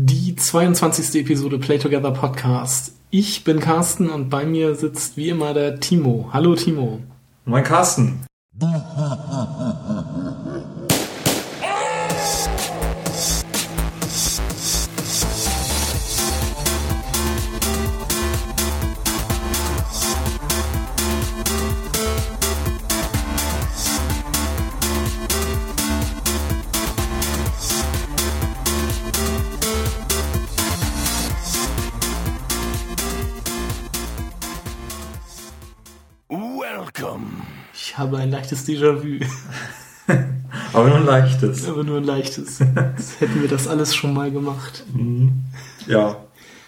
Die 22. Episode Play Together Podcast. Ich bin Carsten und bei mir sitzt wie immer der Timo. Hallo Timo. Moin Carsten. leichtes Déjà-vu. Aber nur ein leichtes. Aber nur ein leichtes. Jetzt hätten wir das alles schon mal gemacht. Mhm. Ja,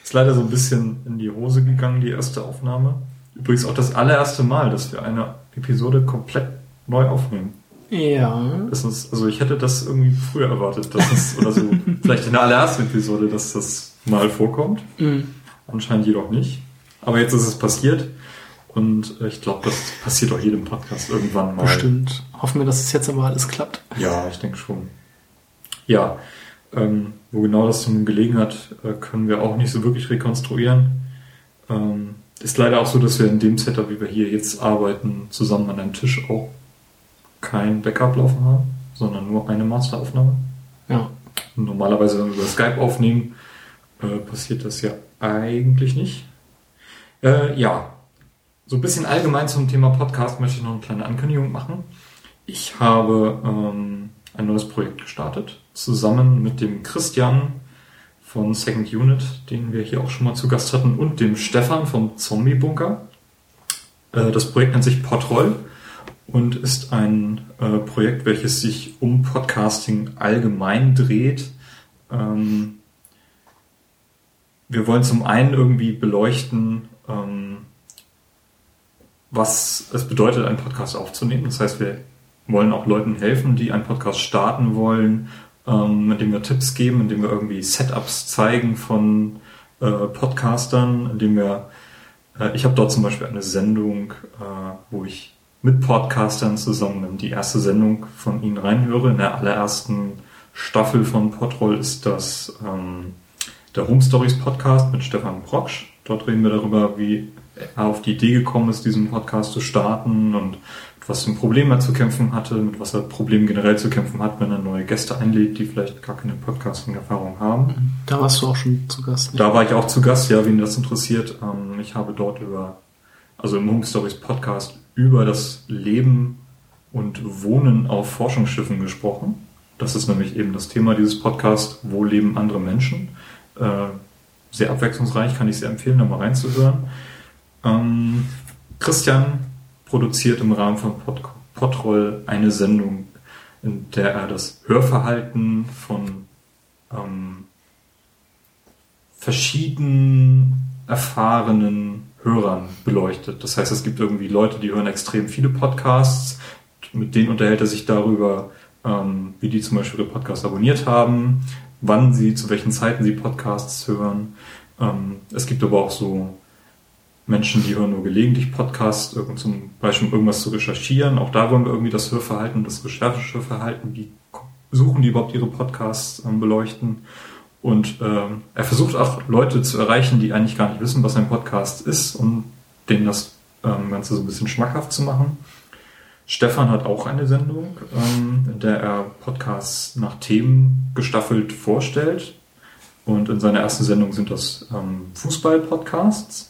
ist leider so ein bisschen in die Hose gegangen, die erste Aufnahme. Übrigens auch das allererste Mal, dass wir eine Episode komplett neu aufnehmen. Ja. Das ist, also ich hätte das irgendwie früher erwartet, dass es, oder so, vielleicht in der allerersten Episode, dass das mal vorkommt. Mhm. Anscheinend jedoch nicht. Aber jetzt ist es passiert. Und ich glaube, das passiert auch jedem Podcast irgendwann mal. Bestimmt. Hoffen wir, dass es jetzt aber alles klappt. Ja, ich denke schon. Ja, ähm, wo genau das nun gelegen hat, äh, können wir auch nicht so wirklich rekonstruieren. Ähm, ist leider auch so, dass wir in dem Setup, wie wir hier jetzt arbeiten, zusammen an einem Tisch auch kein Backup laufen haben, sondern nur eine Masteraufnahme. Ja. Und normalerweise, wenn wir über Skype aufnehmen, äh, passiert das ja eigentlich nicht. Äh, ja, so ein bisschen allgemein zum Thema Podcast möchte ich noch eine kleine Ankündigung machen. Ich habe ähm, ein neues Projekt gestartet, zusammen mit dem Christian von Second Unit, den wir hier auch schon mal zu Gast hatten, und dem Stefan vom Zombie Bunker. Äh, das Projekt nennt sich Podroll und ist ein äh, Projekt, welches sich um Podcasting allgemein dreht. Ähm, wir wollen zum einen irgendwie beleuchten, ähm, was es bedeutet, einen Podcast aufzunehmen. Das heißt, wir wollen auch Leuten helfen, die einen Podcast starten wollen, ähm, indem wir Tipps geben, indem wir irgendwie Setups zeigen von äh, Podcastern, indem wir, äh, ich habe dort zum Beispiel eine Sendung, äh, wo ich mit Podcastern zusammen die erste Sendung von ihnen reinhöre. In der allerersten Staffel von Podroll ist das ähm, der Home Stories Podcast mit Stefan Brocksch. Dort reden wir darüber, wie auf die Idee gekommen ist, diesen Podcast zu starten und was für ein Problem er zu kämpfen hatte, mit was er Problem generell zu kämpfen hat, wenn er neue Gäste einlädt, die vielleicht gar keine Podcasting-Erfahrung haben. Da warst du auch schon zu Gast. Da war ich auch zu Gast, ja, wen das interessiert. Ähm, ich habe dort über, also im Home Stories Podcast, über das Leben und Wohnen auf Forschungsschiffen gesprochen. Das ist nämlich eben das Thema dieses Podcasts, wo leben andere Menschen. Äh, sehr abwechslungsreich, kann ich sehr empfehlen, da mal reinzuhören. Ähm, Christian produziert im Rahmen von Pod Podroll eine Sendung, in der er das Hörverhalten von ähm, verschieden erfahrenen Hörern beleuchtet. Das heißt, es gibt irgendwie Leute, die hören extrem viele Podcasts, mit denen unterhält er sich darüber, ähm, wie die zum Beispiel ihre Podcasts abonniert haben, wann sie, zu welchen Zeiten sie Podcasts hören. Ähm, es gibt aber auch so Menschen, die hören nur gelegentlich Podcasts, zum Beispiel irgendwas zu recherchieren. Auch da wollen wir irgendwie das Hörverhalten das Rechercheverhalten, wie suchen die überhaupt ihre Podcasts ähm, beleuchten. Und ähm, er versucht auch Leute zu erreichen, die eigentlich gar nicht wissen, was ein Podcast ist, um denen das ähm, Ganze so ein bisschen schmackhaft zu machen. Stefan hat auch eine Sendung, ähm, in der er Podcasts nach Themen gestaffelt vorstellt. Und in seiner ersten Sendung sind das ähm, Fußball-Podcasts.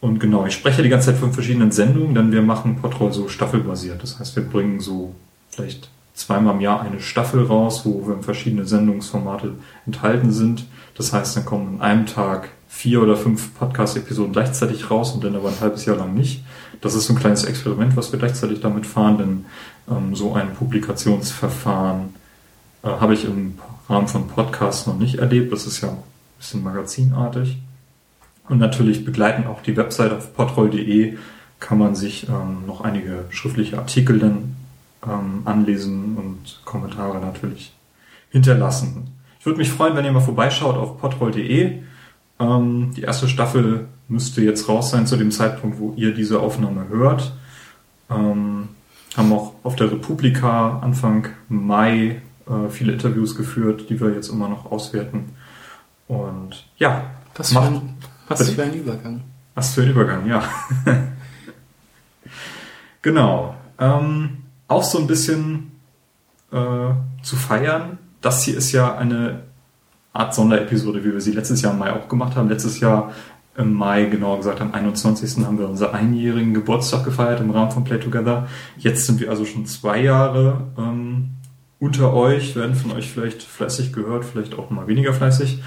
Und genau, ich spreche die ganze Zeit von verschiedenen Sendungen, denn wir machen Podroll so staffelbasiert. Das heißt, wir bringen so vielleicht zweimal im Jahr eine Staffel raus, wo wir verschiedene Sendungsformate enthalten sind. Das heißt, dann kommen an einem Tag vier oder fünf Podcast-Episoden gleichzeitig raus und dann aber ein halbes Jahr lang nicht. Das ist so ein kleines Experiment, was wir gleichzeitig damit fahren, denn ähm, so ein Publikationsverfahren äh, habe ich im Rahmen von Podcasts noch nicht erlebt. Das ist ja ein bisschen magazinartig. Und natürlich begleiten auch die Website auf podroll.de kann man sich ähm, noch einige schriftliche Artikel dann ähm, anlesen und Kommentare natürlich hinterlassen. Ich würde mich freuen, wenn ihr mal vorbeischaut auf podroll.de. Ähm, die erste Staffel müsste jetzt raus sein zu dem Zeitpunkt, wo ihr diese Aufnahme hört. Ähm, haben auch auf der Republika Anfang Mai äh, viele Interviews geführt, die wir jetzt immer noch auswerten. Und ja, Was für, was für ein Übergang. Was für ein Übergang, ja. genau. Ähm, auch so ein bisschen äh, zu feiern. Das hier ist ja eine Art Sonderepisode, wie wir sie letztes Jahr im Mai auch gemacht haben. Letztes Jahr im Mai, genauer gesagt am 21. haben wir unseren einjährigen Geburtstag gefeiert im Rahmen von Play Together. Jetzt sind wir also schon zwei Jahre ähm, unter euch, werden von euch vielleicht fleißig gehört, vielleicht auch mal weniger fleißig.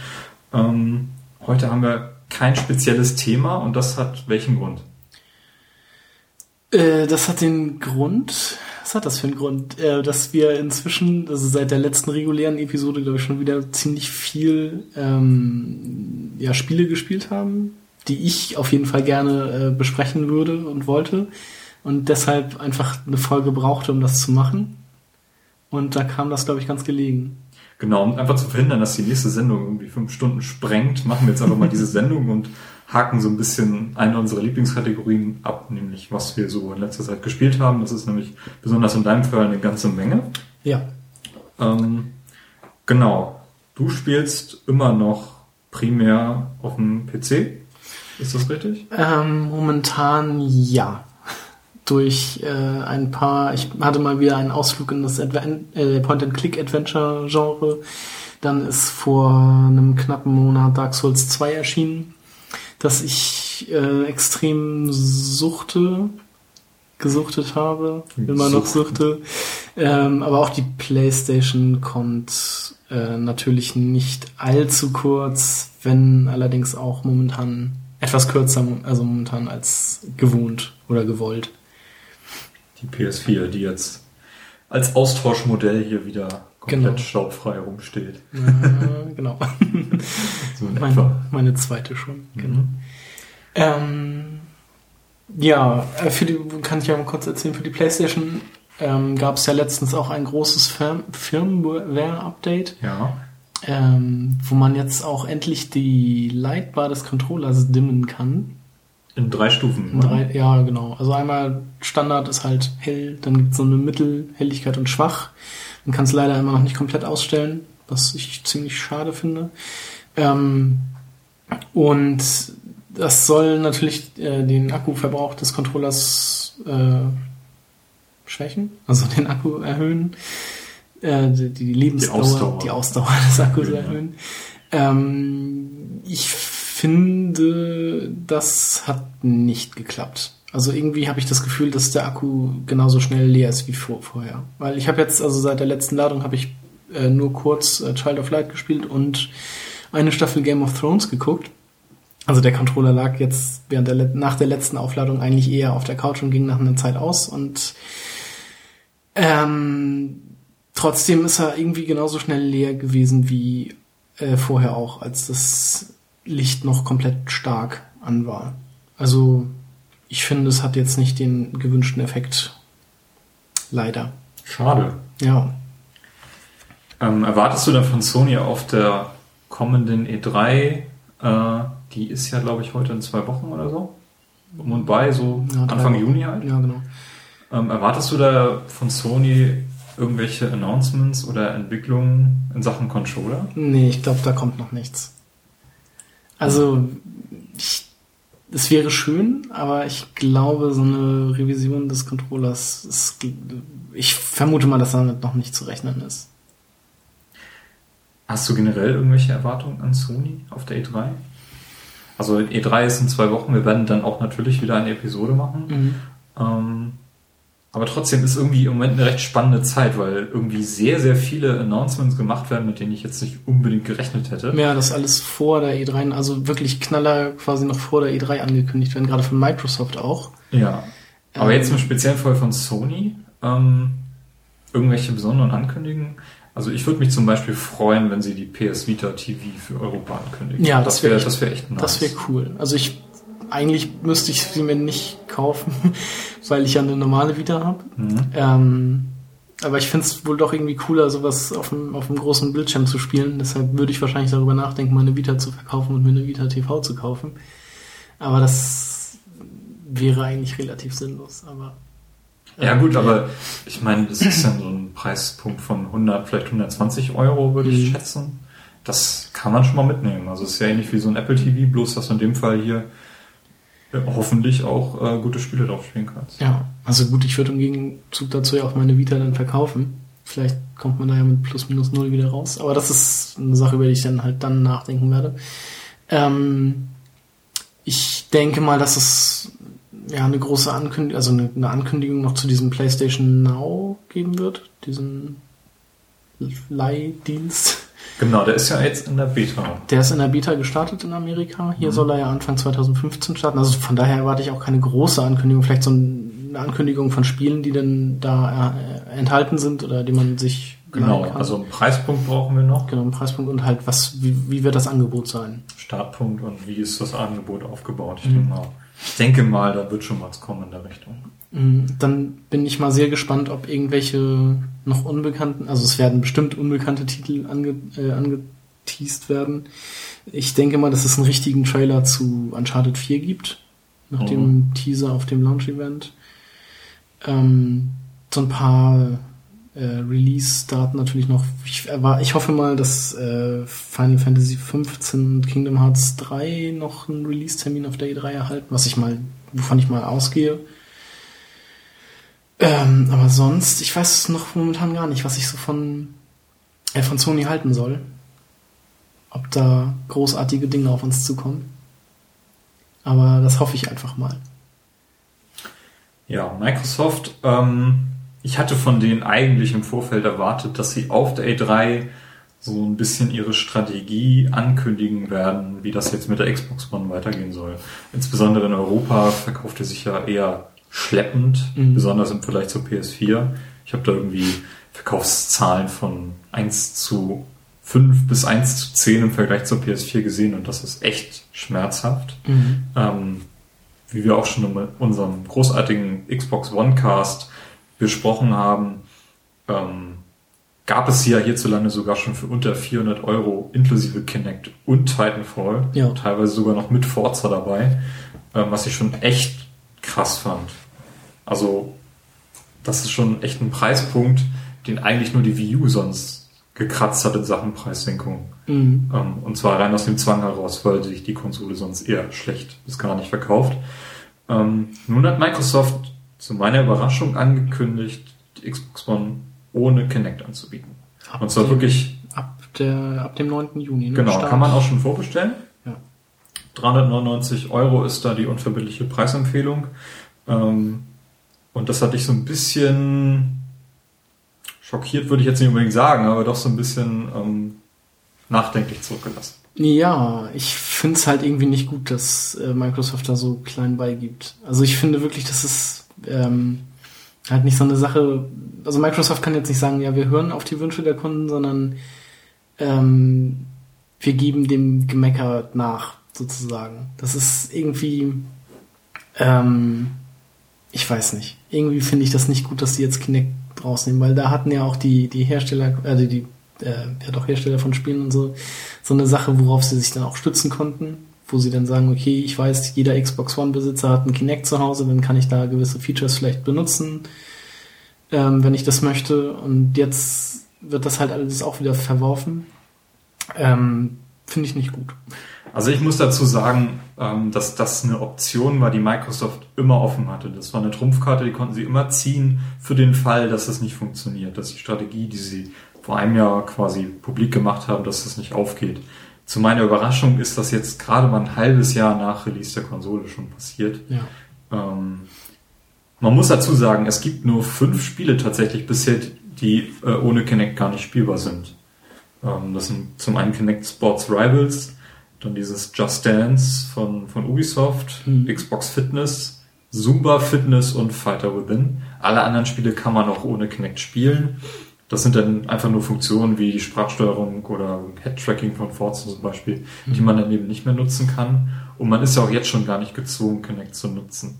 Ähm, heute haben wir kein spezielles Thema und das hat welchen Grund? Äh, das hat den Grund, was hat das für einen Grund, äh, dass wir inzwischen, also seit der letzten regulären Episode, glaube ich, schon wieder ziemlich viel ähm, ja, Spiele gespielt haben, die ich auf jeden Fall gerne äh, besprechen würde und wollte und deshalb einfach eine Folge brauchte, um das zu machen. Und da kam das, glaube ich, ganz gelegen. Genau, um einfach zu verhindern, dass die nächste Sendung irgendwie fünf Stunden sprengt, machen wir jetzt einfach mal diese Sendung und haken so ein bisschen eine unserer Lieblingskategorien ab, nämlich was wir so in letzter Zeit gespielt haben. Das ist nämlich besonders in deinem Fall eine ganze Menge. Ja. Ähm, genau. Du spielst immer noch primär auf dem PC. Ist das richtig? Ähm, momentan ja durch äh, ein paar, ich hatte mal wieder einen Ausflug in das äh, Point-and-Click-Adventure-Genre. Dann ist vor einem knappen Monat Dark Souls 2 erschienen, das ich äh, extrem suchte, gesuchtet habe, immer noch suchte. Ähm, aber auch die PlayStation kommt äh, natürlich nicht allzu kurz, wenn allerdings auch momentan etwas kürzer, also momentan als gewohnt oder gewollt die PS4, die jetzt als Austauschmodell hier wieder komplett genau. staubfrei rumsteht. Ja, genau. so meine, meine, zweite schon. Mhm. Genau. Ähm, ja, äh, für die kann ich ja mal kurz erzählen. Für die PlayStation ähm, gab es ja letztens auch ein großes Firm Firmware-Update. Ja. Ähm, wo man jetzt auch endlich die Lightbar des Controllers dimmen kann. In drei Stufen. In drei, ja, genau. Also einmal Standard ist halt hell, dann gibt es so eine Mittelhelligkeit und schwach. Man kann es leider immer noch nicht komplett ausstellen, was ich ziemlich schade finde. Ähm, und das soll natürlich äh, den Akkuverbrauch des Controllers äh, schwächen, also den Akku erhöhen, äh, die, die Lebensdauer, die Ausdauer, die Ausdauer des Akkus ja. erhöhen. Ähm, ich finde, das hat nicht geklappt. Also irgendwie habe ich das Gefühl, dass der Akku genauso schnell leer ist wie vor, vorher. Weil ich habe jetzt, also seit der letzten Ladung habe ich äh, nur kurz äh, Child of Light gespielt und eine Staffel Game of Thrones geguckt. Also der Controller lag jetzt während der nach der letzten Aufladung eigentlich eher auf der Couch und ging nach einer Zeit aus und ähm, trotzdem ist er irgendwie genauso schnell leer gewesen wie äh, vorher auch, als das Licht noch komplett stark an war. Also ich finde, es hat jetzt nicht den gewünschten Effekt. Leider. Schade. Ja. Ähm, erwartest du dann von Sony auf der kommenden E3, äh, die ist ja, glaube ich, heute in zwei Wochen oder so, um und bei, so ja, Anfang Wochen. Juni halt. Ja, genau. Ähm, erwartest du da von Sony irgendwelche Announcements oder Entwicklungen in Sachen Controller? Nee, ich glaube, da kommt noch nichts. Also, ich, es wäre schön, aber ich glaube, so eine Revision des Controllers, ist, ich vermute mal, dass damit noch nicht zu rechnen ist. Hast du generell irgendwelche Erwartungen an Sony auf der E3? Also E3 ist in zwei Wochen, wir werden dann auch natürlich wieder eine Episode machen. Mhm. Ähm, aber trotzdem ist irgendwie im Moment eine recht spannende Zeit, weil irgendwie sehr, sehr viele Announcements gemacht werden, mit denen ich jetzt nicht unbedingt gerechnet hätte. Ja, das alles vor der E3, also wirklich Knaller quasi noch vor der E3 angekündigt werden, gerade von Microsoft auch. Ja. Aber ähm, jetzt im speziellen Fall von Sony, ähm, irgendwelche besonderen Ankündigungen. Also ich würde mich zum Beispiel freuen, wenn sie die PS Vita TV für Europa ankündigen. Ja, das wäre wär, das wäre echt nice. Das wäre cool. Also ich eigentlich müsste ich sie mir nicht kaufen, weil ich ja eine normale Vita habe. Mhm. Ähm, aber ich finde es wohl doch irgendwie cooler, sowas auf dem, auf dem großen Bildschirm zu spielen. Deshalb würde ich wahrscheinlich darüber nachdenken, meine Vita zu verkaufen und mir eine Vita TV zu kaufen. Aber das wäre eigentlich relativ sinnlos. Aber äh, ja gut, aber ich meine, das ist dann so ein Preispunkt von 100, vielleicht 120 Euro, würde ich mhm. schätzen. Das kann man schon mal mitnehmen. Also es ist ja ähnlich wie so ein Apple TV, bloß dass in dem Fall hier hoffentlich auch äh, gute Spiele drauf spielen kannst. Ja, also gut, ich würde im Gegenzug dazu ja auch meine Vita dann verkaufen. Vielleicht kommt man da ja mit plus minus null wieder raus. Aber das ist eine Sache, über die ich dann halt dann nachdenken werde. Ähm, ich denke mal, dass es ja eine große Ankündigung, also eine, eine, Ankündigung noch zu diesem PlayStation Now geben wird, diesen Leihdienst. Genau, der ist ja jetzt in der Beta. Der ist in der Beta gestartet in Amerika. Hier mhm. soll er ja Anfang 2015 starten. Also von daher erwarte ich auch keine große Ankündigung, vielleicht so eine Ankündigung von Spielen, die dann da äh, enthalten sind oder die man sich Genau, also einen Preispunkt brauchen wir noch. Genau, einen Preispunkt und halt, was, wie, wie wird das Angebot sein? Startpunkt und wie ist das Angebot aufgebaut? Ich, mhm. denke, mal, ich denke mal, da wird schon was kommen in der Richtung. Mhm, dann bin ich mal sehr gespannt, ob irgendwelche noch unbekannten, also es werden bestimmt unbekannte Titel ange, äh, angeteased werden. Ich denke mal, dass es einen richtigen Trailer zu Uncharted 4 gibt, nach mhm. dem Teaser auf dem Launch-Event. Ähm, so ein paar äh, Release-Daten natürlich noch. Ich, war, ich hoffe mal, dass äh, Final Fantasy 15 und Kingdom Hearts 3 noch einen Release-Termin auf der E3 erhalten, was ich mal, wovon ich mal ausgehe. Ähm, aber sonst, ich weiß noch momentan gar nicht, was ich so von, äh, von Sony halten soll. Ob da großartige Dinge auf uns zukommen. Aber das hoffe ich einfach mal. Ja, Microsoft ähm, ich hatte von denen eigentlich im Vorfeld erwartet, dass sie auf der A3 so ein bisschen ihre Strategie ankündigen werden, wie das jetzt mit der Xbox One weitergehen soll. Insbesondere in Europa verkauft er sich ja eher schleppend, mhm. besonders im Vergleich zur PS4. Ich habe da irgendwie Verkaufszahlen von 1 zu 5 bis 1 zu 10 im Vergleich zur PS4 gesehen und das ist echt schmerzhaft. Mhm. Ähm, wie wir auch schon in unserem großartigen Xbox One Cast besprochen haben, ähm, gab es ja hierzulande sogar schon für unter 400 Euro inklusive Kinect und Titanfall, ja. teilweise sogar noch mit Forza dabei, ähm, was ich schon echt krass fand. Also das ist schon echt ein Preispunkt, den eigentlich nur die Wii U sonst gekratzt hat in Sachen Preissenkung. Mhm. Ähm, und zwar rein aus dem Zwang heraus, weil sich die Konsole sonst eher schlecht bis gar nicht verkauft. Ähm, nun hat Microsoft zu meiner Überraschung angekündigt, die Xbox One ohne Kinect anzubieten. Ab und zwar dem, wirklich ab, der, ab dem 9. Juni. Ne? Genau, Start. kann man auch schon vorbestellen. Ja. 399 Euro ist da die unverbindliche Preisempfehlung. Ähm, und das hatte ich so ein bisschen schockiert, würde ich jetzt nicht unbedingt sagen, aber doch so ein bisschen ähm, nachdenklich zurückgelassen. Ja, ich finde es halt irgendwie nicht gut, dass äh, Microsoft da so klein beigibt. Also ich finde wirklich, dass es ähm, halt nicht so eine Sache, also Microsoft kann jetzt nicht sagen, ja, wir hören auf die Wünsche der Kunden, sondern ähm, wir geben dem Gemecker nach, sozusagen. Das ist irgendwie, ähm, ich weiß nicht. Irgendwie finde ich das nicht gut, dass sie jetzt Kinect rausnehmen, weil da hatten ja auch die, die Hersteller, also die, äh, ja doch Hersteller von Spielen und so, so eine Sache, worauf sie sich dann auch stützen konnten wo sie dann sagen, okay, ich weiß, jeder Xbox One-Besitzer hat einen Kinect zu Hause, dann kann ich da gewisse Features vielleicht benutzen, ähm, wenn ich das möchte. Und jetzt wird das halt alles auch wieder verworfen. Ähm, Finde ich nicht gut. Also ich muss dazu sagen, ähm, dass das eine Option war, die Microsoft immer offen hatte. Das war eine Trumpfkarte, die konnten sie immer ziehen für den Fall, dass es nicht funktioniert, dass die Strategie, die sie vor einem Jahr quasi publik gemacht haben, dass das nicht aufgeht. Zu meiner Überraschung ist das jetzt gerade mal ein halbes Jahr nach Release der Konsole schon passiert. Ja. Ähm, man muss dazu sagen, es gibt nur fünf Spiele tatsächlich bisher, die äh, ohne Kinect gar nicht spielbar sind. Ähm, das sind zum einen Kinect Sports Rivals, dann dieses Just Dance von, von Ubisoft, mhm. Xbox Fitness, Zumba Fitness und Fighter Within. Alle anderen Spiele kann man auch ohne Kinect spielen. Das sind dann einfach nur Funktionen wie die Sprachsteuerung oder Head-Tracking von Forza zum Beispiel, mhm. die man dann eben nicht mehr nutzen kann. Und man ist ja auch jetzt schon gar nicht gezwungen, Kinect zu nutzen.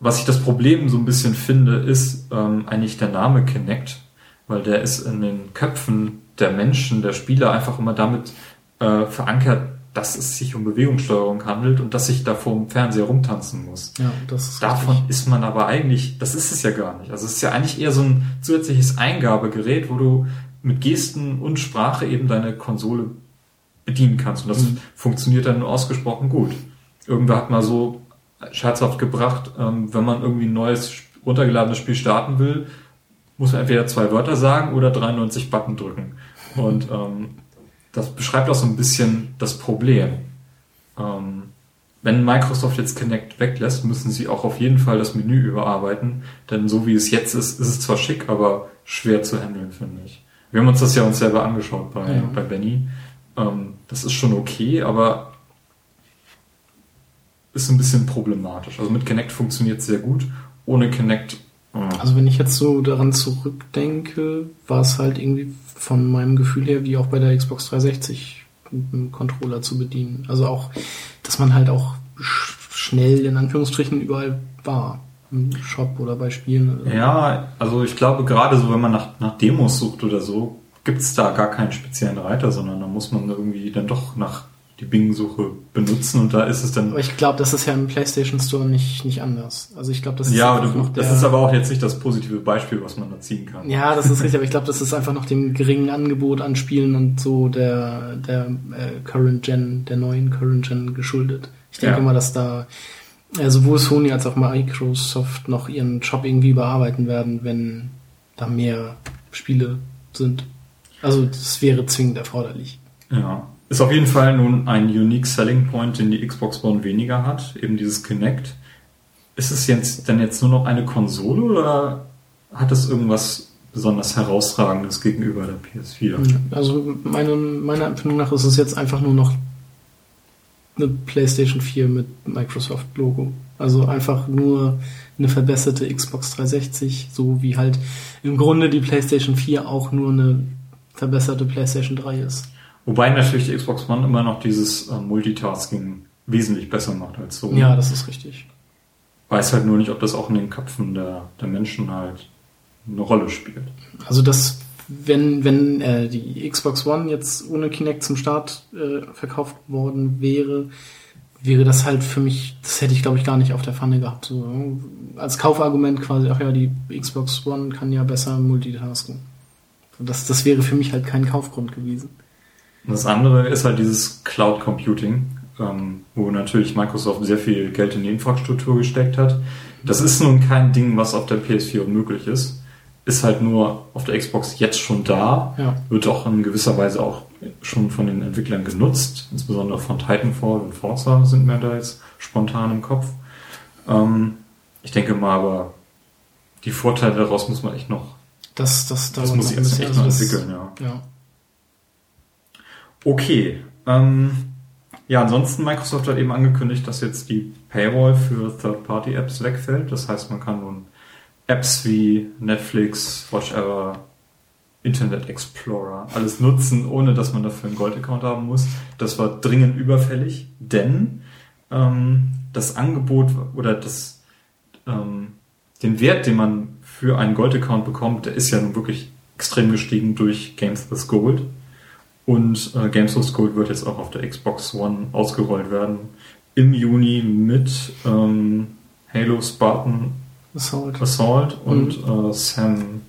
Was ich das Problem so ein bisschen finde, ist ähm, eigentlich der Name Kinect, weil der ist in den Köpfen der Menschen, der Spieler einfach immer damit äh, verankert, dass es sich um Bewegungssteuerung handelt und dass ich da vor dem Fernseher rumtanzen muss. Ja, das ist Davon richtig. ist man aber eigentlich, das ist es ja gar nicht. Also es ist ja eigentlich eher so ein zusätzliches Eingabegerät, wo du mit Gesten und Sprache eben deine Konsole bedienen kannst. Und das mhm. funktioniert dann ausgesprochen gut. Irgendwer hat mal so scherzhaft gebracht, ähm, wenn man irgendwie ein neues runtergeladenes Spiel starten will, muss man entweder zwei Wörter sagen oder 93 Button drücken. Und ähm, das beschreibt auch so ein bisschen das Problem. Ähm, wenn Microsoft jetzt Kinect weglässt, müssen sie auch auf jeden Fall das Menü überarbeiten, denn so wie es jetzt ist, ist es zwar schick, aber schwer zu handeln, finde ich. Wir haben uns das ja uns selber angeschaut bei, ja. bei Benny. Ähm, das ist schon okay, aber ist ein bisschen problematisch. Also mit Kinect funktioniert es sehr gut. Ohne Kinect. Äh also wenn ich jetzt so daran zurückdenke, war es halt irgendwie von meinem Gefühl her wie auch bei der Xbox 360 mit einem Controller zu bedienen. Also auch, dass man halt auch schnell in Anführungsstrichen überall war. Im Shop oder bei Spielen. Ja, also ich glaube gerade so, wenn man nach, nach Demos sucht oder so, gibt es da gar keinen speziellen Reiter, sondern da muss man irgendwie dann doch nach die Bing-Suche benutzen und da ist es dann. Aber ich glaube, das ist ja im PlayStation Store nicht, nicht anders. Also ich glaube, das ist ja, du, das ist aber auch jetzt nicht das positive Beispiel, was man da ziehen kann. Ja, das ist richtig, aber ich glaube, das ist einfach noch dem geringen Angebot an Spielen und so der der äh, Current Gen, der neuen Current Gen geschuldet. Ich denke ja. mal, dass da äh, sowohl Sony als auch Microsoft noch ihren Job irgendwie überarbeiten werden, wenn da mehr Spiele sind. Also das wäre zwingend erforderlich. Ja. Ist auf jeden Fall nun ein unique selling point, den die Xbox One weniger hat, eben dieses Kinect. Ist es jetzt denn jetzt nur noch eine Konsole oder hat es irgendwas besonders herausragendes gegenüber der PS4? Also meine, meiner Empfindung nach ist es jetzt einfach nur noch eine PlayStation 4 mit Microsoft-Logo. Also einfach nur eine verbesserte Xbox 360, so wie halt im Grunde die PlayStation 4 auch nur eine verbesserte PlayStation 3 ist. Wobei natürlich die Xbox One immer noch dieses äh, Multitasking wesentlich besser macht als so. Ja, das ist richtig. Weiß halt nur nicht, ob das auch in den Köpfen der, der Menschen halt eine Rolle spielt. Also das, wenn, wenn äh, die Xbox One jetzt ohne Kinect zum Start äh, verkauft worden wäre, wäre das halt für mich, das hätte ich glaube ich gar nicht auf der Pfanne gehabt. So, als Kaufargument quasi, ach ja, die Xbox One kann ja besser multitasken. Das, das wäre für mich halt kein Kaufgrund gewesen. Das andere ist halt dieses Cloud Computing, ähm, wo natürlich Microsoft sehr viel Geld in die Infrastruktur gesteckt hat. Das ist nun kein Ding, was auf der PS4 unmöglich ist. Ist halt nur auf der Xbox jetzt schon da, ja. wird auch in gewisser Weise auch schon von den Entwicklern genutzt, insbesondere von Titanfall und Forza sind mir da jetzt spontan im Kopf. Ähm, ich denke mal, aber die Vorteile daraus muss man echt noch. Das, das, das muss sich echt also noch entwickeln, ja. ja. Okay. Ähm, ja, ansonsten Microsoft hat eben angekündigt, dass jetzt die Paywall für Third-Party-Apps wegfällt. Das heißt, man kann nun Apps wie Netflix, Watchever, Internet Explorer, alles nutzen, ohne dass man dafür einen Gold-Account haben muss. Das war dringend überfällig, denn ähm, das Angebot oder das, ähm, den Wert, den man für einen Gold-Account bekommt, der ist ja nun wirklich extrem gestiegen durch Games with Gold. Und äh, Games of Gold wird jetzt auch auf der Xbox One ausgerollt werden. Im Juni mit ähm, Halo Spartan Assault, Assault und mhm. äh, Sam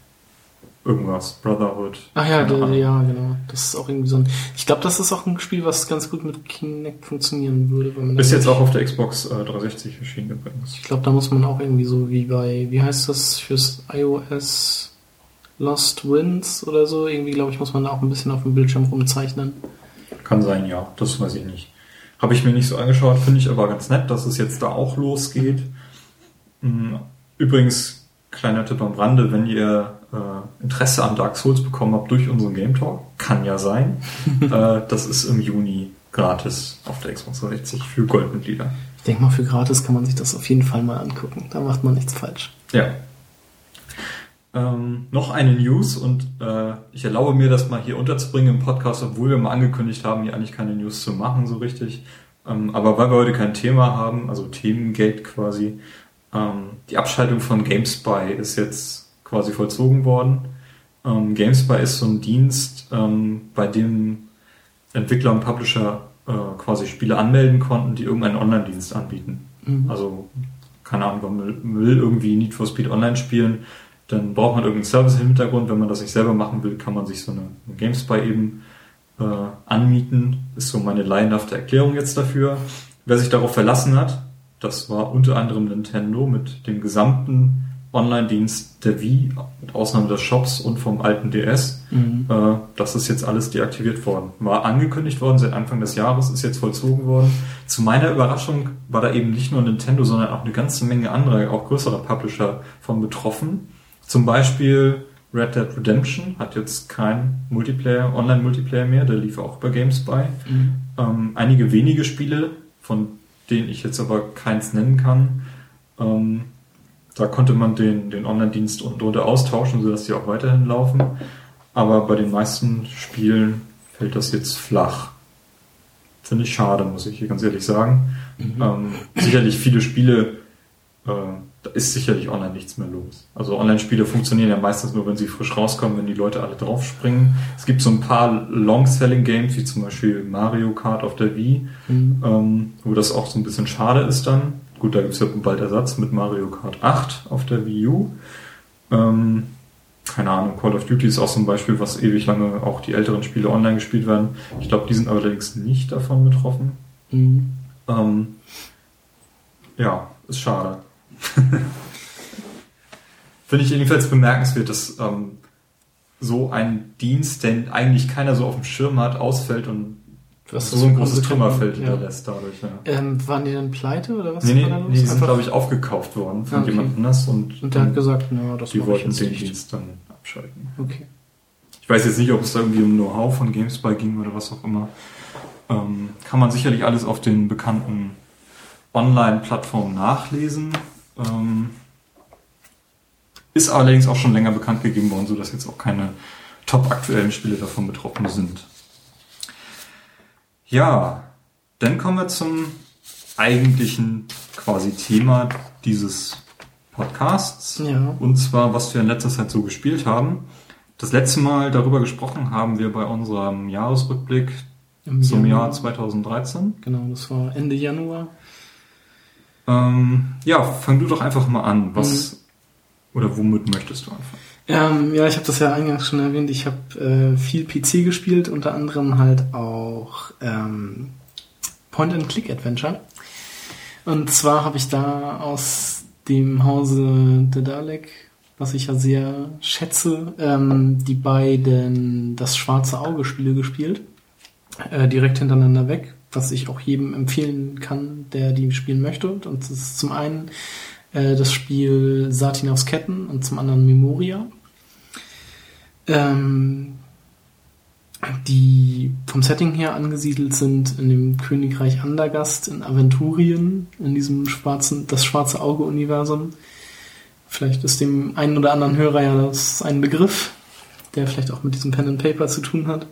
irgendwas, Brotherhood. Ach ja, der, ja, genau. Das ist auch irgendwie so ein. Ich glaube, das ist auch ein Spiel, was ganz gut mit Kinect funktionieren würde. Wenn man ist jetzt auch auf der Xbox äh, 360 erschienen übrigens. Ich glaube, da muss man auch irgendwie so wie bei, wie heißt das fürs iOS? Lost Winds oder so. Irgendwie, glaube ich, muss man da auch ein bisschen auf dem Bildschirm rumzeichnen. Kann sein, ja. Das weiß ich nicht. Habe ich mir nicht so angeschaut, finde ich aber ganz nett, dass es jetzt da auch losgeht. Hm, übrigens, kleiner Tipp am Rande, wenn ihr äh, Interesse an Dark Souls bekommen habt durch unseren Game Talk, kann ja sein. äh, das ist im Juni gratis auf der Xbox 360 für Goldmitglieder. Ich denke mal, für gratis kann man sich das auf jeden Fall mal angucken. Da macht man nichts falsch. Ja, ähm, noch eine News und äh, ich erlaube mir das mal hier unterzubringen im Podcast, obwohl wir mal angekündigt haben, hier eigentlich keine News zu machen, so richtig. Ähm, aber weil wir heute kein Thema haben, also Themengate quasi, ähm, die Abschaltung von GameSpy ist jetzt quasi vollzogen worden. Ähm, GameSpy ist so ein Dienst, ähm, bei dem Entwickler und Publisher äh, quasi Spiele anmelden konnten, die irgendeinen Online-Dienst anbieten. Mhm. Also, keine Ahnung, man will irgendwie Need for Speed Online spielen dann braucht man irgendeinen Service im Hintergrund. Wenn man das nicht selber machen will, kann man sich so eine, eine GameSpy eben äh, anmieten, ist so meine laienhafte Erklärung jetzt dafür. Wer sich darauf verlassen hat, das war unter anderem Nintendo mit dem gesamten Online-Dienst der Wii, mit Ausnahme des Shops und vom alten DS. Mhm. Äh, das ist jetzt alles deaktiviert worden. War angekündigt worden seit Anfang des Jahres, ist jetzt vollzogen worden. Zu meiner Überraschung war da eben nicht nur Nintendo, sondern auch eine ganze Menge anderer, auch größerer Publisher von betroffen. Zum Beispiel Red Dead Redemption hat jetzt kein Multiplayer, Online-Multiplayer mehr, der lief auch über GameSpy. Mhm. Ähm, einige wenige Spiele, von denen ich jetzt aber keins nennen kann, ähm, da konnte man den, den Online-Dienst unten drunter austauschen, sodass die auch weiterhin laufen. Aber bei den meisten Spielen fällt das jetzt flach. Finde ich schade, muss ich hier ganz ehrlich sagen. Mhm. Ähm, sicherlich viele Spiele, äh, da ist sicherlich online nichts mehr los. Also Online-Spiele funktionieren ja meistens nur, wenn sie frisch rauskommen, wenn die Leute alle draufspringen. Es gibt so ein paar Long-Selling-Games, wie zum Beispiel Mario Kart auf der Wii, mhm. ähm, wo das auch so ein bisschen schade ist dann. Gut, da gibt es ja bald Ersatz mit Mario Kart 8 auf der Wii U. Ähm, keine Ahnung, Call of Duty ist auch so ein Beispiel, was ewig lange auch die älteren Spiele online gespielt werden. Ich glaube, die sind allerdings nicht davon betroffen. Mhm. Ähm, ja, ist schade. Finde ich jedenfalls bemerkenswert, dass ähm, so ein Dienst, den eigentlich keiner so auf dem Schirm hat, ausfällt und was so ein großes Trümmerfeld ja. hinterlässt dadurch. Ja. Ähm, waren die dann pleite oder was? Nee, nee, nee die sind, glaube ich, aufgekauft worden von okay. jemand anders. Und, und der hat gesagt, na, das Die wollten den nicht. Dienst dann abschalten. Okay. Ich weiß jetzt nicht, ob es da irgendwie um Know-how von GameSpy ging oder was auch immer. Ähm, kann man sicherlich alles auf den bekannten Online-Plattformen nachlesen. Ähm, ist allerdings auch schon länger bekannt gegeben worden, sodass jetzt auch keine top aktuellen Spiele davon betroffen sind. Ja, dann kommen wir zum eigentlichen quasi Thema dieses Podcasts. Ja. Und zwar, was wir in letzter Zeit so gespielt haben. Das letzte Mal darüber gesprochen haben wir bei unserem Jahresrückblick Im zum Januar. Jahr 2013. Genau, das war Ende Januar. Ähm, ja, fang du doch einfach mal an. Was mhm. oder womit möchtest du anfangen? Ähm, ja, ich habe das ja eingangs schon erwähnt. Ich habe äh, viel PC gespielt, unter anderem halt auch ähm, Point-and-Click-Adventure. Und zwar habe ich da aus dem Hause The Dalek, was ich ja sehr schätze, ähm, die beiden Das Schwarze Auge-Spiele gespielt. Äh, direkt hintereinander weg, was ich auch jedem empfehlen kann, der die spielen möchte. Und das ist zum einen äh, das Spiel Satin aus Ketten und zum anderen Memoria. Ähm, die vom Setting her angesiedelt sind in dem Königreich Andergast in Aventurien, in diesem schwarzen, das schwarze Auge-Universum. Vielleicht ist dem einen oder anderen Hörer ja das ein Begriff, der vielleicht auch mit diesem Pen and Paper zu tun hat.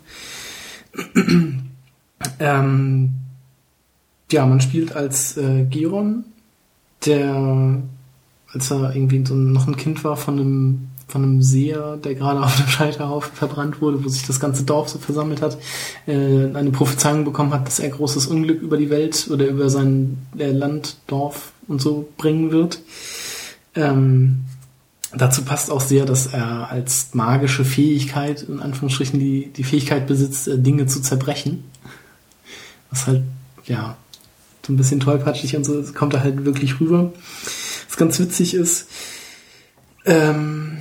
Ähm, ja, man spielt als äh, Giron, der, als er irgendwie so noch ein Kind war, von einem von einem Seher, der gerade auf dem Scheiterhaufen verbrannt wurde, wo sich das ganze Dorf so versammelt hat, äh, eine Prophezeiung bekommen hat, dass er großes Unglück über die Welt oder über sein äh, Land, Dorf und so bringen wird. Ähm, dazu passt auch sehr, dass er als magische Fähigkeit, in Anführungsstrichen, die, die Fähigkeit besitzt, äh, Dinge zu zerbrechen. Was halt, ja, so ein bisschen tollpatschig und so, kommt er halt wirklich rüber. Was ganz witzig ist, ähm,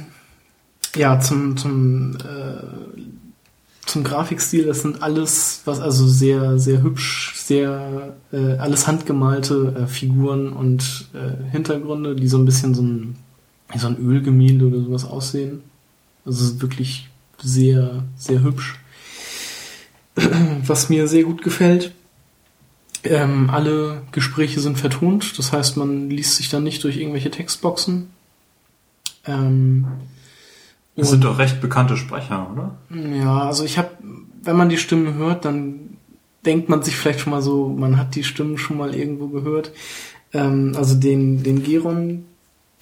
ja, zum, zum, äh, zum Grafikstil, das sind alles, was also sehr, sehr hübsch, sehr, äh, alles handgemalte äh, Figuren und äh, Hintergründe, die so ein bisschen so ein, so ein Ölgemälde oder sowas aussehen. Also wirklich sehr, sehr hübsch. Was mir sehr gut gefällt, ähm, alle Gespräche sind vertont, das heißt, man liest sich dann nicht durch irgendwelche Textboxen. Ähm, das sind doch recht bekannte Sprecher, oder? Ja, also ich habe, wenn man die Stimmen hört, dann denkt man sich vielleicht schon mal so, man hat die Stimmen schon mal irgendwo gehört. Ähm, also den, den Geron,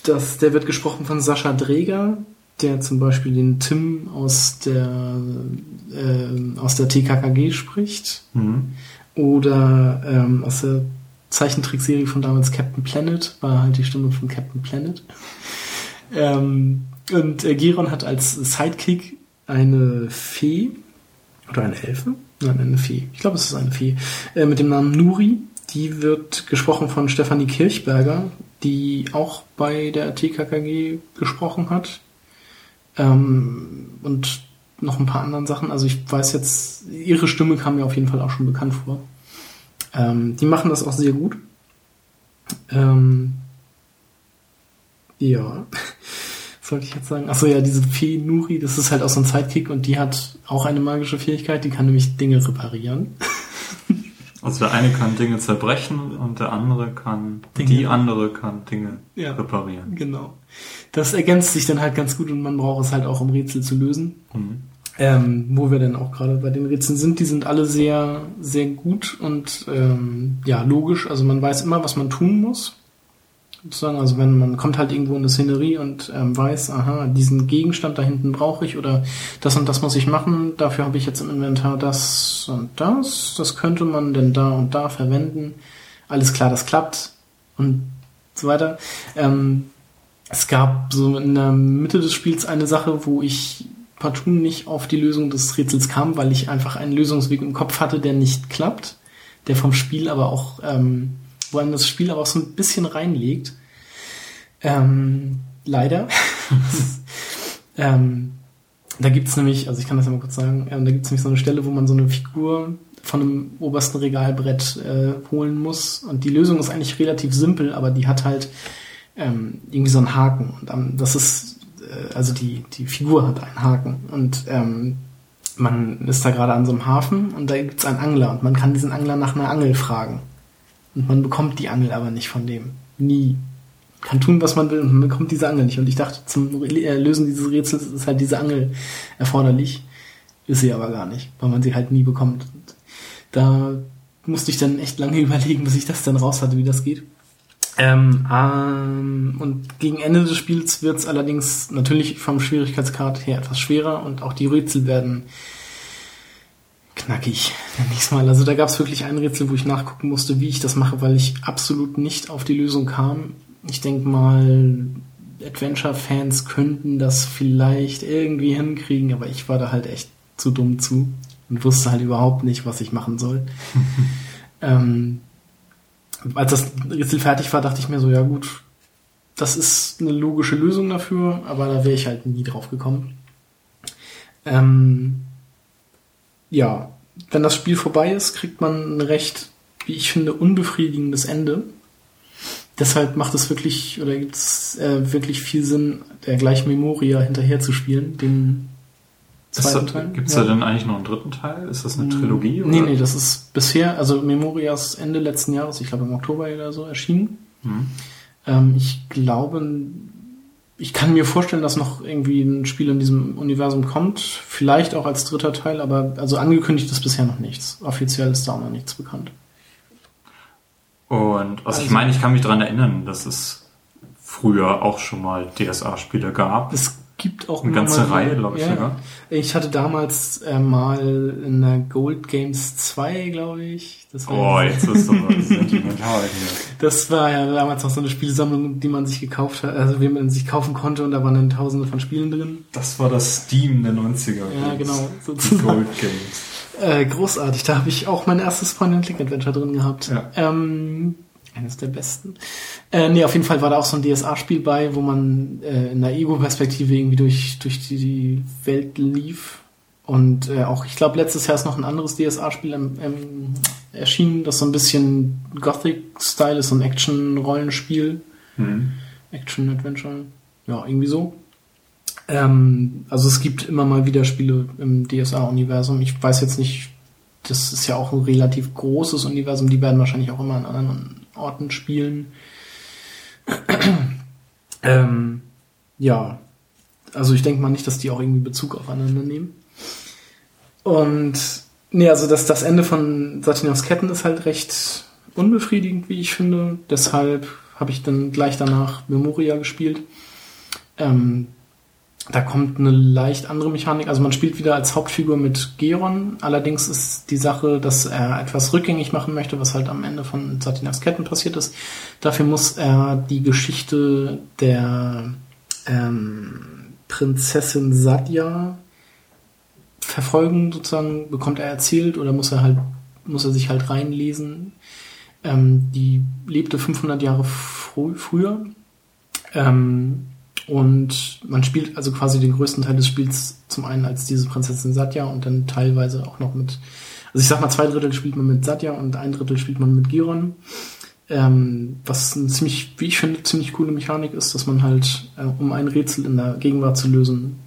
das, der wird gesprochen von Sascha Dreger, der zum Beispiel den Tim aus der, äh, aus der TKKG spricht. Mhm. Oder ähm, aus der Zeichentrickserie von damals Captain Planet, war halt die Stimme von Captain Planet. Ähm, und äh, Giron hat als Sidekick eine Fee oder eine Elfe. Nein, eine Fee. Ich glaube, es ist eine Fee. Äh, mit dem Namen Nuri. Die wird gesprochen von Stefanie Kirchberger, die auch bei der TKKG gesprochen hat. Ähm, und noch ein paar anderen Sachen. Also ich weiß jetzt, ihre Stimme kam mir auf jeden Fall auch schon bekannt vor. Ähm, die machen das auch sehr gut. Ähm, ja, was sollte ich jetzt sagen? Achso, ja, diese Fee Nuri, das ist halt auch so ein Sidekick und die hat auch eine magische Fähigkeit, die kann nämlich Dinge reparieren. Also der eine kann Dinge zerbrechen und der andere kann, Dinge. die andere kann Dinge ja, reparieren. Genau. Das ergänzt sich dann halt ganz gut und man braucht es halt auch, um Rätsel zu lösen. Mhm. Ähm, wo wir denn auch gerade bei den Rätseln sind, die sind alle sehr, sehr gut und ähm, ja, logisch. Also man weiß immer, was man tun muss sozusagen. Also wenn man kommt halt irgendwo in eine Szenerie und ähm, weiß, aha, diesen Gegenstand da hinten brauche ich oder das und das muss ich machen, dafür habe ich jetzt im Inventar das und das, das könnte man denn da und da verwenden. Alles klar, das klappt und so weiter. Ähm, es gab so in der Mitte des Spiels eine Sache, wo ich partout nicht auf die Lösung des Rätsels kam, weil ich einfach einen Lösungsweg im Kopf hatte, der nicht klappt, der vom Spiel aber auch ähm, wo einem das Spiel aber auch so ein bisschen reinlegt. Ähm, leider. ähm, da gibt's nämlich, also ich kann das ja mal kurz sagen, ähm, da gibt's nämlich so eine Stelle, wo man so eine Figur von einem obersten Regalbrett äh, holen muss. Und die Lösung ist eigentlich relativ simpel, aber die hat halt ähm, irgendwie so einen Haken. Und ähm, das ist, also die, die Figur hat einen Haken. Und ähm, man ist da gerade an so einem Hafen und da gibt's einen Angler und man kann diesen Angler nach einer Angel fragen. Und man bekommt die Angel aber nicht von dem. Nie. Kann tun, was man will und man bekommt diese Angel nicht. Und ich dachte, zum äh, Lösen dieses Rätsels ist halt diese Angel erforderlich. Ist sie aber gar nicht, weil man sie halt nie bekommt. Und da musste ich dann echt lange überlegen, bis ich das dann raus hatte, wie das geht. Ähm, ähm, und gegen Ende des Spiels wird es allerdings natürlich vom Schwierigkeitsgrad her etwas schwerer und auch die Rätsel werden knackig, ich mal. Also da gab es wirklich ein Rätsel, wo ich nachgucken musste, wie ich das mache, weil ich absolut nicht auf die Lösung kam. Ich denke mal, Adventure-Fans könnten das vielleicht irgendwie hinkriegen, aber ich war da halt echt zu dumm zu und wusste halt überhaupt nicht, was ich machen soll. ähm, als das Rätsel fertig war, dachte ich mir so, ja gut, das ist eine logische Lösung dafür, aber da wäre ich halt nie drauf gekommen. Ähm, ja, wenn das Spiel vorbei ist, kriegt man ein recht, wie ich finde, unbefriedigendes Ende. Deshalb macht es wirklich, oder gibt es äh, wirklich viel Sinn, der gleich Memoria hinterher zu spielen, den zweiten Teil. Gibt es ja. da denn eigentlich noch einen dritten Teil? Ist das eine mm, Trilogie? Oder? Nee, nee, das ist bisher, also Memorias Ende letzten Jahres, ich glaube im Oktober oder so, erschienen. Hm. Ähm, ich glaube, ich kann mir vorstellen, dass noch irgendwie ein Spiel in diesem Universum kommt. Vielleicht auch als dritter Teil, aber also angekündigt ist bisher noch nichts. Offiziell ist da auch noch nichts bekannt. Und also, also ich meine, ich kann mich daran erinnern, dass es früher auch schon mal DSA-Spiele gab. Es gibt auch eine ganze mal, Reihe, glaube ich ja, sogar. Ich hatte damals äh, mal in der Gold Games 2, glaube ich. Das war oh, jetzt ist so sentimental hier. Das war ja damals noch so eine Spielsammlung, die man sich gekauft hat, also wie man sich kaufen konnte und da waren dann tausende von Spielen drin. Das war das Steam der 90er. Ja, genau. Sozusagen. Gold Games. Äh, großartig. Da habe ich auch mein erstes Point-and-Click-Adventure drin gehabt. Ja. Ähm, eines der besten. Äh, nee, auf jeden Fall war da auch so ein DSA-Spiel bei, wo man äh, in der Ego-Perspektive irgendwie durch, durch die, die Welt lief. Und äh, auch, ich glaube, letztes Jahr ist noch ein anderes DSA-Spiel ähm, erschienen, das so ein bisschen Gothic-Style ist, so ein Action-Rollenspiel. Mhm. Action-Adventure. Ja, irgendwie so. Ähm, also es gibt immer mal wieder Spiele im DSA-Universum. Ich weiß jetzt nicht, das ist ja auch ein relativ großes Universum, die werden wahrscheinlich auch immer an anderen Orten spielen. ähm, ja, also ich denke mal nicht, dass die auch irgendwie Bezug aufeinander nehmen. Und nee, also das, das Ende von Satinovs Ketten ist halt recht unbefriedigend, wie ich finde. Deshalb habe ich dann gleich danach Memoria gespielt. Ähm, da kommt eine leicht andere Mechanik. Also man spielt wieder als Hauptfigur mit Geron. Allerdings ist die Sache, dass er etwas rückgängig machen möchte, was halt am Ende von Satinas Ketten passiert ist. Dafür muss er die Geschichte der ähm, Prinzessin Satya verfolgen sozusagen, bekommt er erzählt oder muss er halt, muss er sich halt reinlesen. Ähm, die lebte 500 Jahre frü früher. Ähm, und man spielt also quasi den größten Teil des Spiels zum einen als diese Prinzessin Satya und dann teilweise auch noch mit, also ich sag mal, zwei Drittel spielt man mit Satya und ein Drittel spielt man mit Giron. Ähm, was eine ziemlich, wie ich finde, ziemlich coole Mechanik ist, dass man halt, äh, um ein Rätsel in der Gegenwart zu lösen,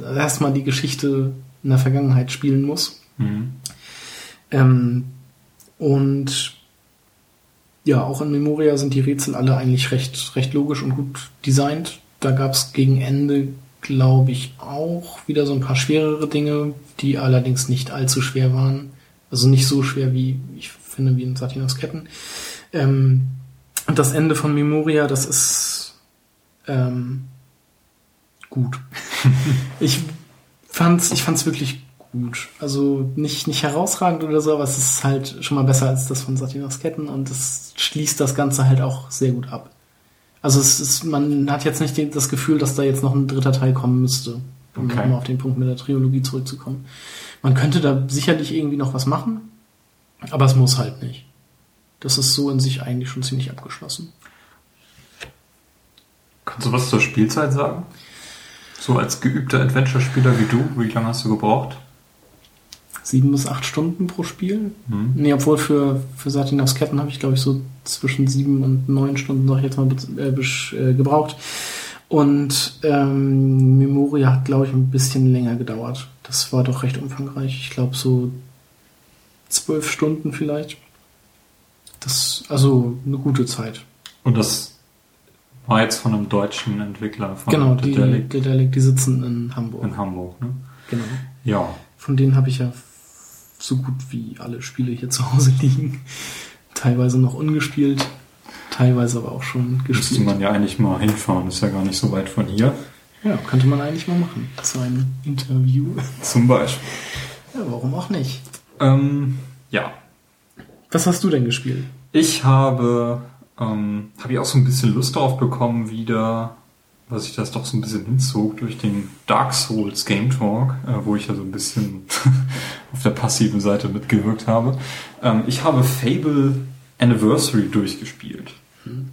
erstmal die Geschichte in der Vergangenheit spielen muss. Mhm. Ähm, und ja, auch in Memoria sind die Rätsel alle eigentlich recht, recht logisch und gut designt. Da gab es gegen Ende, glaube ich, auch wieder so ein paar schwerere Dinge, die allerdings nicht allzu schwer waren. Also nicht so schwer wie, ich finde, wie in Satinos Ketten. Ähm, und das Ende von Memoria, das ist ähm, gut. ich fand's, ich fand's wirklich gut. Also nicht, nicht herausragend oder so, aber es ist halt schon mal besser als das von Satinos Ketten und es schließt das Ganze halt auch sehr gut ab. Also es ist, man hat jetzt nicht das Gefühl, dass da jetzt noch ein dritter Teil kommen müsste, um okay. nochmal auf den Punkt mit der Trilogie zurückzukommen. Man könnte da sicherlich irgendwie noch was machen, aber es muss halt nicht. Das ist so in sich eigentlich schon ziemlich abgeschlossen. Kannst du was zur Spielzeit sagen? So als geübter Adventure-Spieler wie du, wie lange hast du gebraucht? Sieben bis acht Stunden pro Spiel. Mhm. Nee, obwohl für, für Satinovs Ketten habe ich, glaube ich, so zwischen sieben und neun Stunden, sag ich jetzt mal, äh, äh, gebraucht. Und ähm, Memoria hat, glaube ich, ein bisschen länger gedauert. Das war doch recht umfangreich. Ich glaube, so zwölf Stunden vielleicht. Das, also eine gute Zeit. Und das war jetzt von einem deutschen Entwickler. Von genau, die, Dedelic, die sitzen in Hamburg. In Hamburg, ne? Genau. Ja. Von denen habe ich ja so gut wie alle Spiele hier zu Hause liegen. Teilweise noch ungespielt, teilweise aber auch schon gespielt. Müsste man ja eigentlich mal hinfahren, ist ja gar nicht so weit von hier. Ja, könnte man eigentlich mal machen. So ein Interview. Zum Beispiel. Ja, warum auch nicht? Ähm, ja. Was hast du denn gespielt? Ich habe, ähm, habe ich auch so ein bisschen Lust drauf bekommen, wieder, was ich das doch so ein bisschen hinzog durch den Dark Souls Game Talk, äh, wo ich ja so ein bisschen auf der passiven Seite mitgewirkt habe. Ähm, ich habe Fable Anniversary durchgespielt. Hm.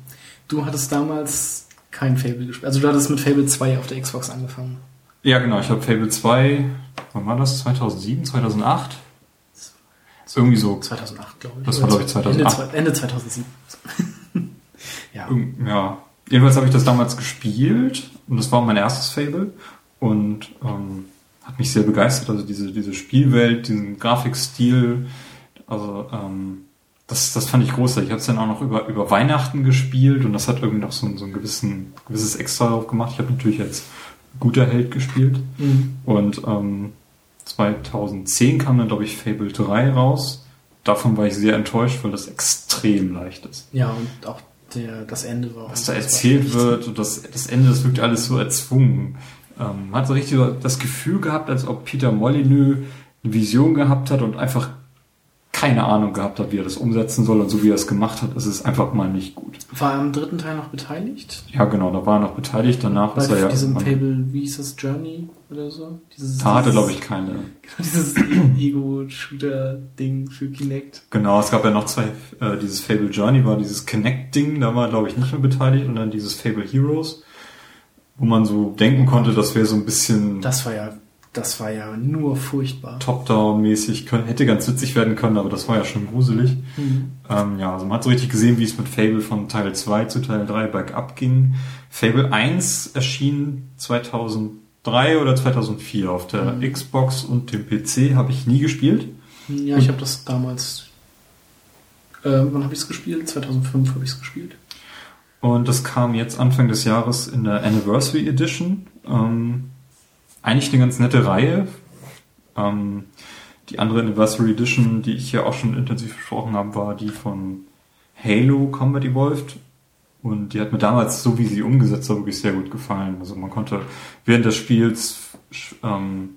Du hattest damals kein Fable gespielt. Also du hattest mit Fable 2 auf der Xbox angefangen. Ja, genau. Ich habe Fable 2, wann war das? 2007, 2008? Irgendwie so. 2008, glaube ich. Das war, glaube ich, 2008. Ende, Ende 2007. ja. ja. Jedenfalls habe ich das damals gespielt und das war mein erstes Fable und ähm, hat mich sehr begeistert. Also diese, diese Spielwelt, diesen Grafikstil, also ähm, das, das fand ich großartig. Ich habe es dann auch noch über, über Weihnachten gespielt und das hat irgendwie noch so, so ein gewissen, gewisses Extra drauf gemacht. Ich habe natürlich jetzt guter Held gespielt mhm. und ähm, 2010 kam dann, glaube ich, Fable 3 raus. Davon war ich sehr enttäuscht, weil das extrem leicht ist. Ja, und auch der, das Ende war. Was da erzählt wird und das, das Ende, das wirkt alles so erzwungen. Ähm, man hat so richtig das Gefühl gehabt, als ob Peter Molyneux eine Vision gehabt hat und einfach keine Ahnung gehabt hat, wie er das umsetzen soll und so wie er es gemacht hat, ist es einfach mal nicht gut. War er am dritten Teil noch beteiligt? Ja, genau, da war er noch beteiligt. Danach Bei ist er ja. diesem Fable, wie hieß das, Journey oder so? Dieses, da hatte, glaube ich, keine. dieses Ego-Shooter-Ding für Kinect. Genau, es gab ja noch zwei, äh, dieses Fable Journey war dieses Kinect-Ding, da war, glaube ich, nicht mehr beteiligt und dann dieses Fable Heroes, wo man so denken konnte, das wäre so ein bisschen. Das war ja das war ja nur furchtbar. Top-Down-mäßig, hätte ganz witzig werden können, aber das war ja schon gruselig. Mhm. Ähm, ja, also man hat so richtig gesehen, wie es mit Fable von Teil 2 zu Teil 3 bergab ging. Fable 1 erschien 2003 oder 2004 auf der mhm. Xbox und dem PC, habe ich nie gespielt. Ja, ich habe das damals. Äh, wann habe ich es gespielt? 2005 habe ich es gespielt. Und das kam jetzt Anfang des Jahres in der Anniversary Edition. Ähm, eigentlich eine ganz nette Reihe. Ähm, die andere Anniversary Edition, die ich ja auch schon intensiv besprochen habe, war die von Halo Combat Evolved. Und die hat mir damals, so wie sie umgesetzt war, wirklich sehr gut gefallen. Also man konnte während des Spiels ähm,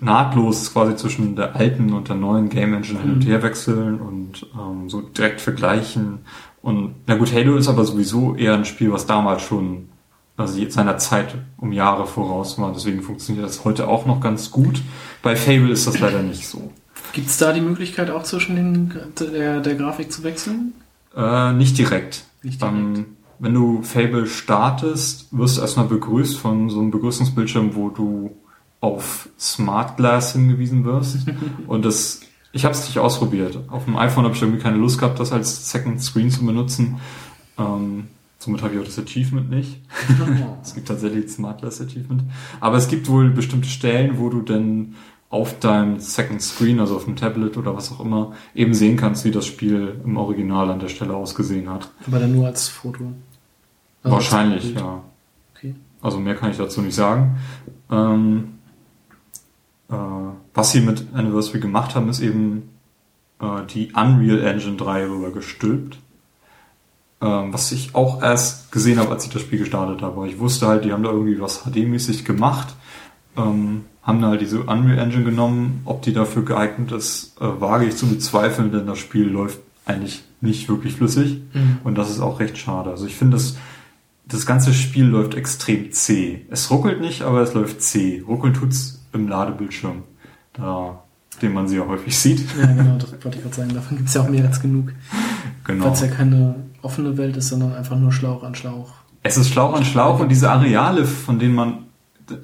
nahtlos quasi zwischen der alten und der neuen Game Engine hin und mhm. her wechseln und ähm, so direkt vergleichen. Und na gut, Halo ist aber sowieso eher ein Spiel, was damals schon also seiner Zeit um Jahre voraus war. Deswegen funktioniert das heute auch noch ganz gut. Bei Fable ist das leider nicht so. Gibt es da die Möglichkeit auch zwischen den, der, der Grafik zu wechseln? Äh, nicht direkt. Nicht direkt. Ähm, wenn du Fable startest, wirst du erstmal begrüßt von so einem Begrüßungsbildschirm, wo du auf Smart Glass hingewiesen wirst. Und das, ich habe es nicht ausprobiert. Auf dem iPhone habe ich irgendwie keine Lust gehabt, das als Second Screen zu benutzen. Ähm, somit habe ich auch das Achievement nicht. es gibt tatsächlich Smart Glass Achievement. Aber es gibt wohl bestimmte Stellen, wo du dann auf deinem Second Screen, also auf dem Tablet oder was auch immer, eben sehen kannst, wie das Spiel im Original an der Stelle ausgesehen hat. Aber dann nur als Foto. Also Wahrscheinlich, als ja. Okay. Also mehr kann ich dazu nicht sagen. Ähm, äh, was sie mit Anniversary gemacht haben, ist eben äh, die Unreal Engine 3 rüber gestülpt. Ähm, was ich auch erst gesehen habe, als ich das Spiel gestartet habe. Aber Ich wusste halt, die haben da irgendwie was HD-mäßig gemacht. Ähm, haben da halt diese Unreal Engine genommen. Ob die dafür geeignet ist, äh, wage ich zu bezweifeln, denn das Spiel läuft eigentlich nicht wirklich flüssig. Mhm. Und das ist auch recht schade. Also ich finde, das, das ganze Spiel läuft extrem zäh. Es ruckelt nicht, aber es läuft zäh. Ruckeln tut's im Ladebildschirm, da, den man sie ja häufig sieht. Ja, genau, das wollte ich gerade sagen. Davon gibt es ja auch mehr als genug. Genau. Weil es ja keine offene Welt ist, sondern einfach nur Schlauch an Schlauch. Es ist Schlauch an Schlauch und diese Areale, von denen man,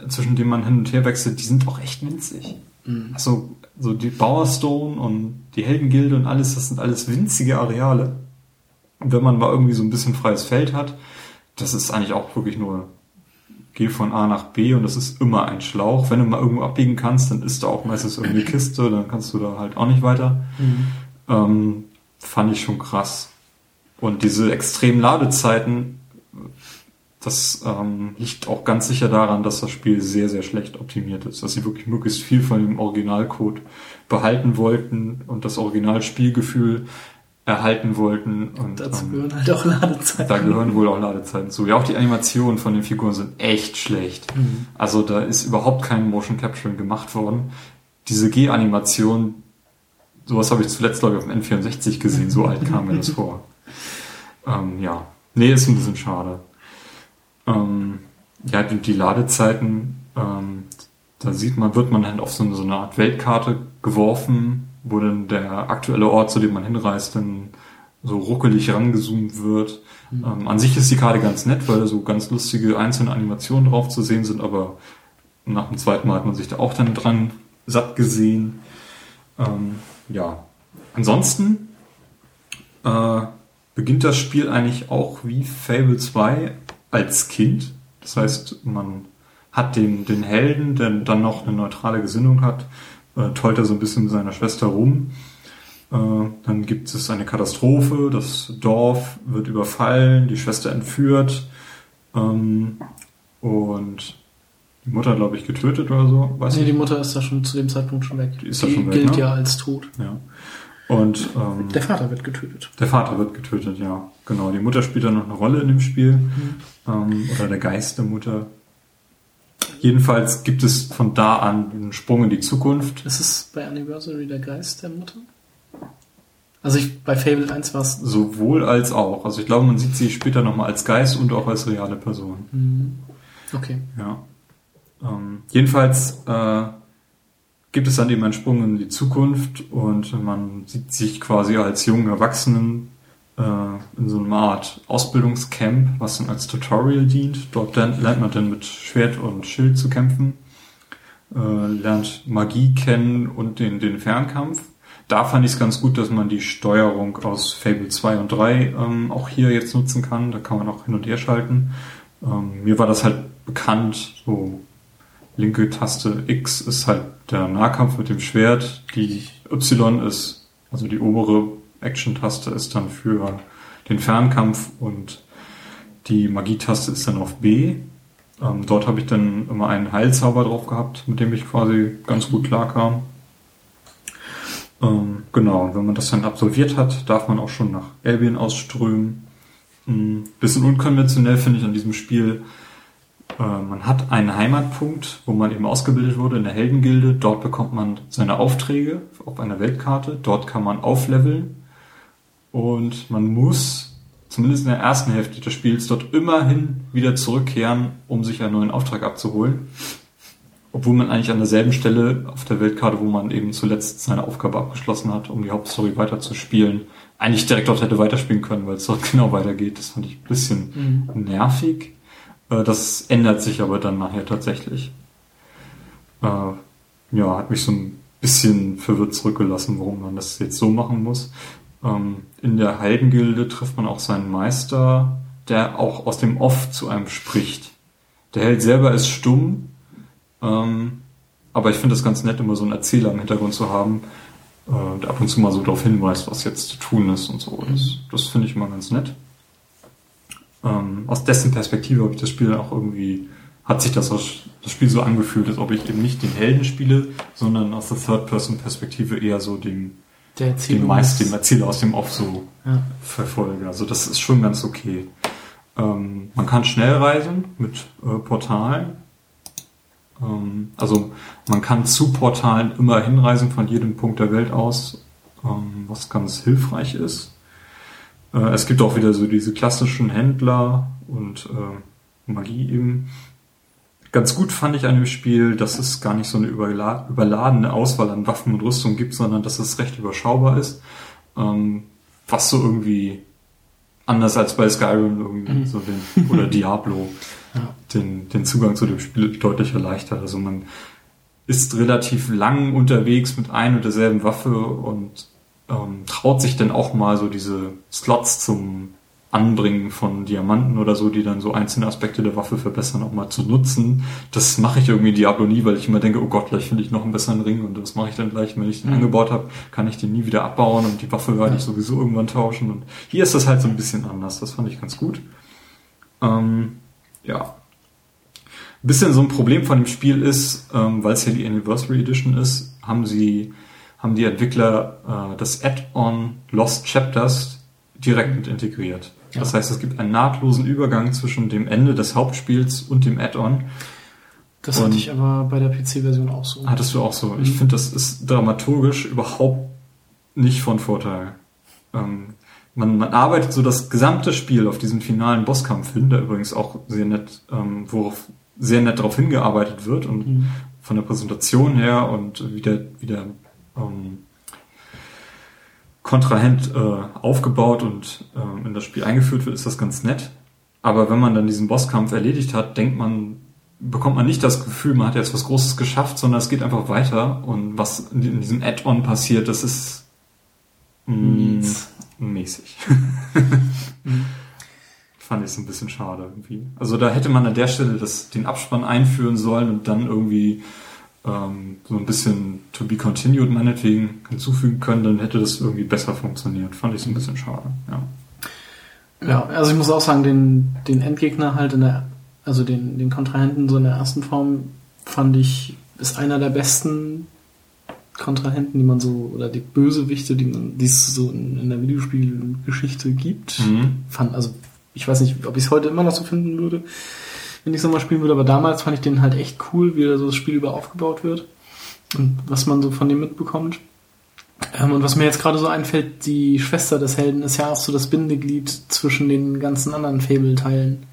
zwischen denen man hin und her wechselt, die sind auch echt winzig. Mhm. Also, so die Bowerstone und die Heldengilde und alles, das sind alles winzige Areale. Und wenn man mal irgendwie so ein bisschen freies Feld hat, das ist eigentlich auch wirklich nur, geh von A nach B und das ist immer ein Schlauch. Wenn du mal irgendwo abbiegen kannst, dann ist da auch meistens irgendeine Kiste, dann kannst du da halt auch nicht weiter. Mhm. Ähm, fand ich schon krass. Und diese extremen Ladezeiten, das ähm, liegt auch ganz sicher daran, dass das Spiel sehr, sehr schlecht optimiert ist. Dass sie wirklich möglichst viel von dem Originalcode behalten wollten und das Originalspielgefühl erhalten wollten. Und Dazu ähm, gehören halt auch Ladezeiten. da gehören wohl auch Ladezeiten zu. Ja, auch die Animationen von den Figuren sind echt schlecht. Mhm. Also da ist überhaupt kein Motion Capturing gemacht worden. Diese G-Animation, sowas habe ich zuletzt, glaube ich, auf dem N64 gesehen. So alt kam mir das vor. Ähm, ja, nee, ist ein bisschen schade. Ähm, ja, die, die Ladezeiten, ähm, da sieht man, wird man halt auf so eine, so eine Art Weltkarte geworfen, wo dann der aktuelle Ort, zu dem man hinreist, dann so ruckelig rangezoomt wird. Ähm, an sich ist die Karte ganz nett, weil da so ganz lustige einzelne Animationen drauf zu sehen sind, aber nach dem zweiten Mal hat man sich da auch dann dran satt gesehen. Ähm, ja. Ansonsten äh, beginnt das Spiel eigentlich auch wie Fable 2 als Kind. Das heißt, man hat den, den Helden, der dann noch eine neutrale Gesinnung hat, äh, tollt er so ein bisschen mit seiner Schwester rum. Äh, dann gibt es eine Katastrophe, das Dorf wird überfallen, die Schwester entführt ähm, und die Mutter, glaube ich, getötet oder so. Weiß Nee, nicht. die Mutter ist da schon zu dem Zeitpunkt schon weg. Die ist da schon weg, gilt ne? ja als tot. Ja. Und ähm, Der Vater wird getötet. der Vater wird getötet, ja. Genau. Die Mutter spielt dann noch eine Rolle in dem Spiel. Ähm, oder der Geist der Mutter. Jedenfalls gibt es von da an einen Sprung in die Zukunft. Ist es bei Anniversary der Geist der Mutter? Also ich, bei Fable 1 war es. Sowohl als auch. Also ich glaube, man sieht sie später nochmal als Geist und auch als reale Person. Mhm. Okay. Ja. Ähm, jedenfalls äh, gibt es dann eben einen Sprung in die Zukunft und man sieht sich quasi als jungen Erwachsenen äh, in so einer Art Ausbildungscamp, was dann als Tutorial dient. Dort lernt man dann mit Schwert und Schild zu kämpfen, äh, lernt Magie kennen und den, den Fernkampf. Da fand ich es ganz gut, dass man die Steuerung aus Fable 2 und 3 ähm, auch hier jetzt nutzen kann. Da kann man auch hin und her schalten. Ähm, mir war das halt bekannt, so linke Taste X ist halt der Nahkampf mit dem Schwert, die Y ist, also die obere Action-Taste ist dann für den Fernkampf und die Magietaste ist dann auf B. Ähm, dort habe ich dann immer einen Heilzauber drauf gehabt, mit dem ich quasi ganz gut klarkam. Ähm, genau, und wenn man das dann absolviert hat, darf man auch schon nach Albion ausströmen. Ein bisschen unkonventionell finde ich an diesem Spiel, man hat einen Heimatpunkt, wo man eben ausgebildet wurde in der Heldengilde. Dort bekommt man seine Aufträge auf einer Weltkarte. Dort kann man aufleveln. Und man muss zumindest in der ersten Hälfte des Spiels, dort immerhin wieder zurückkehren, um sich einen neuen Auftrag abzuholen. Obwohl man eigentlich an derselben Stelle auf der Weltkarte, wo man eben zuletzt seine Aufgabe abgeschlossen hat, um die Hauptstory weiterzuspielen, eigentlich direkt dort hätte weiterspielen können, weil es dort genau weitergeht. Das fand ich ein bisschen mhm. nervig. Äh, das ändert sich aber dann nachher tatsächlich. Äh, ja, hat mich so ein bisschen verwirrt zurückgelassen, warum man das jetzt so machen muss. Ähm, in der Heidengilde trifft man auch seinen Meister, der auch aus dem Off zu einem spricht. Der Held selber ist stumm, ähm, aber ich finde es ganz nett, immer so einen Erzähler im Hintergrund zu haben, äh, der ab und zu mal so darauf hinweist, was jetzt zu tun ist und so. Das, das finde ich immer ganz nett. Ähm, aus dessen Perspektive habe ich das Spiel auch irgendwie, hat sich das, das Spiel so angefühlt, als ob ich eben nicht den Helden spiele, sondern aus der Third-Person-Perspektive eher so dem, der dem meist dem Erzähler aus dem Off so ja. verfolge. Also das ist schon ganz okay. Ähm, man kann schnell reisen mit äh, Portalen. Ähm, also man kann zu Portalen immer hinreisen von jedem Punkt der Welt aus, ähm, was ganz hilfreich ist. Äh, es gibt auch wieder so diese klassischen Händler und äh, Magie eben. Ganz gut fand ich an dem Spiel, dass es gar nicht so eine überladene Auswahl an Waffen und Rüstung gibt, sondern dass es recht überschaubar ist. Ähm, was so irgendwie anders als bei Skyrim irgendwie mhm. so den, oder Diablo ja. den, den Zugang zu dem Spiel deutlich erleichtert. Also man ist relativ lang unterwegs mit ein und derselben Waffe und ähm, traut sich dann auch mal so diese Slots zum Anbringen von Diamanten oder so, die dann so einzelne Aspekte der Waffe verbessern, auch mal zu nutzen. Das mache ich irgendwie Diablo nie, weil ich immer denke, oh Gott, gleich finde ich noch einen besseren Ring und das mache ich dann gleich, wenn ich den mhm. angebaut habe, kann ich den nie wieder abbauen und die Waffe werde ich sowieso irgendwann tauschen. Und hier ist das halt so ein bisschen anders. Das fand ich ganz gut. Ähm, ja. Ein bisschen so ein Problem von dem Spiel ist, ähm, weil es ja die Anniversary Edition ist, haben sie, haben die Entwickler äh, das Add-on Lost Chapters direkt mit integriert. Ja. Das heißt, es gibt einen nahtlosen Übergang zwischen dem Ende des Hauptspiels und dem Add-on. Das und hatte ich aber bei der PC-Version auch so. Hattest du auch so. Mhm. Ich finde, das ist dramaturgisch überhaupt nicht von Vorteil. Ähm, man, man arbeitet so das gesamte Spiel auf diesen finalen Bosskampf hin, der übrigens auch sehr nett, ähm, worauf sehr nett darauf hingearbeitet wird und mhm. von der Präsentation her und wie der, wie der ähm, Kontrahent äh, aufgebaut und äh, in das Spiel eingeführt wird, ist das ganz nett. Aber wenn man dann diesen Bosskampf erledigt hat, denkt man, bekommt man nicht das Gefühl, man hat jetzt was Großes geschafft, sondern es geht einfach weiter. Und was in diesem Add-on passiert, das ist mm, mäßig. Fand ich es ein bisschen schade irgendwie. Also da hätte man an der Stelle das, den Abspann einführen sollen und dann irgendwie ähm, so ein bisschen to be continued meinetwegen hinzufügen können, dann hätte das irgendwie besser funktioniert. Fand ich es ein bisschen schade, ja. Ja, also ich muss auch sagen, den, den Endgegner halt in der, also den, den Kontrahenten so in der ersten Form fand ich, ist einer der besten Kontrahenten, die man so, oder die Bösewichte, die man, die es so in, in der Videospielgeschichte gibt. Mhm. Fand, also ich weiß nicht, ob ich es heute immer noch so finden würde wenn ich es nochmal spielen würde. Aber damals fand ich den halt echt cool, wie so das Spiel über aufgebaut wird und was man so von dem mitbekommt. Ähm, und was mir jetzt gerade so einfällt, die Schwester des Helden ist ja auch so das Bindeglied zwischen den ganzen anderen Fable-Teilen.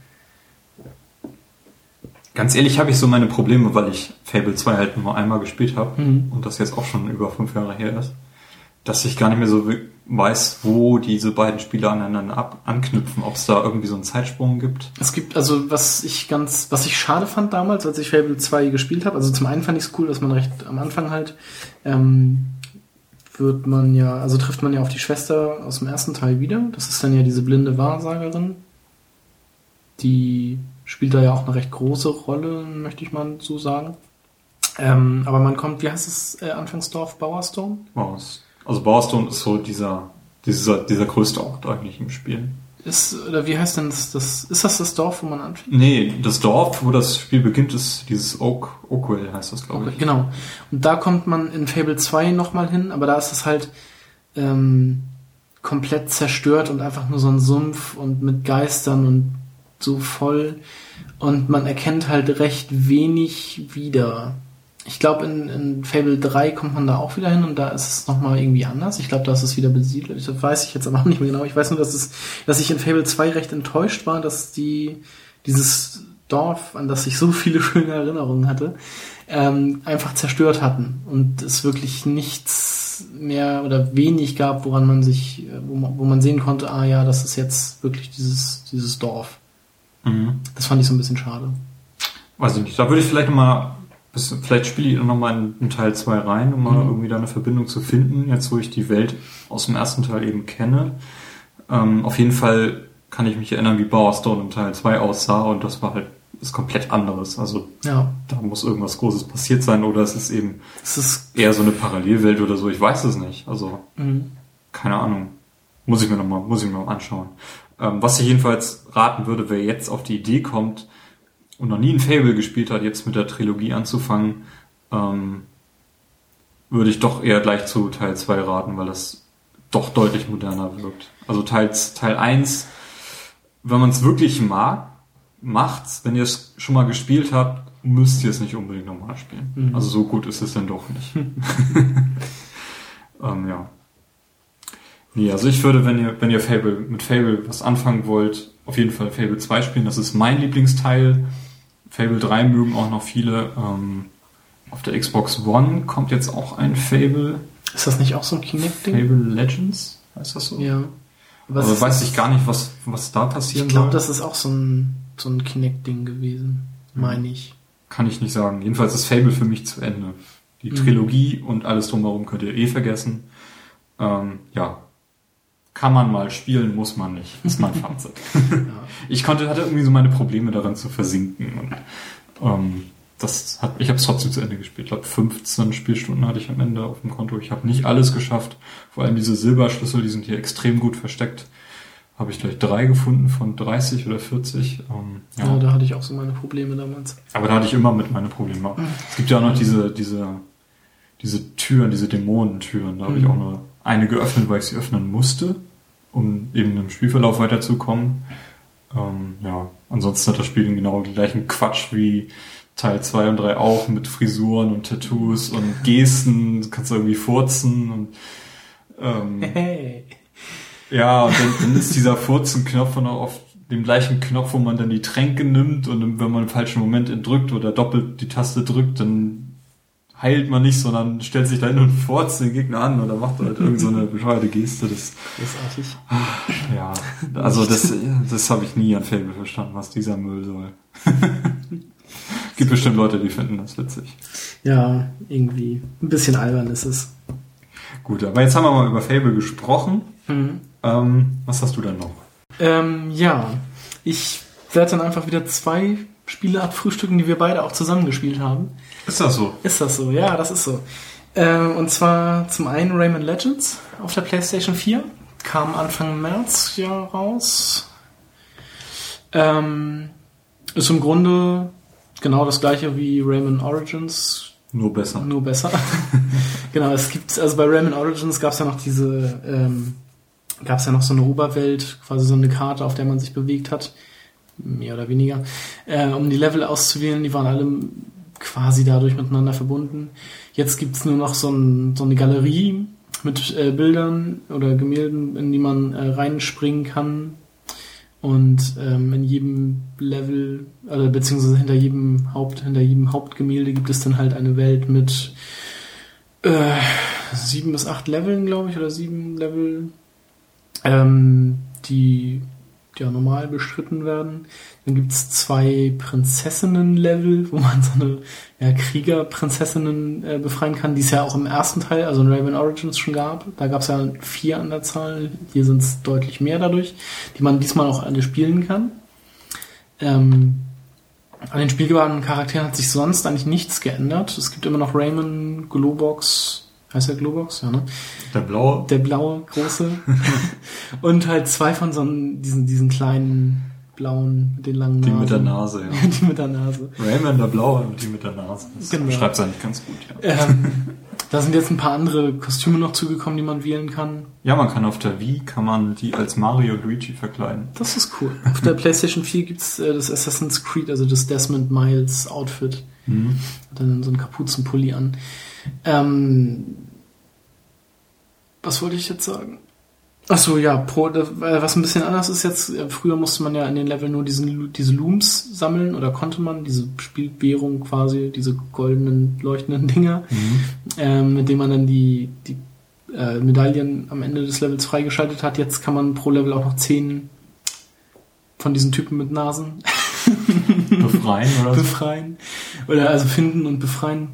Ganz ehrlich habe ich so meine Probleme, weil ich Fable 2 halt nur einmal gespielt habe mhm. und das jetzt auch schon über fünf Jahre her ist dass ich gar nicht mehr so weiß, wo diese beiden Spiele aneinander ab anknüpfen, ob es da irgendwie so einen Zeitsprung gibt. Es gibt, also was ich ganz, was ich schade fand damals, als ich Fable 2 gespielt habe, also zum einen fand ich es cool, dass man recht am Anfang halt ähm, wird man ja, also trifft man ja auf die Schwester aus dem ersten Teil wieder. Das ist dann ja diese blinde Wahrsagerin. Die spielt da ja auch eine recht große Rolle, möchte ich mal so sagen. Ähm, aber man kommt, wie heißt es, äh, Anfangsdorf, Bauerstone? Bauerstone. Also Barstone ist so dieser, dieser, dieser größte Ort eigentlich im Spiel. Ist, oder wie heißt denn das, das, ist das das Dorf, wo man anfängt? Nee, das Dorf, wo das Spiel beginnt, ist dieses Oak, Oakwell heißt das, glaube ich. Genau. Und da kommt man in Fable 2 nochmal hin, aber da ist es halt ähm, komplett zerstört und einfach nur so ein Sumpf und mit Geistern und so voll. Und man erkennt halt recht wenig wieder. Ich glaube, in, in Fable 3 kommt man da auch wieder hin und da ist es nochmal irgendwie anders. Ich glaube, da ist es wieder besiedelt. Das weiß ich jetzt aber auch nicht mehr genau. Ich weiß nur, dass, es, dass ich in Fable 2 recht enttäuscht war, dass die dieses Dorf, an das ich so viele schöne Erinnerungen hatte, ähm, einfach zerstört hatten und es wirklich nichts mehr oder wenig gab, woran man sich, äh, wo man, wo man sehen konnte, ah ja, das ist jetzt wirklich dieses, dieses Dorf. Mhm. Das fand ich so ein bisschen schade. Weiß ich nicht. Da würde ich vielleicht nochmal, vielleicht spiele ich nochmal in, in Teil 2 rein, um mal Mhm. irgendwie da eine Verbindung zu finden, jetzt wo ich die Welt aus dem ersten Teil eben kenne. Ähm, auf jeden Fall kann ich mich erinnern, wie Bowerstone in Teil 2 aussah und das war halt ist komplett anderes. Also Ja, da muss irgendwas Großes passiert sein oder es ist eben es ist, eher so eine Parallelwelt oder so. Ich weiß es nicht. Also mhm. keine Ahnung. Muss ich mir noch mal, muss ich mir mal anschauen. Ähm, was ich jedenfalls raten würde, wer jetzt auf die Idee kommt und noch nie ein Fable gespielt hat, jetzt mit der Trilogie anzufangen, ähm, würde ich doch eher gleich zu Teil 2 raten, weil das doch deutlich moderner wirkt. Also Teil, Teil 1, wenn man es wirklich mag, macht's. Wenn ihr es schon mal gespielt habt, müsst ihr es nicht unbedingt nochmal spielen. Mhm. Also so gut ist es dann doch nicht. ähm, ja. Nee, also ich würde, wenn ihr, wenn ihr Fable, mit Fable was anfangen wollt, auf jeden Fall Fable 2 spielen. Das ist mein Lieblingsteil. Fable 3 mögen auch noch viele. Ähm, auf der Xbox One kommt jetzt auch ein Fable. ist das nicht auch so ein Kinect-Ding? Fable Legends, heißt das so? Ja. Was ist weiß das? ich gar nicht, was, was da passieren Ich glaube, soll. das ist auch so ein, so ein Kinect-Ding gewesen, meine ich. Kann ich nicht sagen. Jedenfalls ist Fable für mich zu Ende. Die Mhm. Trilogie und alles drumherum könnt ihr eh vergessen. Ähm, ja. Kann man mal spielen, muss man nicht. Ist mein Fazit. Ja. Ich konnte, hatte irgendwie so meine Probleme darin zu versinken. Und, ähm, das hat, ich habe es trotzdem zu Ende gespielt. Ich glaube, 15 Spielstunden hatte ich am Ende auf dem Konto. Ich habe nicht alles geschafft. Vor allem diese Silberschlüssel, die sind hier extrem gut versteckt. Habe ich gleich drei gefunden von 30 oder 40. Ähm, Ja. da hatte ich auch so meine Probleme damals. aber da hatte ich immer mit meine Probleme. Es gibt ja auch noch diese, diese, diese Türen, diese Dämonentüren. Da habe ich Mhm. auch nur eine geöffnet, weil ich sie öffnen musste, um eben im Spielverlauf weiterzukommen. Ähm, ja, ansonsten hat das Spiel den genau gleichen Quatsch wie Teil 2 und 3 auch, mit Frisuren und Tattoos und Gesten. Du kannst irgendwie furzen und ähm, Hey. ja, und dann, dann ist dieser Furzenknopf dann auch auf dem gleichen Knopf, wo man dann die Tränke nimmt und wenn man im falschen Moment drückt oder doppelt die Taste drückt, dann heilt man nicht, sondern stellt sich da hin und furzt den Gegner an oder macht halt irgend so eine bescheuerte Geste. Das, Großartig. ja, also das, das habe ich nie an Fable verstanden, was dieser Müll soll. Gibt bestimmt Leute, die finden das witzig. Ja, irgendwie. Ein bisschen albern ist es. Gut, aber jetzt haben wir mal über Fable gesprochen. Mhm. Ähm, was hast du denn noch? Ähm, ja, ich werde dann einfach wieder zwei Spiele abfrühstücken, die wir beide auch zusammen gespielt haben. Ist das so? Ist das so? Ja, das ist so. Ähm, und zwar zum einen Rayman Legends auf der PlayStation 4. Kam Anfang März ja raus. Ähm, ist im Grunde genau das gleiche wie Rayman Origins, Nur besser. nur besser. genau, es gibt, also bei Rayman Origins gab es ja noch diese, ähm, gab es ja noch so eine Oberwelt, quasi so eine Karte, auf der man sich bewegt hat, mehr oder weniger, äh, um die Level auszuwählen. Die waren alle quasi dadurch miteinander verbunden. Jetzt gibt's nur noch so, ein, so eine Galerie mit äh, Bildern oder Gemälden, in die man äh, reinspringen kann. Und ähm, in jedem Level, oder beziehungsweise hinter jedem Haupt, hinter jedem Hauptgemälde gibt es dann halt eine Welt mit äh, sieben bis acht Leveln, glaube ich, oder sieben Level, ähm, die ja normal bestritten werden. Dann gibt's zwei Prinzessinnen-Level, wo man so eine ja, Kriegerprinzessinnen äh, befreien kann, die es ja auch im ersten Teil, also in Raven Origins schon gab. Da gab's ja vier an der Zahl, hier sind es deutlich mehr dadurch, die man diesmal auch alle spielen kann. Ähm, an den spielbaren Charakteren hat sich sonst eigentlich nichts geändert. Es gibt immer noch Raymond, Globox, heißt der Globox? Ja, ne? Der blaue? Der blaue, große. und halt zwei von so einen, diesen, diesen kleinen blauen, mit den langen Die Nasen. mit der Nase, ja. die mit der Nase. Raymond der Blaue und die mit der Nase. Das Genau. schreibt eigentlich ganz gut, ja. Ähm, da sind jetzt ein paar andere Kostüme noch zugekommen, die man wählen kann. Ja, man kann auf der Wii, kann man die als Mario und Luigi verkleiden. Das ist cool. Auf der PlayStation 4 gibt's äh, das Assassin's Creed, also das Desmond Miles Outfit. Mhm. Hat dann so einen Kapuzenpulli an. Ähm, was wollte ich jetzt sagen? Ach so, ja, pro, äh, was ein bisschen anders ist jetzt, äh, früher musste man ja in den Level nur diesen, diese Looms sammeln oder konnte man, diese Spielwährung quasi, diese goldenen leuchtenden Dinger, ähm, mit denen man dann die, die äh, Medaillen am Ende des Levels freigeschaltet hat. Jetzt kann man pro Level auch noch zehn von diesen Typen mit Nasen Befreien oder befreien. Oder also finden und befreien.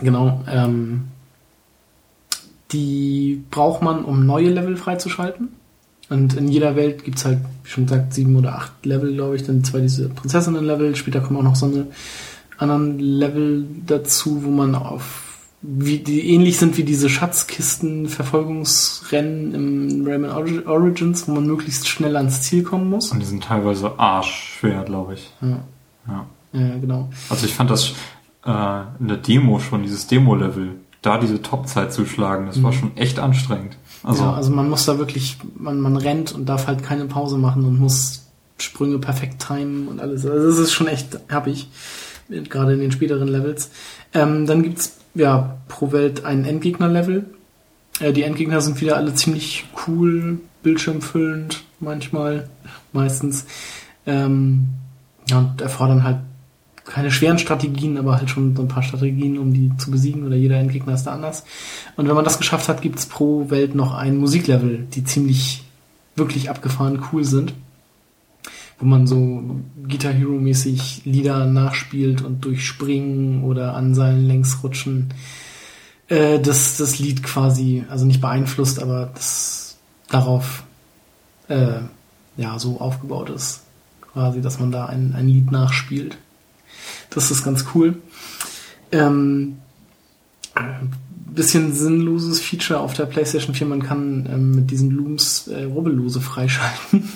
Genau. Ähm, die braucht man, um neue Level freizuschalten. Und in jeder Welt gibt's halt, wie schon gesagt, sieben oder acht Level, glaube ich. Dann zwei diese Prinzessinnen-Level. Später kommen auch noch so eine anderen Level dazu, wo man auf wie die ähnlich sind wie diese Schatzkisten Verfolgungsrennen im Rayman Origi- Origins, wo man möglichst schnell ans Ziel kommen muss. Und die sind teilweise arschschwer, glaube ich. Ja, Ja. ja genau. Also ich fand das äh, in der Demo schon, dieses Demo-Level, da diese Topzeit zu schlagen, das war Mhm. schon echt anstrengend. Also, ja, also man muss da wirklich, man, man rennt und darf halt keine Pause machen und muss Sprünge perfekt timen und alles. Also das ist schon echt happig, gerade in den späteren Levels. Ähm, dann gibt's ja pro Welt ein Endgegner-Level. Äh, die Endgegner sind wieder alle ziemlich cool, bildschirmfüllend manchmal, meistens. Ähm, ja, und erfordern halt keine schweren Strategien, aber halt schon so ein paar Strategien, um die zu besiegen oder jeder Endgegner ist da anders. Und wenn man das geschafft hat, gibt's pro Welt noch ein Musiklevel, die ziemlich wirklich abgefahren cool sind. Wo man so Guitar Hero mäßig Lieder nachspielt und durch Springen oder an Seilen längs rutschen. Äh, das, das Lied quasi, also nicht beeinflusst, aber das darauf äh, ja so aufgebaut ist. Quasi, dass man da ein, ein Lied nachspielt. Das ist ganz cool. Ähm, bisschen sinnloses Feature auf der PlayStation 4. Man kann ähm, mit diesen Looms äh, Rubbellose freischalten.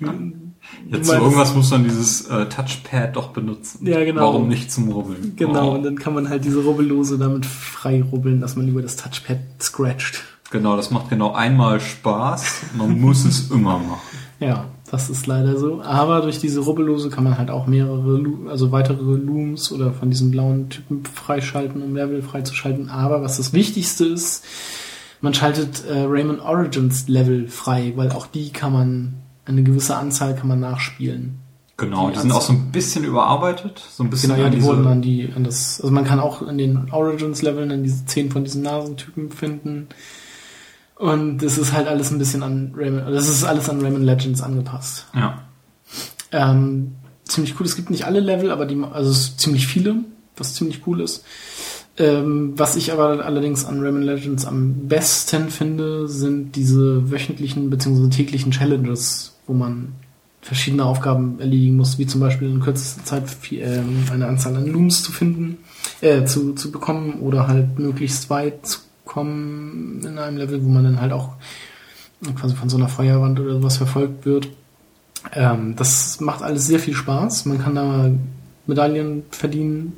jetzt zu irgendwas muss man dieses äh, Touchpad doch benutzen. Ja, genau. Warum nicht zum Rubbeln? Genau, Oh. und dann kann man halt diese Rubbellose damit frei rubbeln, dass man über das Touchpad scratcht. Genau, das macht genau einmal Spaß. Man muss es immer machen. Ja, das ist leider so. Aber durch diese Rubbellose kann man halt auch mehrere, also weitere Looms oder von diesen blauen Typen freischalten, um Level freizuschalten. Aber was das Wichtigste ist, man schaltet äh, Rayman Origins Level frei, weil auch die kann man, eine gewisse Anzahl kann man nachspielen. Genau, Die die, sind auch so ein bisschen überarbeitet. So ein bisschen Genau, ja, die wurden an die, an das, also man kann auch in den Origins-Leveln dann diese zehn von diesen Nasentypen finden. Und das ist halt alles ein bisschen an Rayman, das ist alles an Rayman Legends angepasst. Ja. Ähm, ziemlich cool. Es gibt nicht alle Level, aber die, also ziemlich viele, was ziemlich cool ist. Ähm, was ich aber allerdings an Rayman Legends am besten finde, sind diese wöchentlichen bzw. täglichen Challenges, wo man verschiedene Aufgaben erledigen muss, wie zum Beispiel in kürzester Zeit ähm, eine Anzahl an Looms zu finden, äh, zu, zu bekommen oder halt möglichst weit zu kommen in einem Level, wo man dann halt auch quasi von so einer Feuerwand oder sowas verfolgt wird. Ähm, das macht alles sehr viel Spaß. Man kann da Medaillen verdienen.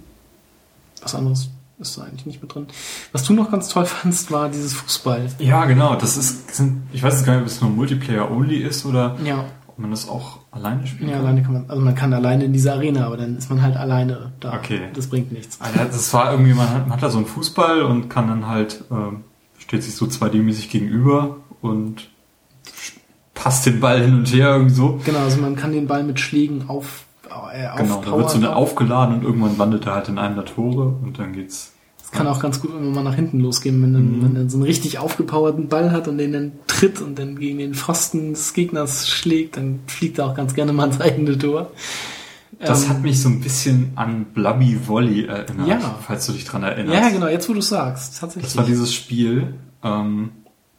Was anderes ist da eigentlich nicht mit drin. Was du noch ganz toll fandst, war dieses Fußball. Ja, genau. Das ist, sind, ich weiß jetzt gar nicht, ob es nur Multiplayer-only ist oder Ja, ob man das auch alleine spielen ja, kann. alleine kann man, also man kann alleine in dieser Arena, aber dann ist man halt alleine da. Okay. Das bringt nichts. Also das war irgendwie, man hat, man hat da so einen Fußball und kann dann halt, ähm, steht sich so 2D-mäßig gegenüber und passt den Ball hin und her irgendwie so. Genau, also man kann den Ball mit Schlägen auf, äh, Genau, da wird so eine aufgeladen und irgendwann landet er halt in einem der Tore und dann geht's. Das kann auch ganz gut, wenn wir mal nach hinten losgehen, wenn, Mhm. wenn dann so einen richtig aufgepowerten Ball hat und den dann tritt und dann gegen den Pfosten des Gegners schlägt, dann fliegt er auch ganz gerne mal ins eigene Tor. Das Ähm, hat mich so ein bisschen an Blubby Volley erinnert, Ja. falls du dich dran erinnerst. Ja, genau, jetzt wo du sagst, tatsächlich. Das war dieses Spiel, ähm,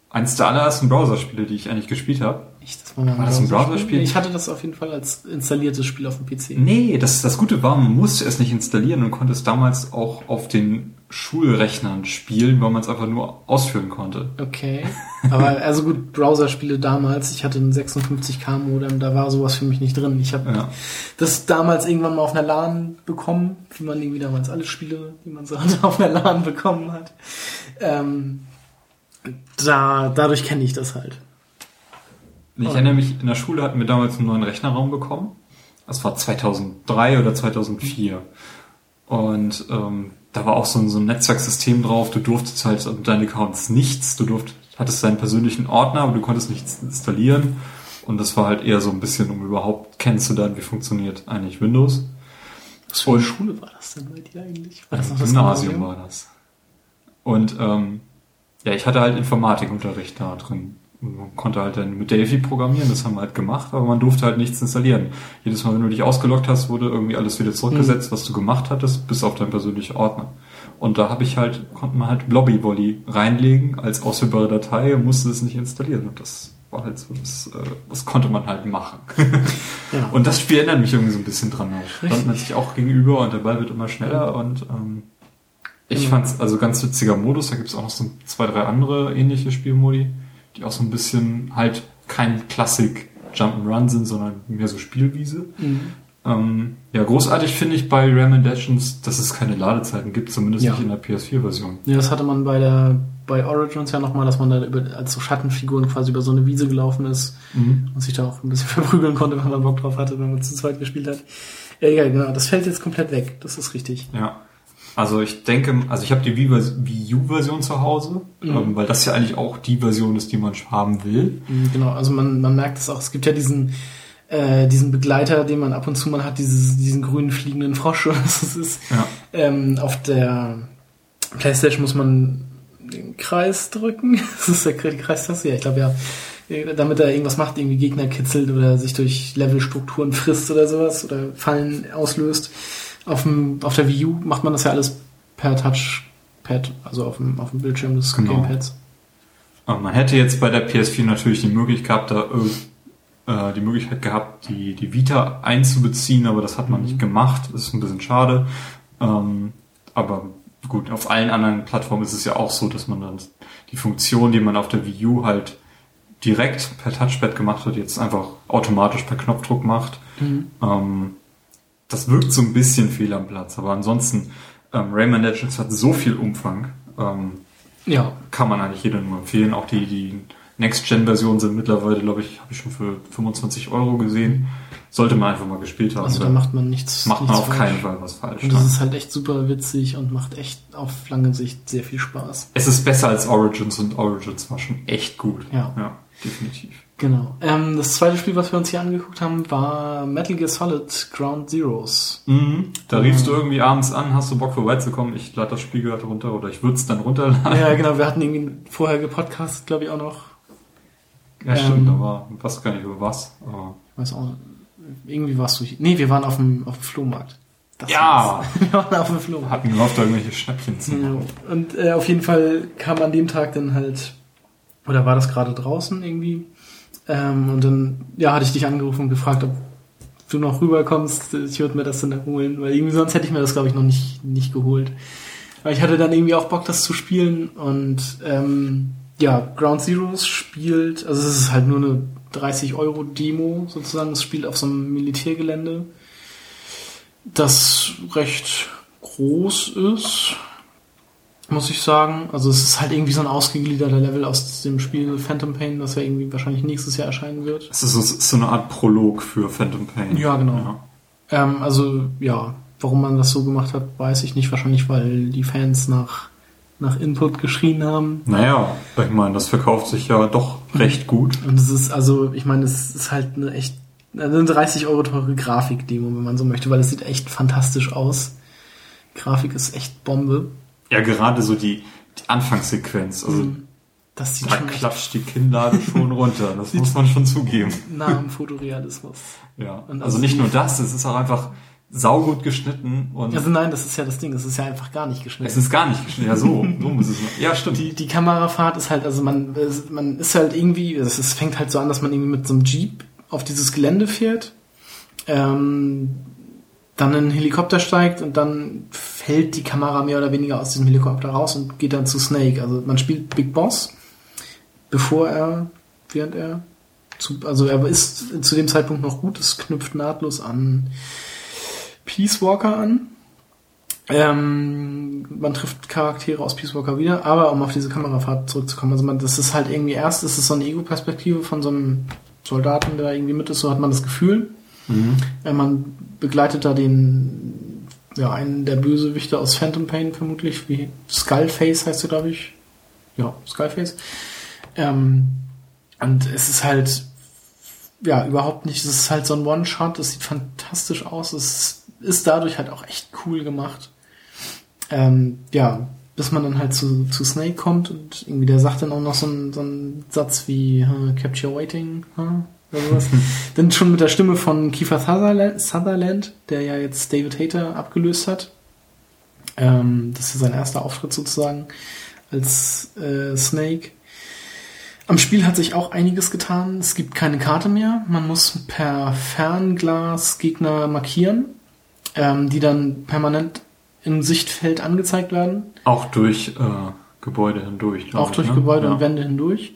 eins der allerersten Browser-Spiele, die ich eigentlich gespielt habe. Ich, das war, War das ein Browserspiel? Ich hatte das auf jeden Fall als installiertes Spiel auf dem PC. Nee, das, das Gute war, man musste es nicht installieren und konnte es damals auch auf den Schulrechnern spielen, weil man es einfach nur ausführen konnte. Okay. Aber also gut, Browserspiele damals, ich hatte ein 56k Modem, da war sowas für mich nicht drin. Ich habe Ja. das damals irgendwann mal auf einer LAN bekommen, wie man irgendwie damals alle Spiele, die man so hatte, auf einer LAN bekommen hat. Ähm, da, dadurch kenne ich das halt. Ich erinnere mich, in der Schule hatten wir damals einen neuen Rechnerraum bekommen. Das war 2003 oder 2004. Und ähm, da war auch so ein, so ein Netzwerksystem drauf. Du durftest halt mit deinen Accounts nichts. Du durft, hattest deinen persönlichen Ordner, aber du konntest nichts installieren. Und das war halt eher so ein bisschen, um überhaupt kennenzulernen, wie funktioniert eigentlich Windows. Was für eine Schule war das denn bei dir eigentlich? War das noch das Gymnasium war das. Und ähm, ja, ich hatte halt Informatikunterricht da drin. Man konnte halt dann mit Delphi programmieren, das haben wir halt gemacht, aber man durfte halt nichts installieren. Jedes Mal, wenn du dich ausgeloggt hast, wurde irgendwie alles wieder zurückgesetzt, was du gemacht hattest, bis auf deinen persönlichen Ordner. Und da habe ich halt, konnte man halt Blobby Volley reinlegen als ausführbare Datei und musste es nicht installieren. Und das war halt so, das, äh, das konnte man halt machen. Ja. Und das Spiel erinnert mich irgendwie so ein bisschen dran. Richtig. Stand man sich auch gegenüber und der Ball wird immer schneller und ähm, ich Genau. fand's also ganz witziger Modus. Da gibt's auch noch so zwei, drei andere ähnliche Spielmodi, die auch so ein bisschen halt kein Klassik Jump'n'Run sind, sondern mehr so Spielwiese. Mhm. Ähm, ja, großartig finde ich bei Rayman Legends, dass es keine Ladezeiten gibt, zumindest Ja. nicht in der PS4-Version. Ja, das hatte man bei der bei Origins ja nochmal, dass man da über, als so Schattenfiguren quasi über so eine Wiese gelaufen ist und sich da auch ein bisschen verprügeln konnte, wenn man Bock drauf hatte, wenn man zu zweit gespielt hat. Ja, ja, genau. Das fällt jetzt komplett weg. Das ist richtig. Ja. Also ich denke, also ich habe die Wii- U-Version zu Hause, Mhm. ähm, weil das ja eigentlich auch die Version ist, die man haben will. Mhm, Genau, also man, man merkt es auch. Es gibt ja diesen, äh, diesen Begleiter, den man ab und zu mal hat, dieses, diesen grünen fliegenden Frosch. Das ist, Ja. ähm, auf der Playstation muss man den Kreis drücken. Das ist der Kreistaste, ja, ich glaube ja. Äh, Damit er irgendwas macht, irgendwie Gegner kitzelt oder sich durch Levelstrukturen frisst oder sowas oder Fallen auslöst. Auf, dem, auf der Wii U macht man das ja alles per Touchpad, also auf dem, auf dem Bildschirm des Genau. Gamepads. Und man hätte jetzt bei der PS4 natürlich die Möglichkeit, da, äh, die Möglichkeit gehabt, die, die Vita einzubeziehen, aber das hat man nicht gemacht. Das ist ein bisschen schade. Ähm, aber gut, auf allen anderen Plattformen ist es ja auch so, dass man dann die Funktion, die man auf der Wii U halt direkt per Touchpad gemacht hat, jetzt einfach automatisch per Knopfdruck macht. Ähm, das wirkt so ein bisschen fehl am Platz, aber ansonsten, ähm, Rayman Legends hat so viel Umfang. Ähm, Ja, kann man eigentlich jedem nur empfehlen. Auch die, die Next-Gen-Versionen sind mittlerweile, glaube ich, habe ich schon für 25 Euro gesehen. Sollte man einfach mal gespielt haben. also da macht man nichts. macht man nichts auf falsch. keinen Fall was falsch. Und das ist halt echt super witzig und macht echt auf lange Sicht sehr viel Spaß. Es ist besser als Origins und Origins war schon echt gut. Ja. ja definitiv. Genau. Ähm, das zweite Spiel, was wir uns hier angeguckt haben, war Metal Gear Solid Ground Zeroes. Mhm. Da riefst du irgendwie abends an, hast du Bock vorbeizukommen, ich lade das Spiel gerade runter oder ich würde es dann runterladen. Ja, genau. Wir hatten irgendwie vorher gepodcastet, glaube ich, auch noch. Ja, stimmt, Ähm, ich weiß gar nicht über was. Aber Ich weiß auch nicht. Irgendwie warst du hier. Nee, wir waren auf dem, auf dem Flohmarkt. Das Ja. war's. Wir waren auf dem Flohmarkt. hatten gehofft, da irgendwelche Schnäppchen zu Ja. machen. Und äh, auf jeden Fall kam an dem Tag dann halt, oder war das gerade draußen irgendwie? Ähm, und dann, ja, hatte ich dich angerufen und gefragt, ob du noch rüberkommst. Ich würde mir das dann holen, weil irgendwie sonst hätte ich mir das, glaube ich, noch nicht, nicht geholt. Aber ich hatte dann irgendwie auch Bock, das zu spielen und ähm, ja, Ground Zeroes spielt, also es ist halt nur eine 30 Euro Demo sozusagen, es spielt auf so einem Militärgelände, das recht groß ist, muss ich sagen. Also es ist halt irgendwie so ein ausgegliederter Level aus dem Spiel Phantom Pain, das ja irgendwie wahrscheinlich nächstes Jahr erscheinen wird. Es ist so, eine Art Prolog für Phantom Pain. Ja, genau. Ja. Ähm, also ja, warum man das so gemacht hat, weiß ich nicht. Wahrscheinlich, weil die Fans nach, nach Input geschrien haben. Naja, ich meine, das verkauft sich ja doch recht gut. Und es ist, also, ich meine, es ist halt eine echt, eine 30 Euro teure Grafik-Demo, wenn man so möchte, weil es sieht echt fantastisch aus. Grafik ist echt Bombe. Ja, gerade so die, die Anfangssequenz. Also Das sieht da schon klatscht die Kinnlade schon runter. Das muss man schon zugeben. nah am Fotorealismus. Ja. Und Also nicht nur das, es ist auch einfach saugut geschnitten und Also nein, das ist ja das Ding, es ist ja einfach gar nicht geschnitten. es ist gar nicht geschnitten. Ja, so, so muss es. Ja, stimmt. Die, die Kamerafahrt ist halt, also man, man ist halt irgendwie, es fängt halt so an, dass man irgendwie mit so einem Jeep auf dieses Gelände fährt, ähm, dann in einen Helikopter steigt und dann fällt die Kamera mehr oder weniger aus diesem Helikopter raus und geht dann zu Snake. Also man spielt Big Boss, bevor er, während er, zu, also er ist zu dem Zeitpunkt noch gut, es knüpft nahtlos an Peace Walker an. Ähm, man trifft Charaktere aus Peace Walker wieder, aber um auf diese Kamerafahrt zurückzukommen, also man, das ist halt irgendwie erst, ist es so eine Ego-Perspektive von so einem Soldaten, der da irgendwie mit ist, so hat man das Gefühl. Mhm. Äh, man begleitet da den, ja, einen der Bösewichte aus Phantom Pain vermutlich, wie Skullface heißt er, glaube ich. Ja, Skullface. Ähm, und es ist halt, ja, überhaupt nicht, es ist halt so ein One-Shot, es sieht fantastisch aus, es ist dadurch halt auch echt cool gemacht. Ähm, ja, bis man dann halt zu, zu Snake kommt und irgendwie der sagt dann auch noch so einen, so einen Satz wie Capture Waiting? Oder sowas. dann schon mit der Stimme von Kiefer Sutherland, der ja jetzt David Hayter abgelöst hat. Ähm, das ist sein erster Auftritt sozusagen als äh, Snake. Am Spiel hat sich auch einiges getan. Es gibt keine Karte mehr. Man muss per Fernglas Gegner markieren, ähm, die dann permanent im Sichtfeld angezeigt werden. Auch durch äh, Gebäude hindurch. Auch ich, durch ne? Gebäude ja. und Wände hindurch.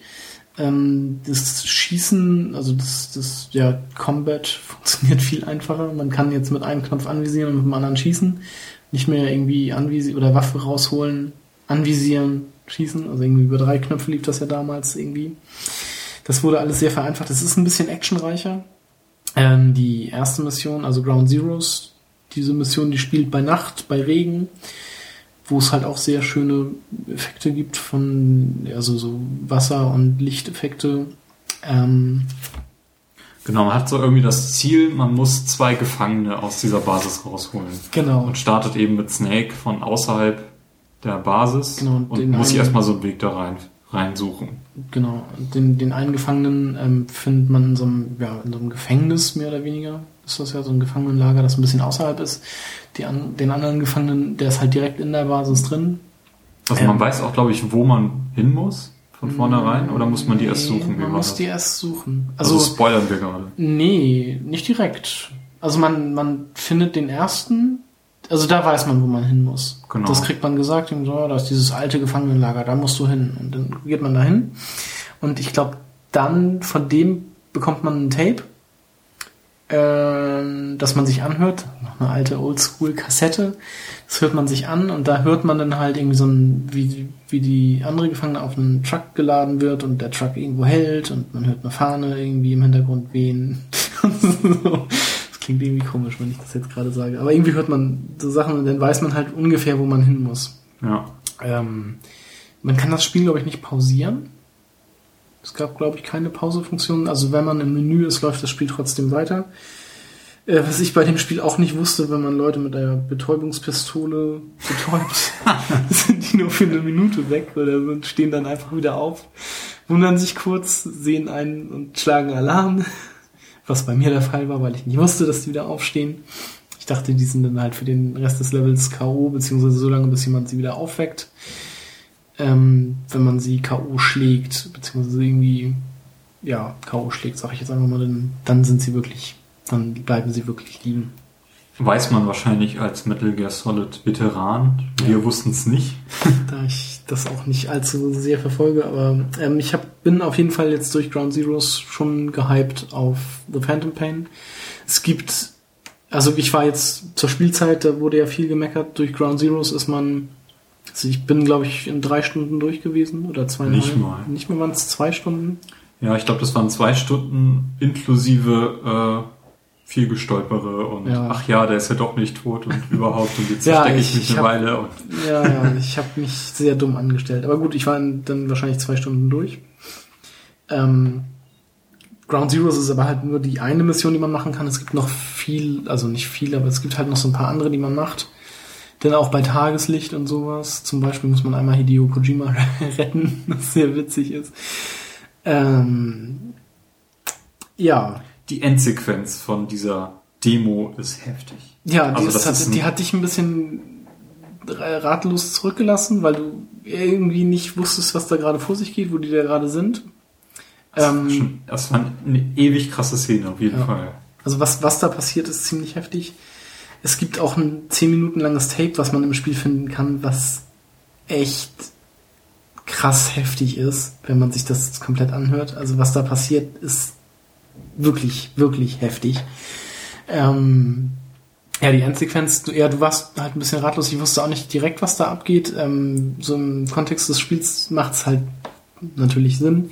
Ähm, das Schießen, also das, das ja, Combat funktioniert viel einfacher. Man kann jetzt mit einem Knopf anvisieren und mit dem anderen schießen. Nicht mehr irgendwie anvisieren oder Waffe rausholen, anvisieren, schießen. Also irgendwie über drei Knöpfe lief das ja damals irgendwie. Das wurde alles sehr vereinfacht. Es ist ein bisschen actionreicher. Ähm, die erste Mission, also Ground Zeroes, diese Mission, die spielt bei Nacht, bei Regen wo es halt auch sehr schöne Effekte gibt von, also so Wasser- und Lichteffekte. Ähm, Genau, man hat so irgendwie das Ziel, man muss zwei Gefangene aus dieser Basis rausholen. genau. Und startet eben mit Snake von außerhalb der Basis Genau, und und muss sich erstmal so einen Weg da rein reinsuchen. Genau. Den, den einen Gefangenen ähm, findet man in so, einem, ja, in so einem Gefängnis, mehr oder weniger. Ist das ja so ein Gefangenenlager, das ein bisschen außerhalb ist. Die an, den anderen Gefangenen, der ist halt direkt in der Basis drin. Also man Ähm. weiß auch, glaube ich, wo man hin muss von vornherein oder muss man die erst Nee, suchen? Wie Man muss das? die erst suchen. also, Also, spoilern wir gerade. nee, nicht direkt. Also man, man findet den ersten, also da weiß man, wo man hin muss. Genau. Das kriegt man gesagt, so, da ist dieses alte Gefangenenlager, da musst du hin. Und dann geht man da hin. Und ich glaube, dann von dem bekommt man ein Tape, ähm, das man sich anhört. Noch eine alte Oldschool-Kassette. Das hört man sich an und da hört man dann halt irgendwie so ein, wie, wie die andere Gefangene auf einen Truck geladen wird und der Truck irgendwo hält und man hört eine Fahne irgendwie im Hintergrund wehen. Das klingt irgendwie komisch, wenn ich das jetzt gerade sage. Aber irgendwie hört man so Sachen und dann weiß man halt ungefähr, wo man hin muss. Ja. Ähm, man kann das Spiel, glaube ich, nicht pausieren. Es gab, glaube ich, keine Pausefunktion. Also wenn man im Menü ist, läuft das Spiel trotzdem weiter. Äh, was ich bei dem Spiel auch nicht wusste, wenn man Leute mit einer Betäubungspistole betäubt, sind die nur für eine Minute weg oder stehen dann einfach wieder auf, wundern sich kurz, sehen einen und schlagen Alarm. Was bei mir der Fall war, weil ich nicht wusste, dass die wieder aufstehen. Ich dachte, die sind dann halt für den Rest des Levels K.O., beziehungsweise so lange, bis jemand sie wieder aufweckt. Ähm, wenn man sie K.O. schlägt, beziehungsweise irgendwie, ja, K.O. schlägt, sag ich jetzt einfach mal, dann, dann sind sie wirklich, dann bleiben sie wirklich liegen. Weiß man wahrscheinlich als Metal Gear Solid Veteran. Wir wussten es nicht. da ich das auch nicht allzu sehr verfolge, aber ähm, ich hab, bin auf jeden Fall jetzt durch Ground Zeroes schon gehypt auf The Phantom Pain. Es gibt, also ich war jetzt zur Spielzeit, da wurde ja viel gemeckert, durch Ground Zeroes ist man, also ich bin glaube ich in drei Stunden durch gewesen oder zweieinhalb. Nicht mal. Nicht mal waren es zwei Stunden. Ja, ich glaube, das waren zwei Stunden inklusive äh, viel Gestolpere und Ja. ach ja, der ist ja doch nicht tot und überhaupt und jetzt Ja, verstecke ich ich- mich ich eine hab- Weile und Ja, ja, ich habe mich sehr dumm angestellt. Aber gut, ich war dann wahrscheinlich zwei Stunden durch. Ähm, Ground Zeroes ist aber halt nur die eine Mission, die man machen kann. Es gibt noch viel, also nicht viel, aber es gibt halt noch so ein paar andere, die man macht. Denn auch bei Tageslicht und sowas. Zum Beispiel muss man einmal Hideo Kojima retten, was sehr witzig ist. Ähm, ja, die Endsequenz von dieser Demo ist heftig. Ja, die, Also ist, hat, ist die hat dich ein bisschen ratlos zurückgelassen, weil du irgendwie nicht wusstest, was da gerade vor sich geht, wo die da gerade sind. Das, Ähm, war schon, das war eine ewig krasse Szene, auf jeden Ja. Fall. Also was, was da passiert, ist ziemlich heftig. Es gibt auch ein 10 Minuten langes Tape, was man im Spiel finden kann, was echt krass heftig ist, wenn man sich das komplett anhört. Also was da passiert, ist wirklich, wirklich heftig. Ähm, ja, die Endsequenz, du, ja, du warst halt ein bisschen ratlos. Ich wusste auch nicht direkt, was da abgeht. Ähm, so im Kontext des Spiels macht es halt natürlich Sinn.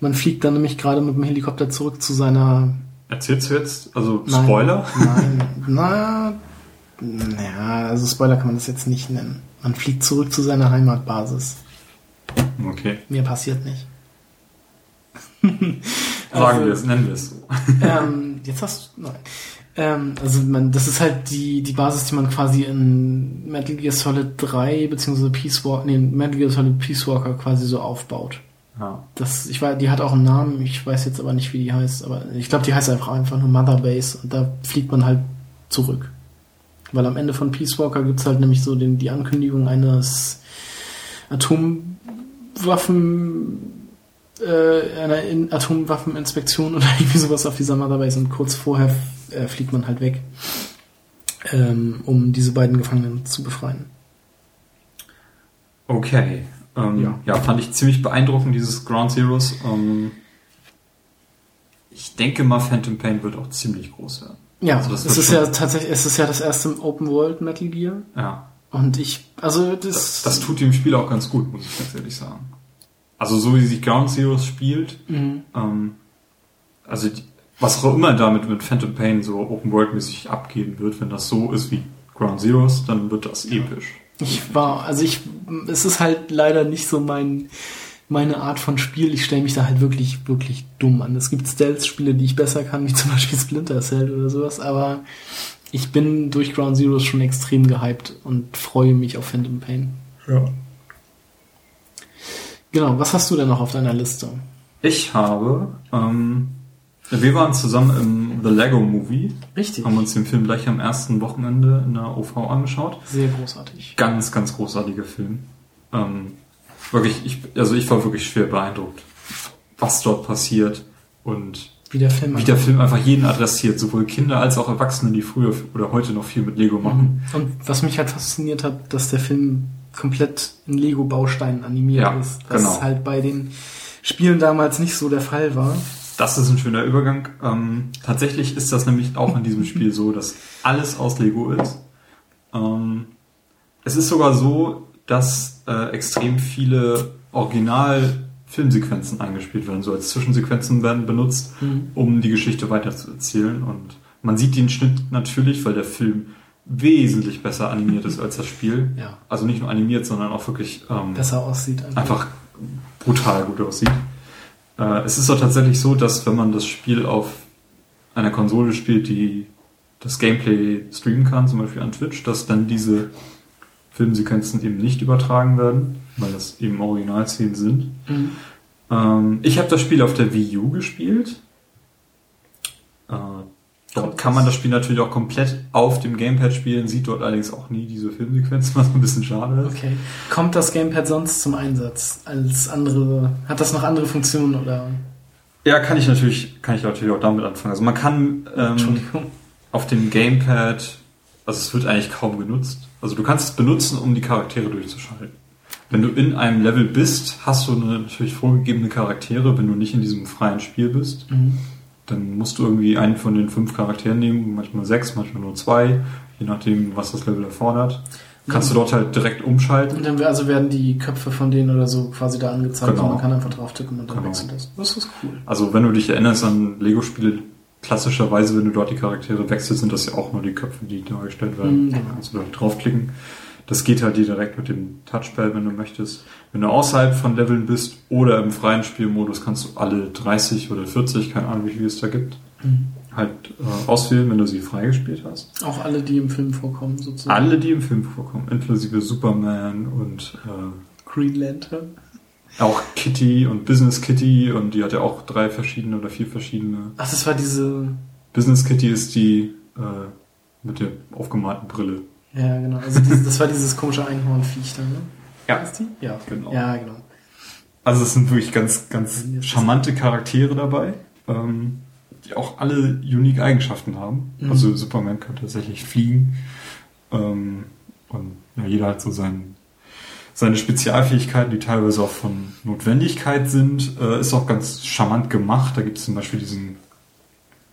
Man fliegt dann nämlich gerade mit dem Helikopter zurück zu seiner Erzählst du jetzt, also Nein. Spoiler? Nein, na, naja, also Spoiler kann man das jetzt nicht nennen. Man fliegt zurück zu seiner Heimatbasis. Okay. Mir passiert nicht. Sagen Also- wir es, nennen wir es so. ähm, jetzt hast du, nein. Ähm, also man, das ist halt die, die Basis, die man quasi in Metal Gear Solid 3 beziehungsweise Peace Walker, nee, Metal Gear Solid Peace Walker quasi so aufbaut. Ja. Das, ich weiß, die hat auch einen Namen, ich weiß jetzt aber nicht, wie die heißt, aber ich glaube, die heißt einfach einfach nur Mother Base und da fliegt man halt zurück. Weil am Ende von Peace Walker gibt's halt nämlich so den, die Ankündigung eines Atomwaffen, äh, einer In Atomwaffeninspektion oder irgendwie sowas auf dieser Mother Base und kurz vorher äh, fliegt man halt weg, ähm, um diese beiden Gefangenen zu befreien. Okay. Ähm, Ja. ja. fand ich ziemlich beeindruckend, dieses Ground Zeroes. Ähm, ich denke mal, Phantom Pain wird auch ziemlich groß werden. Ja, Also das es ist schon- ja tatsächlich, es ist ja das erste Open World Metal Gear. Ja. Und ich, also das, Das, das tut dem Spiel auch ganz gut, muss ich ganz ehrlich sagen. Also so wie sich Ground Zeroes spielt, Mhm. ähm, also die, was auch immer damit mit Phantom Pain so Open World mäßig abgehen wird, wenn das so ist wie Ground Zeroes, dann wird das episch. Ich war, also ich, es ist halt leider nicht so mein, meine Art von Spiel. Ich stelle mich da halt wirklich, wirklich dumm an. Es gibt Stealth-Spiele, die ich besser kann, wie zum Beispiel Splinter Cell oder sowas, aber ich bin durch Ground Zero schon extrem gehypt und freue mich auf Phantom Pain. Ja. Genau, was hast du denn noch auf deiner Liste? Ich habe, ähm, wir waren zusammen im The Lego Movie, Richtig. haben uns den Film gleich am ersten Wochenende in der OV angeschaut. Sehr großartig. Ganz, ganz großartiger Film. Ähm, wirklich, ich, also ich war wirklich schwer beeindruckt, was dort passiert und Wie der Film wie der Film einfach jeden adressiert, sowohl Kinder als auch Erwachsene, die früher oder heute noch viel mit Lego machen. Mhm. Und was mich halt fasziniert hat, dass der Film komplett in Lego-Bausteinen animiert Ja, ist. Was genau. halt bei den Spielen damals nicht so der Fall war. Das ist ein schöner Übergang. Ähm, tatsächlich ist das nämlich auch in diesem Spiel so, dass alles aus Lego ist. Ähm, es ist sogar so, dass äh, extrem viele Original-Filmsequenzen eingespielt werden, so als Zwischensequenzen werden benutzt, Mhm. um die Geschichte weiterzuerzählen. Und man sieht den Schnitt natürlich, weil der Film wesentlich besser animiert ist als das Spiel. Ja. Also nicht nur animiert, sondern auch wirklich ähm, Besser aussieht. einfach brutal gut aussieht. Äh, es ist doch tatsächlich so, dass wenn man das Spiel auf einer Konsole spielt, die das Gameplay streamen kann, zum Beispiel an Twitch, dass dann diese Filmsequenzen eben nicht übertragen werden, weil das eben Originalszenen sind. Mhm. Ähm, ich habe das Spiel auf der Wii U gespielt. Äh, dort kann man das Spiel natürlich auch komplett auf dem Gamepad spielen, sieht dort allerdings auch nie diese Filmsequenzen, was ein bisschen schade ist. Okay. Kommt das Gamepad sonst zum Einsatz als andere? Hat das noch andere Funktionen oder? Ja, kann ich natürlich, kann ich natürlich auch damit anfangen. Also man kann ähm, auf dem Gamepad, also es wird eigentlich kaum genutzt. Also du kannst es benutzen, um die Charaktere durchzuschalten. Wenn du in einem Level bist, hast du eine, natürlich vorgegebene Charaktere. Wenn du nicht in diesem freien Spiel bist, Mhm. dann musst du irgendwie einen von den fünf Charakteren nehmen, manchmal sechs, manchmal nur zwei, je nachdem, was das Level erfordert. Kannst du dort halt direkt umschalten. Und dann also werden die Köpfe von denen oder so quasi da angezeigt Genau. und man kann einfach drauf tippen und dann Genau. wechselt das. Das ist cool. Also wenn du dich erinnerst an Lego-Spiele, klassischerweise, wenn du dort die Charaktere wechselst, sind das ja auch nur die Köpfe, die dargestellt werden. Mhm, genau. Kannst du dort draufklicken. Das geht halt direkt mit dem Touchpad, wenn du möchtest. Wenn du außerhalb von Leveln bist oder im freien Spielmodus, kannst du alle 30 oder 40, keine Ahnung, wie viel es da gibt, Mhm. halt äh, auswählen, wenn du sie freigespielt hast. Auch alle, die im Film vorkommen, sozusagen. Alle, die im Film vorkommen, inklusive Superman und äh, Green Lantern. Auch Kitty und Business Kitty und die hat ja auch drei verschiedene oder vier verschiedene Ach, das war diese. Business Kitty ist die äh, mit der aufgemalten Brille. Ja, genau. Also dieses, das war dieses komische Einhornviech da, ne? Ja. Ist die? Ja. Genau. Ja, genau. Also es sind wirklich ganz, ganz charmante Charaktere dabei, ähm, die auch alle unique Eigenschaften haben. Mhm. Also Superman kann tatsächlich fliegen. Ähm, und ja, jeder hat so sein, seine Spezialfähigkeiten, die teilweise auch von Notwendigkeit sind. Äh, ist auch ganz charmant gemacht. Da gibt es zum Beispiel diesen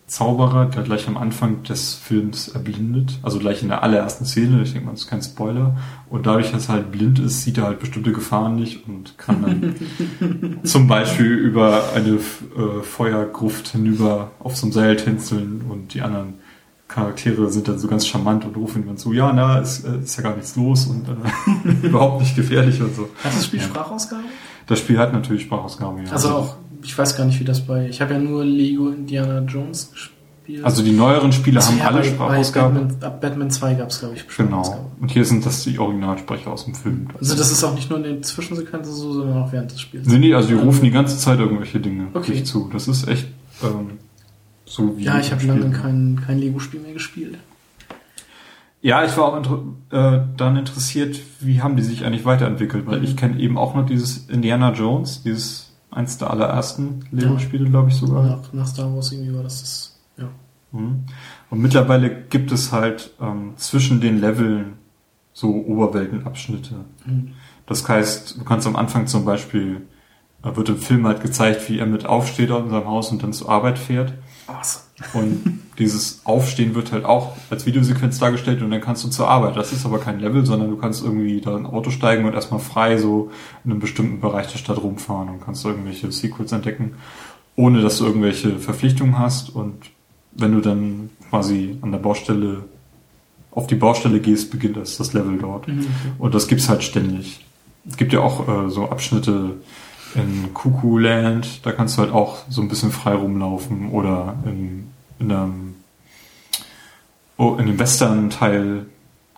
Zauberer, der gleich am Anfang des Films erblindet. Also gleich in der allerersten Szene. Ich denke mal, das ist kein Spoiler. Und dadurch, dass er halt blind ist, sieht er halt bestimmte Gefahren nicht und kann dann zum Beispiel über eine äh, Feuergruft hinüber auf so einem Seil tänzeln und die anderen Charaktere sind dann so ganz charmant und rufen dann so, ja, na, ist, äh, ist ja gar nichts los und äh, überhaupt nicht gefährlich und so. Hat das Spiel Ja. Sprachausgabe? Das Spiel hat natürlich Sprachausgabe, ja. Also auch, ich weiß gar nicht, wie das bei. Ich habe ja nur Lego Indiana Jones gespielt. Also die neueren Spiele Also haben ja, alle bei, Sprachausgaben. Bei Batman, ab Batman 2 gab es, glaube ich, Genau. Und hier sind das die Originalsprecher aus dem Film. Also das ist auch nicht nur in den Zwischensequenzen so, sondern auch während des Spiels. Nee, nee, also die rufen die ganze Zeit irgendwelche Dinge Okay. nicht zu. Das ist echt ähm, so. Ja, ich habe lange kein, kein Lego-Spiel mehr gespielt. Ja, ich war auch inter äh, dann interessiert, wie haben die sich eigentlich weiterentwickelt, weil Mhm. ich kenne eben auch noch dieses Indiana Jones, dieses eins der allerersten Lego-Spiele, glaube ich sogar. Nach, nach Star Wars irgendwie war das das. Ja. Mhm. Und mittlerweile gibt es halt ähm, zwischen den Leveln so Oberweltenabschnitte. Mhm. Das heißt, du kannst am Anfang zum Beispiel, äh, wird im Film halt gezeigt, wie er mit aufsteht aus seinem Haus und dann zur Arbeit fährt. Awesome. Und dieses Aufstehen wird halt auch als Videosequenz dargestellt und dann kannst du zur Arbeit. Das ist aber kein Level, sondern du kannst irgendwie da in ein Auto steigen und erstmal frei so in einem bestimmten Bereich der Stadt rumfahren und kannst irgendwelche Secrets entdecken, ohne dass du irgendwelche Verpflichtungen hast. Und wenn du dann quasi an der Baustelle auf die Baustelle gehst, beginnt erst das Level dort. Mhm. Und das gibt's halt ständig. Es gibt ja auch äh, so Abschnitte in Cuckoo Land, da kannst du halt auch so ein bisschen frei rumlaufen oder in, in einem oh, in dem Western-Teil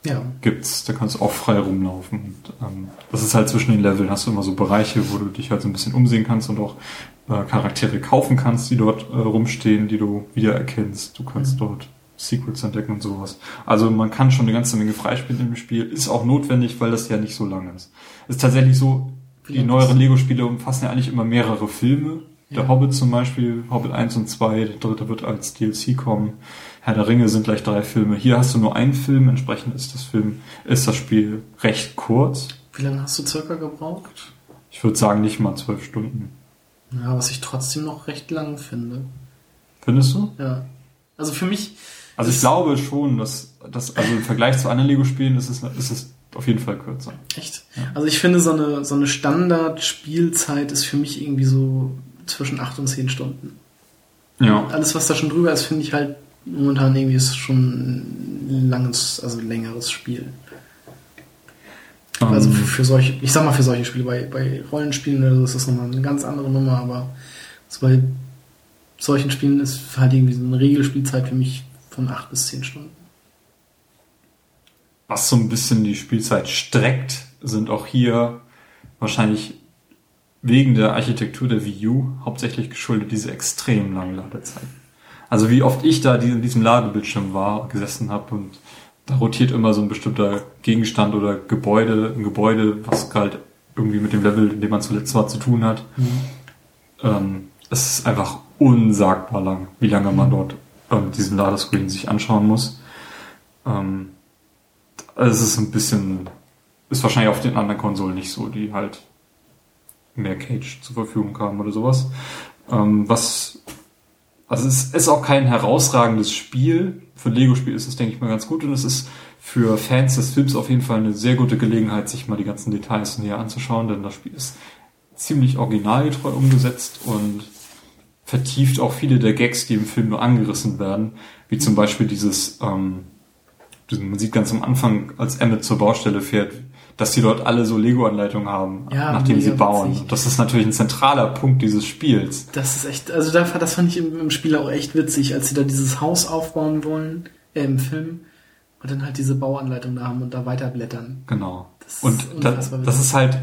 Ja. gibt's, da kannst du auch frei rumlaufen. Und, ähm, das ist halt zwischen den Leveln, hast du immer so Bereiche, wo du dich halt so ein bisschen umsehen kannst und auch äh, Charaktere kaufen kannst, die dort äh, rumstehen, die du wiedererkennst. Du kannst Mhm. dort Secrets entdecken und sowas. Also man kann schon eine ganze Menge freispielen im Spiel. Ist auch notwendig, weil das ja nicht so lang ist. Ist tatsächlich so, die neueren Lego-Spiele umfassen ja eigentlich immer mehrere Filme. Der Ja. Hobbit zum Beispiel, Hobbit 1 und 2, der dritte wird als DLC kommen. Herr der Ringe sind gleich drei Filme. Hier hast du nur einen Film, entsprechend ist das Film, ist das Spiel recht kurz. Wie lange hast du circa gebraucht? Ich würde sagen, nicht mal zwölf Stunden. Ja, was ich trotzdem noch recht lang finde. Findest du? Ja. Also für mich, Also ich Das- glaube schon, dass, dass also im Vergleich zu anderen Lego-Spielen ist es, ist es auf jeden Fall kürzer. echt. Also ich finde, so eine, so eine Standard-Spielzeit ist für mich irgendwie so zwischen 8 und 10 Stunden. Ja. Alles, was da schon drüber ist, finde ich halt momentan irgendwie ist schon ein langes, also längeres Spiel. Also für, für solche, ich sag mal für solche Spiele, bei, bei Rollenspielen oder so ist das nochmal eine ganz andere Nummer, aber so bei solchen Spielen ist halt irgendwie so eine Regelspielzeit für mich von 8 bis 10 Stunden. Was so ein bisschen die Spielzeit streckt, sind auch hier wahrscheinlich wegen der Architektur der Wii U hauptsächlich geschuldet diese extrem langen Ladezeiten. Also wie oft ich da in diesem Ladebildschirm war, gesessen habe und da rotiert immer so ein bestimmter Gegenstand oder Gebäude, ein Gebäude, was halt irgendwie mit dem Level, in dem man zuletzt war, zu tun hat. Ähm, es ist einfach unsagbar lang, wie lange man dort ähm, diesen Ladescreen sich anschauen muss. Ähm, also es ist ein bisschen, ist wahrscheinlich auf den anderen Konsolen nicht so, die halt mehr Cage zur Verfügung haben oder sowas. Ähm, was, also es ist auch kein herausragendes Spiel. Für Lego-Spiel ist es, denke ich mal, ganz gut und es ist für Fans des Films auf jeden Fall eine sehr gute Gelegenheit, sich mal die ganzen Details näher anzuschauen, denn das Spiel ist ziemlich originalgetreu umgesetzt und vertieft auch viele der Gags, die im Film nur angerissen werden, wie zum Beispiel dieses, ähm, man sieht ganz am Anfang, als Emmett zur Baustelle fährt, dass die dort alle so Lego-Anleitungen haben, Ja, nachdem sie bauen. witzig. Das ist natürlich ein zentraler Punkt dieses Spiels. Das ist echt, also da, das fand ich im, Spiel auch echt witzig, als sie da dieses Haus aufbauen wollen, äh, im Film, und dann halt diese Bauanleitung da haben und da weiterblättern. Genau. Das ist und unfassbar das witzig. ist halt,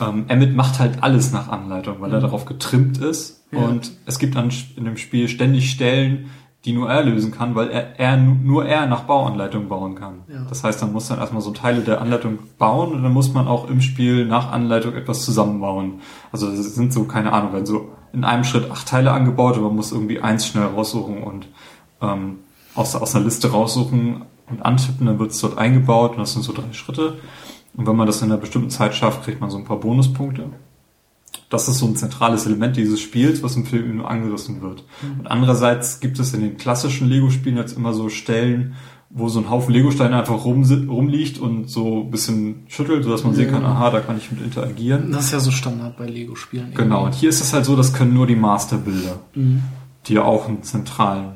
ähm, Emmett macht halt alles nach Anleitung, weil er darauf getrimmt ist. Ja. Und es gibt an, in dem Spiel ständig Stellen, die nur er lösen kann, weil er, er nur er nach Bauanleitung bauen kann. Ja. Das heißt, dann muss man erstmal so Teile der Anleitung bauen und dann muss man auch im Spiel nach Anleitung etwas zusammenbauen. Also es sind so, keine Ahnung, wenn so in einem Schritt acht Teile angebaut und man muss irgendwie eins schnell raussuchen und ähm, aus, aus einer Liste raussuchen und antippen, dann wird es dort eingebaut und das sind so drei Schritte. Und wenn man das in einer bestimmten Zeit schafft, kriegt man so ein paar Bonuspunkte. Das ist so ein zentrales Element dieses Spiels, was im Film nur angerissen wird. Und andererseits gibt es in den klassischen Lego-Spielen jetzt immer so Stellen, wo so ein Haufen Lego-Steine einfach rum, rumliegt und so ein bisschen schüttelt, sodass man sehen kann, aha, da kann ich mit interagieren. Das ist ja so Standard bei Lego-Spielen. Genau, und hier ist es halt so, das können nur die Masterbilder, Mhm. die ja auch einen zentralen,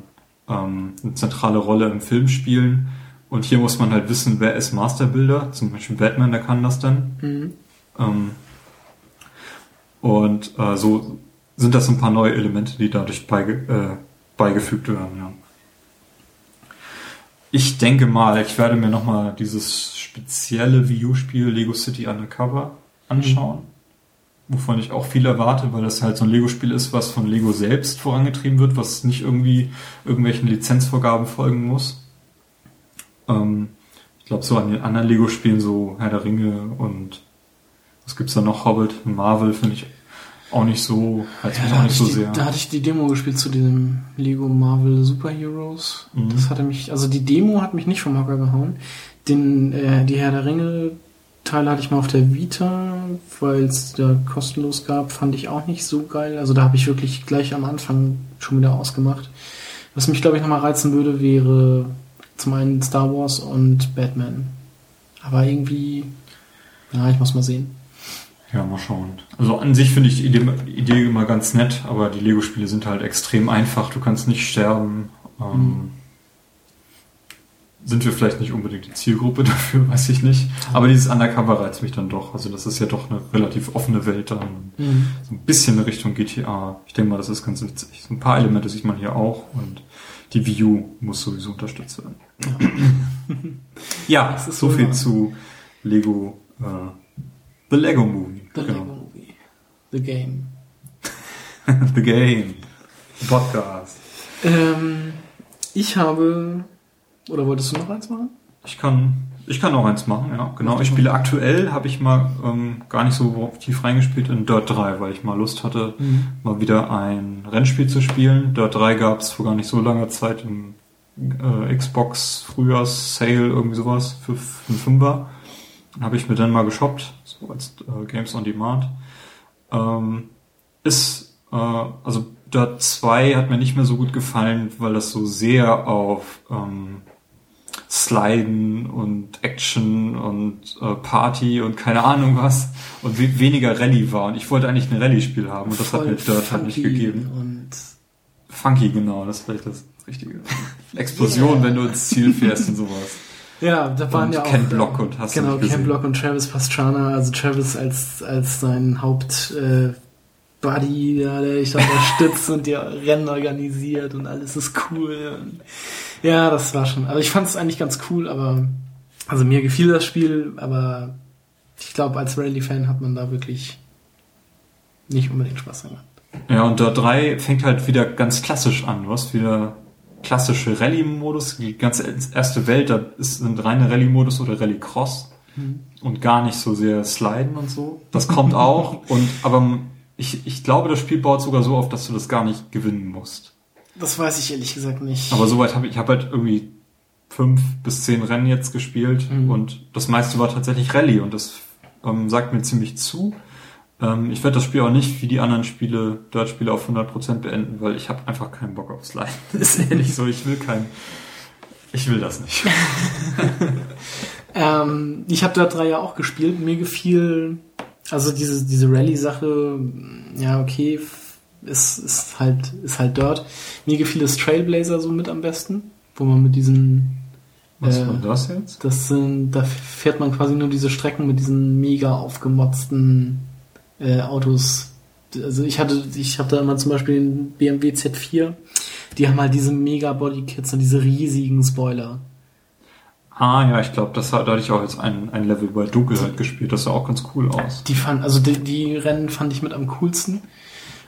ähm, eine zentrale Rolle im Film spielen. Und hier muss man halt wissen, wer ist Masterbilder. Zum Beispiel Batman, der kann das dann. Mhm. Ähm, und äh, so sind das ein paar neue Elemente, die dadurch beige äh, beigefügt werden. Ja. Ich denke mal, ich werde mir nochmal dieses spezielle Wii U-Spiel Lego City Undercover anschauen, wovon ich auch viel erwarte, weil das halt so ein Lego-Spiel ist, was von Lego selbst vorangetrieben wird, was nicht irgendwie irgendwelchen Lizenzvorgaben folgen muss. Ähm, ich glaube, so an den anderen Lego-Spielen, so Herr der Ringe und was gibt's da noch? Hobbit, Marvel finde ich auch nicht so, reizt mich da, auch hatte so die, sehr. da hatte ich die Demo gespielt zu diesem Lego Marvel Superheroes. Mhm. Das hatte mich, also die Demo hat mich nicht vom Hocker gehauen. Den, äh, die Herr der Ringe Teile hatte ich mal auf der Vita, weil es da kostenlos gab, fand ich auch nicht so geil. Also da habe ich wirklich gleich am Anfang schon wieder ausgemacht. Was mich, glaube ich, nochmal reizen würde, wäre zum einen Star Wars und Batman. Aber irgendwie, ja, ich muss mal sehen. Ja, mal schauen. Also an sich finde ich die Idee, Idee immer ganz nett, aber die Lego-Spiele sind halt extrem einfach. Du kannst nicht sterben. Ähm, Mhm. Sind wir vielleicht nicht unbedingt die Zielgruppe dafür, weiß ich nicht. Aber dieses Undercover reizt mich dann doch. Also das ist ja doch eine relativ offene Welt dann. Mhm. So ein bisschen in Richtung GTA. Ich denke mal, das ist ganz witzig. So ein paar Elemente sieht man hier auch und die U muss sowieso unterstützt werden. Ja, ist so viel zu Lego, äh, The Lego Movie. The Genau. Lego Movie. The Game. The Game. Podcast. Ähm, ich habe. Oder wolltest du noch eins machen? Ich kann, ich kann auch eins machen, ja. Genau. Ich spiele aktuell, habe ich mal ähm, gar nicht so tief reingespielt in Dirt 3, weil ich mal Lust hatte, mal wieder ein Rennspiel zu spielen. Dirt 3 gab es vor gar nicht so langer Zeit im äh, Xbox Frühjahrs-Sale, irgendwie sowas, für, für einen Fünfer. Habe ich mir dann mal geshoppt, so als äh, Games on Demand. Ähm, ist, äh, also Dirt 2 hat mir nicht mehr so gut gefallen, weil das so sehr auf ähm, Sliden und Action und äh, Party und keine Ahnung was und we weniger Rallye war. Und ich wollte eigentlich ein Rallye-Spiel haben und das hat mir Voll Dirt halt nicht gegeben. Und Funky, genau, das ist vielleicht das Richtige. Explosion, Yeah. wenn du ins Ziel fährst und sowas. Ja, da waren Und ja auch. Ken Block und hast Genau, Ken. Block und Travis Pastrana. Also Travis als, als sein Haupt. Äh, Buddy, ja, der dich da unterstützt und dir Rennen organisiert und alles ist cool. Ja, das war schon. Also ich fand es eigentlich ganz cool, aber also mir gefiel das Spiel, aber ich glaube, als Rally-Fan hat man da wirklich nicht unbedingt Spaß dran gehabt. Ja, und Dirt 3 fängt halt wieder ganz klassisch an. Du hast wieder klassische Rallye-Modus. Die ganze erste Welt, da ist, sind reine Rallye-Modus oder Rallye-Cross. Und gar nicht so sehr Sliden und so. Das kommt auch. Und, aber ich, ich glaube, das Spiel baut sogar so auf, dass du das gar nicht gewinnen musst. Das weiß ich ehrlich gesagt nicht. Aber soweit habe ich, ich habe halt irgendwie fünf bis zehn Rennen jetzt gespielt Mhm. und das meiste war tatsächlich Rallye und das ähm, sagt mir ziemlich zu. Ähm, ich werde das Spiel auch nicht wie die anderen Spiele, Dirt-Spiele auf 100% beenden, weil ich habe einfach keinen Bock auf Slide. ist ehrlich so, ich will kein, ich will das nicht. Ähm, ich habe Dirt 3 ja auch gespielt. Mir gefiel, also diese, diese Rallye-Sache, ja, okay, ist, ist halt, ist halt Dirt. Mir gefiel das Trailblazer so mit am besten, wo man mit diesen, Was Äh, war das jetzt? das sind, da fährt man quasi nur diese Strecken mit diesen mega aufgemotzten äh, Autos. Also ich hatte, ich habe da immer zum Beispiel den BMW Z4. Die haben halt diese mega Bodykits und diese riesigen Spoiler. Ah ja, ich glaube, das hat, da hatte ich auch jetzt ein, ein Level bei Dunkelheit gespielt, das sah auch ganz cool aus. Die fand, also die, die Rennen fand ich mit am coolsten.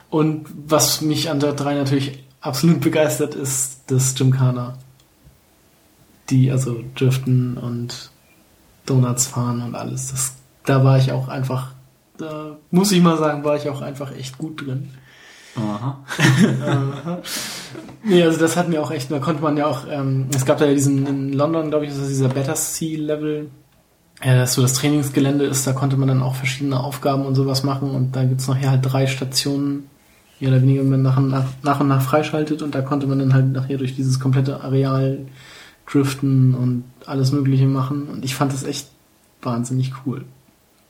Und was mich an der 3 natürlich absolut begeistert, ist das Gymkhana. Die, also Driften und Donuts fahren und alles. Das, da war ich auch einfach, da muss ich mal sagen, war ich auch einfach echt gut drin. Aha. Aha. nee, also das hat mir auch echt, da konnte man ja auch, ähm, es gab da ja diesen, in London, glaube ich, ist das dieser Battersea-Level, ja, dass so das Trainingsgelände ist, da konnte man dann auch verschiedene Aufgaben und sowas machen und da gibt's nachher halt drei Stationen, mehr oder weniger, wenn man nach, nach, nach und nach freischaltet und da konnte man dann halt nachher durch dieses komplette Areal driften und alles mögliche machen und ich fand das echt wahnsinnig cool.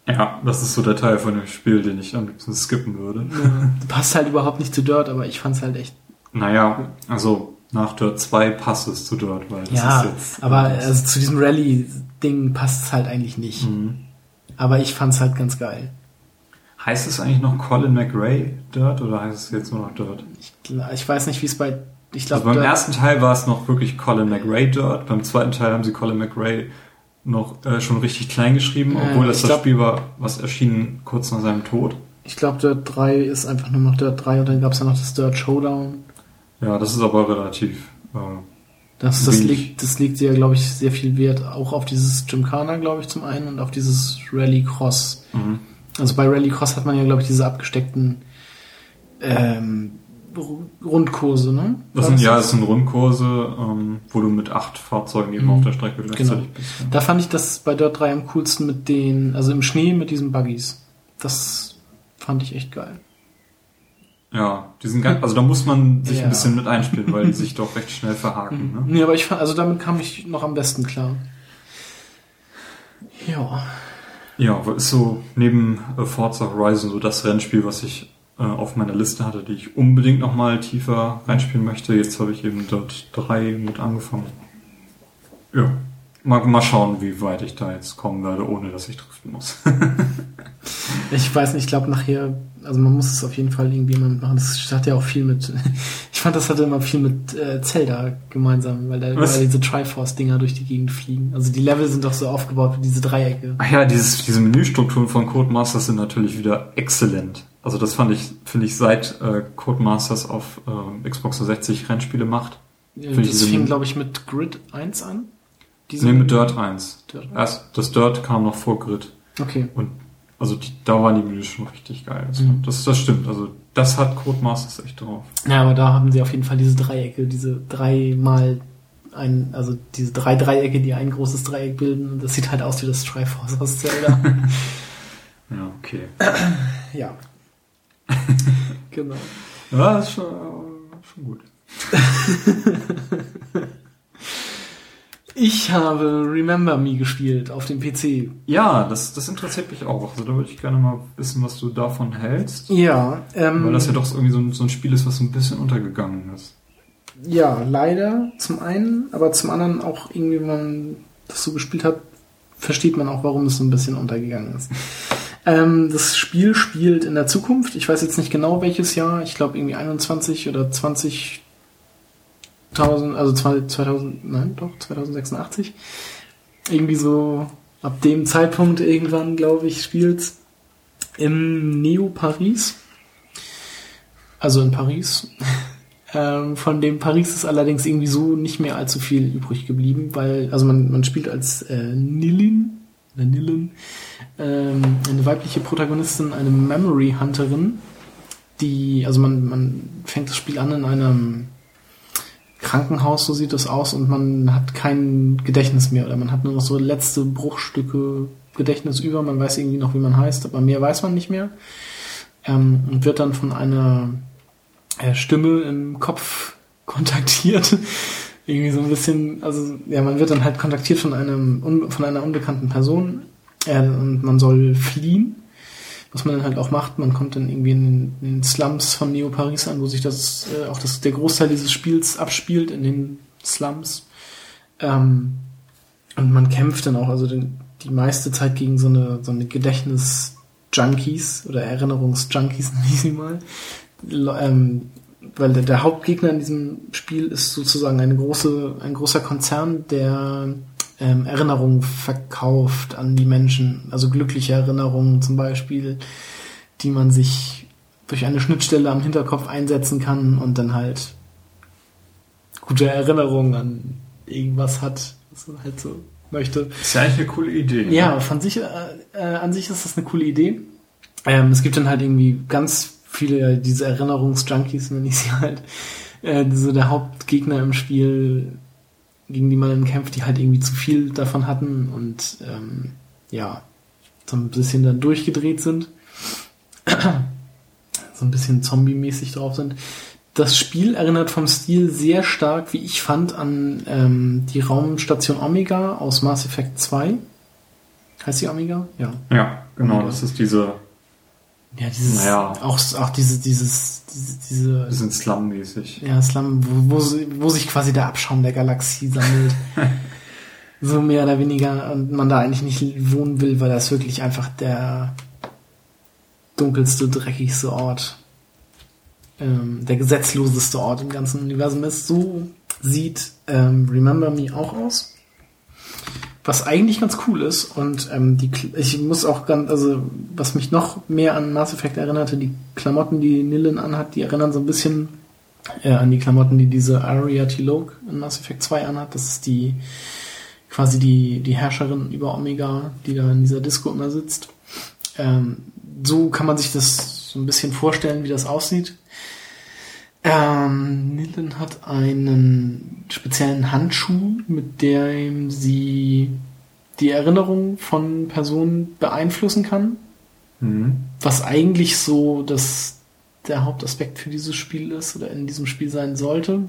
Ja, das ist so der Teil von dem Spiel, den ich am liebsten skippen würde. Ja, passt halt überhaupt nicht zu Dirt, aber ich fand's halt echt. Naja, also nach Dirt 2 passt es zu Dirt, weil das Ja, ist jetzt. aber also zu diesem Rallye-Ding passt es halt eigentlich nicht. Mhm. Aber ich fand's halt ganz geil. Heißt es eigentlich noch Colin McRae Dirt oder heißt es jetzt nur noch Dirt? Ich, ich weiß nicht, wie es bei. Ich Also glaube, beim ersten Teil war es noch wirklich Colin McRae Dirt, beim zweiten Teil haben sie Colin McRae noch äh, schon richtig klein geschrieben, Äh, obwohl das ich das glaub- Spiel war, was erschien kurz nach seinem Tod. ich glaube, Dirt 3 ist einfach nur noch Dirt 3 und dann gab's ja noch das Dirt Showdown. Ja, das ist aber relativ. Äh, Das, das, liegt, das liegt ja, glaube ich, sehr viel Wert auch auf dieses Gymkhana, glaube ich, zum einen und auf dieses Rallycross. mhm. Also bei Rallycross hat man ja, glaube ich, diese abgesteckten ähm, Rundkurse, ne? Das sind ja, das sind Rundkurse, ähm, wo du mit acht Fahrzeugen eben Mhm. auf der Strecke gleichzeitig Genau. bist. Ja. Da fand ich das bei Dirt 3 am coolsten mit den, also im Schnee mit diesen Buggies. Das fand ich echt geil. Ja, die sind ganz, also da muss man sich Ja. ein bisschen mit einspielen, weil die sich doch recht schnell verhaken. Ne? Nee, aber ich fand, also damit kam ich noch am besten klar. Ja. Ja, ist so neben äh, Forza Horizon so das Rennspiel, was ich äh, auf meiner Liste hatte, die ich unbedingt nochmal tiefer reinspielen möchte. Jetzt habe ich eben dort drei mit angefangen. Ja, mal, mal schauen, wie weit ich da jetzt kommen werde, ohne dass ich driften muss. Ich weiß nicht, ich glaube nachher, also man muss es auf jeden Fall irgendwie mal mitmachen. Das hat ja auch viel mit, ich fand, das hatte immer viel mit äh, Zelda gemeinsam, weil da überall diese Triforce-Dinger durch die Gegend fliegen. Also die Level sind doch so aufgebaut wie diese Dreiecke. Ach ja, dieses, diese Menüstrukturen von Codemasters sind natürlich wieder exzellent. Also das fand ich, finde ich, seit äh, Codemasters auf äh, Xbox 360 Rennspiele macht. Ich Das fing, glaube ich, mit Grid 1 an. Diese- Nee, mit Dirt 1. Dirt. Erst, das Dirt kam noch vor Grid. Okay. Und also die, da waren die Menüs schon richtig geil. Also Mhm. das, das stimmt. Also das hat Codemasters echt drauf. Ja, aber da haben sie auf jeden Fall diese Dreiecke, diese dreimal ein, also diese drei Dreiecke, die ein großes Dreieck bilden. Und das sieht halt aus wie das Triforce aus Zelda. Ja, okay. ja. genau. Ja, ist schon, schon gut. Ich habe Remember Me gespielt auf dem PC. Ja, das, das interessiert mich auch. Also da würde ich gerne mal wissen, was du davon hältst. Ja, ähm, Weil das ja doch so irgendwie so ein, so ein Spiel ist, was so ein bisschen untergegangen ist. ja, leider zum einen, aber zum anderen auch irgendwie, wenn man das so gespielt hat, versteht man auch, warum es so ein bisschen untergegangen ist. Ähm, das Spiel spielt in der Zukunft. Ich weiß jetzt nicht genau welches Jahr. Ich glaube irgendwie 21 oder 20. 1000, also 2000, nein, doch, 2086. Irgendwie so ab dem Zeitpunkt irgendwann, glaube ich, spielt's im Neo Paris. Also in Paris. Ähm, von dem Paris ist allerdings irgendwie so nicht mehr allzu viel übrig geblieben, weil, also man, man spielt als äh, Nilin, Nilin, ähm, eine weibliche Protagonistin, eine Memory Hunterin, die, also man, man fängt das Spiel an in einem Krankenhaus, so sieht das aus, und man hat kein Gedächtnis mehr, oder man hat nur noch so letzte Bruchstücke Gedächtnis über, man weiß irgendwie noch, wie man heißt, aber mehr weiß man nicht mehr. Ähm, und wird dann von einer äh, Stimme im Kopf kontaktiert. Irgendwie so ein bisschen, also ja, man wird dann halt kontaktiert von einem von einer unbekannten Person äh, und man soll fliehen. Was man dann halt auch macht, man kommt dann irgendwie in den, in den Slums von Neo Paris an, wo sich das äh, auch das, der Großteil dieses Spiels abspielt in den Slums. Ähm, und man kämpft dann auch, also den, die meiste Zeit gegen so eine, so eine Gedächtnis-Junkies oder Erinnerungs-Junkies, nenne ich sie mal. Ähm, weil der, der Hauptgegner in diesem Spiel ist sozusagen eine große, ein großer Konzern, der ähm, Erinnerungen verkauft an die Menschen, also glückliche Erinnerungen zum Beispiel, die man sich durch eine Schnittstelle am Hinterkopf einsetzen kann und dann halt gute Erinnerungen an irgendwas hat, was man halt so möchte. Ist ja eigentlich eine coole Idee. ne? Ja, von sich, äh, äh, an sich ist das eine coole Idee. Ähm, es gibt dann halt irgendwie ganz viele diese Erinnerungsjunkies, nenne ich sie halt. Äh, so der Hauptgegner im Spiel, gegen die man dann kämpft, die halt irgendwie zu viel davon hatten und ähm, ja, so ein bisschen dann durchgedreht sind. so ein bisschen zombie-mäßig drauf sind. Das Spiel erinnert vom Stil sehr stark, wie ich fand, an ähm, die Raumstation Omega aus Mass Effect 2. Heißt die Omega? Ja. Ja, genau. Das ist diese, Ja, dieses, Naja. auch, auch diese, dieses, diese, diese, bisschen Slum-mäßig. ja, Slum, wo, wo, wo sich quasi der Abschaum der Galaxie sammelt. so mehr oder weniger und man da eigentlich nicht wohnen will, weil das wirklich einfach der dunkelste, dreckigste Ort, ähm, der gesetzloseste Ort im ganzen Universum ist. So sieht ähm, Remember Me auch aus. Was eigentlich ganz cool ist und ähm, die, ich muss auch ganz, also was mich noch mehr an Mass Effect erinnerte, die Klamotten, die Nillen anhat, die erinnern so ein bisschen äh, an die Klamotten, die diese Aria Tilok in Mass Effect 2 anhat. Das ist die quasi die, die Herrscherin über Omega, die da in dieser Disco immer sitzt. Ähm, so kann man sich das so ein bisschen vorstellen, wie das aussieht. Ähm, Nillen hat einen speziellen Handschuh, mit dem sie die Erinnerung von Personen beeinflussen kann. Mhm. Was eigentlich so das, der Hauptaspekt für dieses Spiel ist oder in diesem Spiel sein sollte.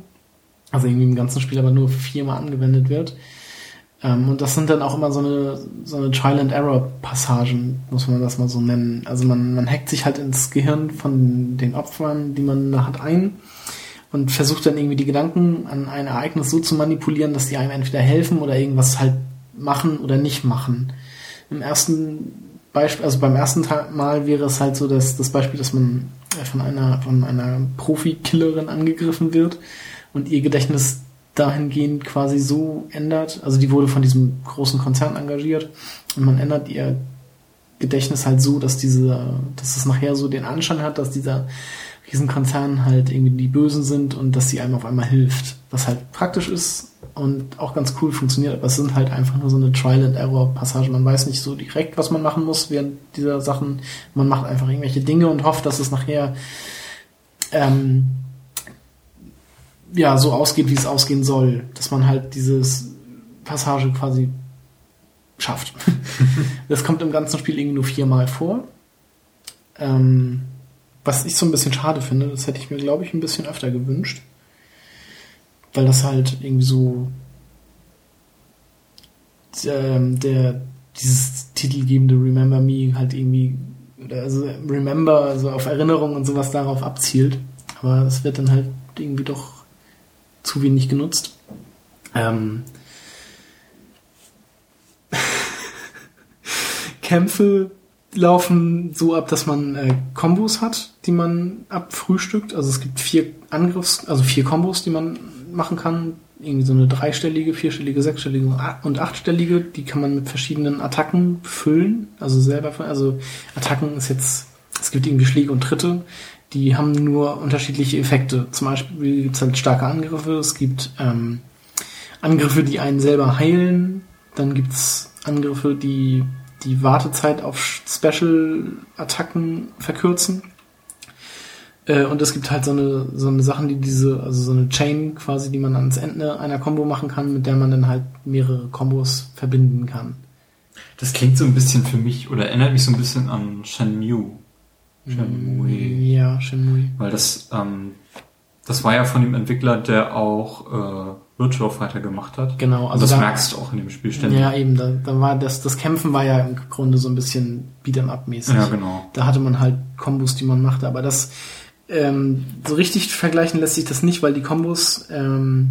Also irgendwie im ganzen Spiel aber nur viermal angewendet wird. Ähm, und das sind dann auch immer so eine, so eine Trial-and-Error-Passagen, muss man das mal so nennen. Also man, man hackt sich halt ins Gehirn von den Opfern, die man da hat, ein und versucht dann irgendwie die Gedanken an ein Ereignis so zu manipulieren, dass die einem entweder helfen oder irgendwas halt machen oder nicht machen. Im ersten Beispiel, also beim ersten Mal wäre es halt so, dass das Beispiel, dass man äh, von einer, von einer Profi-Killerin angegriffen wird und ihr Gedächtnis dahingehend quasi so ändert. Also die wurde von diesem großen Konzern engagiert und man ändert ihr Gedächtnis halt so, dass diese, dass es nachher so den Anschein hat, dass dieser Riesenkonzern halt irgendwie die Bösen sind und dass sie einem auf einmal hilft. Was halt praktisch ist und auch ganz cool funktioniert, aber es sind halt einfach nur so eine Trial-and-Error-Passage. Man weiß nicht so direkt, was man machen muss während dieser Sachen. Man macht einfach irgendwelche Dinge und hofft, dass es nachher ähm, ja so ausgeht, wie es ausgehen soll. Dass man halt dieses Passage quasi schafft. das kommt im ganzen Spiel irgendwie nur viermal vor. Ähm, was ich so ein bisschen schade finde, das hätte ich mir, glaube ich, ein bisschen öfter gewünscht. Weil das halt irgendwie so ähm, der dieses titelgebende Remember Me halt irgendwie also Remember, also auf Erinnerung und sowas darauf abzielt. Aber das wird dann halt irgendwie doch zu wenig genutzt. Ähm, Kämpfe laufen so ab, dass man äh, Kombos hat, die man abfrühstückt. Also es gibt vier Angriffs, also vier Kombos, die man machen kann. Irgendwie so eine dreistellige, vierstellige, sechsstellige und achtstellige. Die kann man mit verschiedenen Attacken füllen. Also selber, also Attacken ist jetzt, es gibt irgendwie Schläge und Tritte. Die haben nur unterschiedliche Effekte. Zum Beispiel gibt es halt starke Angriffe. Es gibt ähm, Angriffe, die einen selber heilen. Dann gibt's Angriffe, die die Wartezeit auf Special-Attacken verkürzen. Äh, und es gibt halt so eine, so eine Sachen, die diese, also so eine Chain quasi, die man ans Ende einer Combo machen kann, mit der man dann halt mehrere Combos verbinden kann. Das klingt so ein bisschen für mich oder erinnert mich so ein bisschen an Shenmue. Shenmue. Ja, Shenmue. Weil das, ähm, das war ja von dem Entwickler, der auch äh, Virtual Fighter gemacht hat. Genau, Also also das da- merkst du auch in dem Spiel ständig. Ja, eben, da, da war das, das Kämpfen war ja im Grunde so ein bisschen Beat'em Up mäßig. Ja, genau. Da hatte man halt Kombos, die man machte, aber das ähm, so richtig vergleichen lässt sich das nicht, weil die Kombos ähm,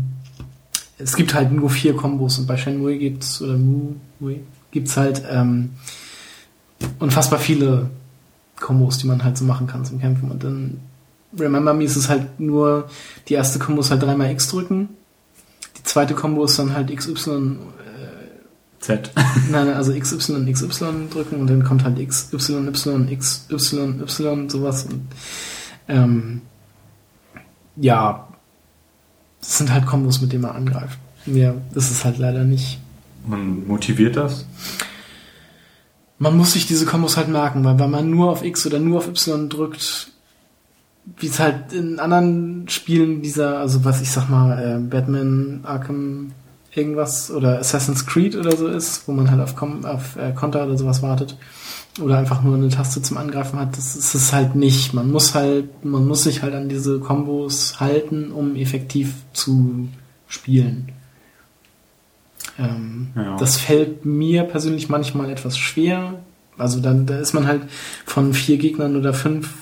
es gibt halt nur vier Kombos und bei Shenmue gibt's oder Mue gibt's halt ähm, unfassbar viele Kombos, die man halt so machen kann zum Kämpfen und dann Remember Me ist es halt nur die erste Kombo ist halt dreimal X drücken, die zweite Kombo ist dann halt XY Z. Nein, also XY, XY drücken und dann kommt halt XY, Y, XY, Y, sowas. Und, ähm, ja, das sind halt Kombos, mit denen man angreift. Mir ist es halt leider nicht. Man motiviert das? Man muss sich diese Kombos halt merken, weil wenn man nur auf X oder nur auf Y drückt, wie es halt in anderen Spielen dieser, also was ich sag mal, äh, Batman, Arkham, irgendwas oder Assassin's Creed oder so ist, wo man halt auf, Com auf äh, Konter oder sowas wartet oder einfach nur eine Taste zum Angreifen hat, das ist es halt nicht. Man muss halt, man muss sich halt an diese Kombos halten, um effektiv zu spielen. Ähm, Ja. Das fällt mir persönlich manchmal etwas schwer. Also dann da ist man halt von vier Gegnern oder fünf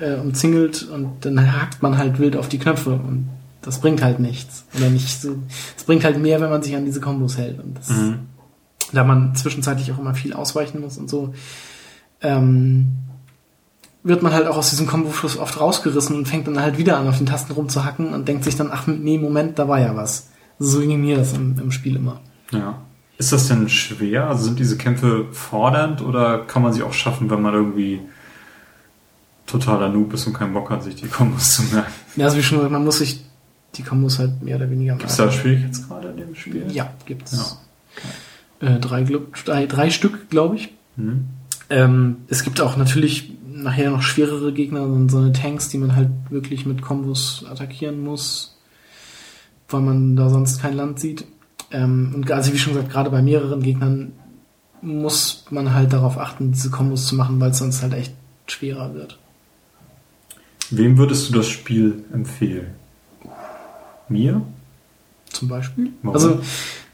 äh, umzingelt und dann hakt man halt wild auf die Knöpfe und das bringt halt nichts. Oder nicht so. Es bringt halt mehr, wenn man sich an diese Kombos hält. Und das, Mhm. da man zwischenzeitlich auch immer viel ausweichen muss und so, ähm, wird man halt auch aus diesem Kombofluss oft rausgerissen und fängt dann halt wieder an, auf den Tasten rumzuhacken und denkt sich dann, ach nee, Moment, da war ja was. So ging mir das im, im Spiel immer. Ja. Ist das denn schwer? Also sind diese Kämpfe fordernd oder kann man sie auch schaffen, wenn man irgendwie totaler Noob ist und keinen Bock hat, sich die Kombos zu merken? Ja, also wie schon gesagt, man muss sich die Kombos halt mehr oder weniger Gibt es da Schwierigkeitsgrade in dem Spiel? Ja, gibt's. Äh, drei, drei, drei Stück, glaube ich. Mhm. Ähm, es gibt auch natürlich nachher noch schwerere Gegner, so so eine Tanks, die man halt wirklich mit Kombos attackieren muss, weil man da sonst kein Land sieht. Ähm, und also wie schon gesagt, gerade bei mehreren Gegnern muss man halt darauf achten, diese Kombos zu machen, weil es sonst halt echt schwerer wird. Wem würdest du das Spiel empfehlen? Mir? Zum Beispiel. Warum? Also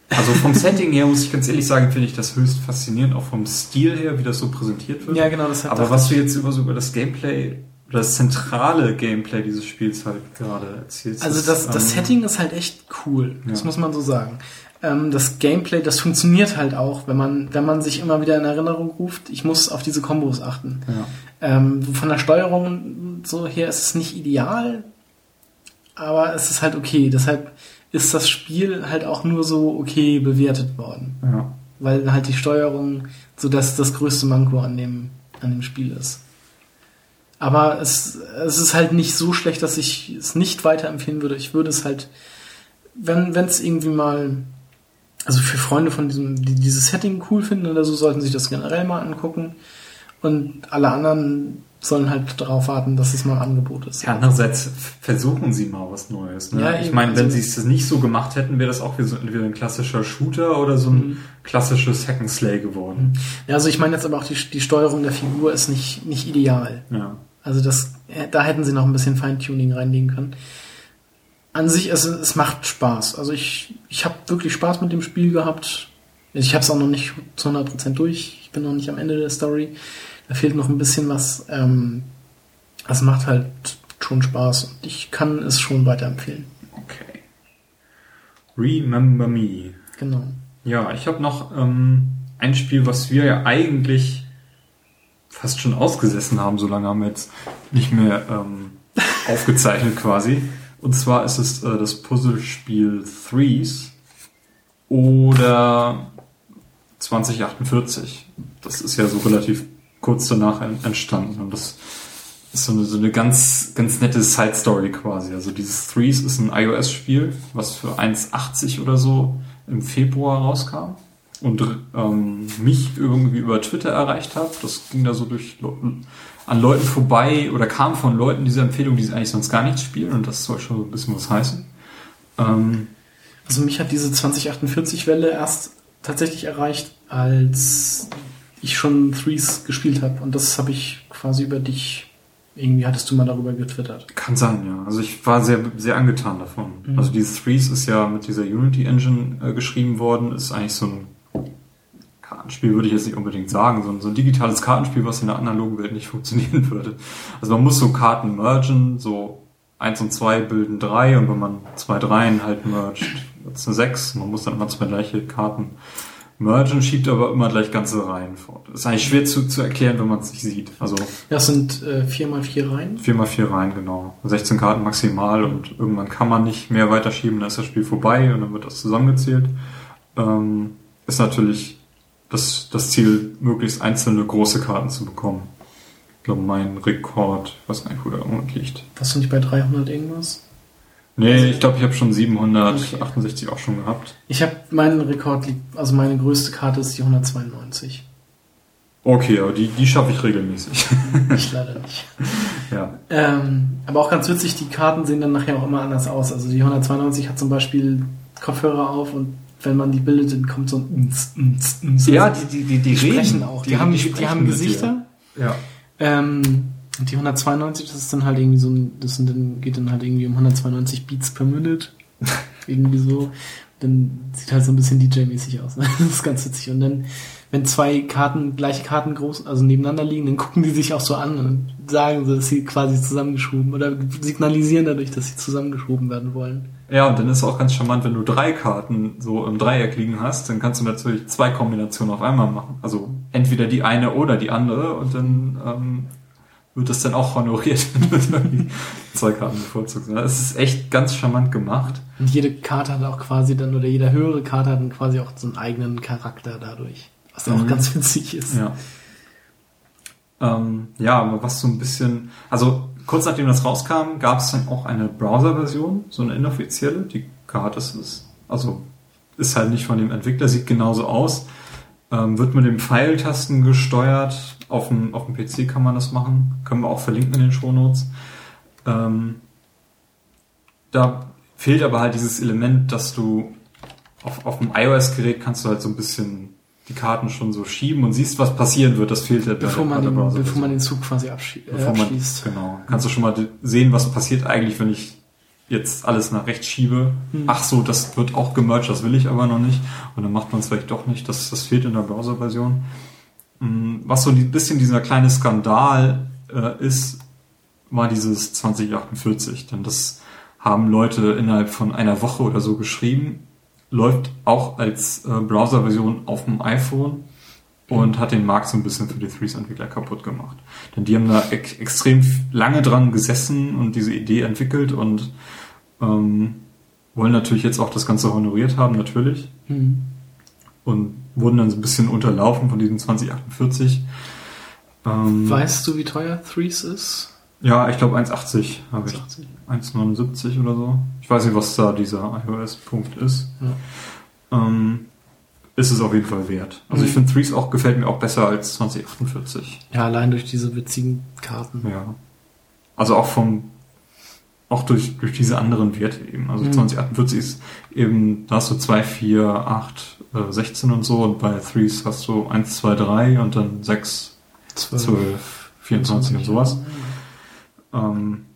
Also vom Setting her muss ich ganz ehrlich sagen, finde ich das höchst faszinierend, auch vom Stil her, wie das so präsentiert wird. ja, genau, das hat Aber was du jetzt über, so über das Gameplay das zentrale Gameplay dieses Spiels halt gerade erzählst. Also ist, das, das ähm, Setting ist halt echt cool. Das Ja. muss man so sagen. Ähm, das Gameplay, das funktioniert halt auch, wenn man, wenn man sich immer wieder in Erinnerung ruft, ich muss auf diese Kombos achten. Ja. Ähm, von der Steuerung so her ist es nicht ideal, aber es ist halt okay. Deshalb ist das Spiel halt auch nur so okay bewertet worden. Ja. Weil halt die Steuerung so das, das größte Manko an dem, an dem Spiel ist. Aber es, es ist halt nicht so schlecht, dass ich es nicht weiterempfehlen würde. Ich würde es halt, wenn es irgendwie mal, also für Freunde von diesem, die dieses Setting cool finden oder so, sollten sich das generell mal angucken. Und alle anderen sollen halt darauf warten, dass es mal im Angebot ist. Ja, andererseits versuchen sie mal was Neues. Ne? Ja, ich meine, wenn also- sie es nicht so gemacht hätten, wäre das auch wie so, entweder ein klassischer Shooter oder so ein Mhm. klassisches Hack and Slay geworden. Ja, also ich meine jetzt aber auch die, die Steuerung der Figur ist nicht, nicht ideal. Ja. Also das, da hätten sie noch ein bisschen Feintuning reinlegen können. An sich, es, es macht Spaß. Also ich, ich habe wirklich Spaß mit dem Spiel gehabt. Ich habe es auch noch nicht zu 100% durch. Ich bin noch nicht am Ende der Story. Da fehlt noch ein bisschen was. Ähm, es macht halt schon Spaß und ich kann es schon weiterempfehlen. Okay. Remember Me. Genau. Ja, ich habe noch ähm, ein Spiel, was wir ja eigentlich fast schon ausgesessen haben, so lange haben wir jetzt nicht mehr ähm, aufgezeichnet quasi. Und zwar ist es äh, das Puzzlespiel Threes oder 2048. Das ist ja so relativ kurz danach en- entstanden und das ist so eine, so eine ganz, ganz nette Side-Story quasi. Also dieses Threes ist ein iOS-Spiel, was für 1,80 oder so im Februar rauskam und ähm, mich irgendwie über Twitter erreicht hat. Das ging da so durch an Leuten vorbei oder kam von Leuten diese Empfehlung, die eigentlich sonst gar nicht spielen und das soll schon ein bisschen was heißen. Ähm, Also mich hat diese 2048-Welle erst tatsächlich erreicht, als ich schon Threes gespielt habe. Und das habe ich quasi über dich, irgendwie hattest du mal darüber getwittert. Kann sein, ja. Also ich war sehr, sehr angetan davon. Mhm. Also dieses Threes ist ja mit dieser Unity Engine äh, geschrieben worden, ist eigentlich so ein Kartenspiel, würde ich jetzt nicht unbedingt sagen, sondern so ein digitales Kartenspiel, was in der analogen Welt nicht funktionieren würde. Also man muss so Karten mergen, so eins und zwei bilden drei und wenn man zwei Dreien halt mergt, wird es eine sechs. Man muss dann immer zwei gleiche Karten mergen, schiebt aber immer gleich ganze Reihen fort. Ist eigentlich schwer zu, zu erklären, wenn man es nicht sieht. Also Ja, es sind äh, 4x4 Reihen. 4x4 rein, genau. 16 Karten maximal und irgendwann kann man nicht mehr weiterschieben, dann ist das Spiel vorbei und dann wird das zusammengezählt. Ähm, ist natürlich das, das Ziel, möglichst einzelne große Karten zu bekommen. Ich glaube, mein Rekord, weiß gar nicht, wo der liegt. Was sind die bei 300 irgendwas? Nee, ich glaube, ich habe schon 768 auch schon gehabt. Ich habe meinen Rekord, liegt- also meine größte Karte ist die 192. Okay, aber die, die schaffe ich regelmäßig. Ich leider nicht. ja. Ähm, aber auch ganz witzig, die Karten sehen dann nachher auch immer anders aus. Also die 192 hat zum Beispiel Kopfhörer auf und wenn man die bildet, dann kommt so ein Ns, Ns, Ns. Ja, Also die, die, die, die, die sprechen auch. Die, haben, die, sprechen haben Gesichter. Ja. Ähm, und die 192, das ist dann halt irgendwie so ein, das sind dann, geht dann halt irgendwie um 192 Beats per Minute. irgendwie so. Dann sieht halt so ein bisschen DJ-mäßig aus. Ne? Das ist ganz witzig. Und dann, wenn zwei Karten, gleiche Karten groß, also nebeneinander liegen, dann gucken die sich auch so an und sagen so, dass sie quasi zusammengeschoben oder signalisieren dadurch, dass sie zusammengeschoben werden wollen. Ja, und dann ist auch ganz charmant, wenn du drei Karten so im Dreieck liegen hast, dann kannst du natürlich zwei Kombinationen auf einmal machen. Also entweder die eine oder die andere und dann ähm, wird das dann auch honoriert, wenn zwei Karten bevorzugst. Das ist echt ganz charmant gemacht. Und jede Karte hat auch quasi dann, oder jede höhere Karte hat dann quasi auch so einen eigenen Charakter dadurch. Was auch Mhm. ganz witzig ist. Ja. Ähm, ja, aber was so ein bisschen, also kurz nachdem das rauskam, gab es dann auch eine Browser-Version, so eine inoffizielle, die gratis ist. Also ist halt nicht von dem Entwickler, sieht genauso aus. Ähm, wird mit dem Pfeiltasten gesteuert. Auf dem, auf dem PC kann man das machen. Können wir auch verlinken in den Shownotes. Ähm, da fehlt aber halt dieses Element, dass du auf, auf dem iOS-Gerät kannst du halt so ein bisschen die Karten schon so schieben und siehst, was passieren wird. Das fehlt halt Bevor man, den, bevor man den Zug quasi abschli äh, Bevor man, abschließt. genau. Kannst du schon mal sehen, was passiert eigentlich, wenn ich jetzt alles nach rechts schiebe. Hm. Ach so, das wird auch gemerged, das will ich aber noch nicht. Und dann macht man es vielleicht doch nicht. Das, das fehlt in der Browser-Version. Mm, Was so ein bisschen dieser kleine Skandal äh, ist, war dieses 2048. Denn das haben Leute innerhalb von einer Woche oder so geschrieben. Läuft auch als äh, Browser-Version auf dem iPhone und hat den Markt so ein bisschen für die Threes-Entwickler kaputt gemacht. Denn die haben da ex extrem lange dran gesessen und diese Idee entwickelt und ähm, wollen natürlich jetzt auch das Ganze honoriert haben, natürlich. Hm. Und wurden dann so ein bisschen unterlaufen von diesem 2048. Ähm, Weißt du, wie teuer Threes ist? Ja, ich glaube 1,80 habe ich. 1,80. 1,79 oder so. Ich weiß nicht, was da dieser iOS-Punkt ist. Ja. Ähm, ist es auf jeden Fall wert. Also ich Mhm. finde Threes auch gefällt mir auch besser als 2048. Ja, allein durch diese witzigen Karten. Ja. Also auch vom, auch durch, durch diese anderen Werte eben. Also Mhm. 2048 ist eben, da hast du 2, 4, 8, äh, 16 und so und bei Threes hast du 1, 2, 3 und dann 6, 12, 24 und sowas. Ähm,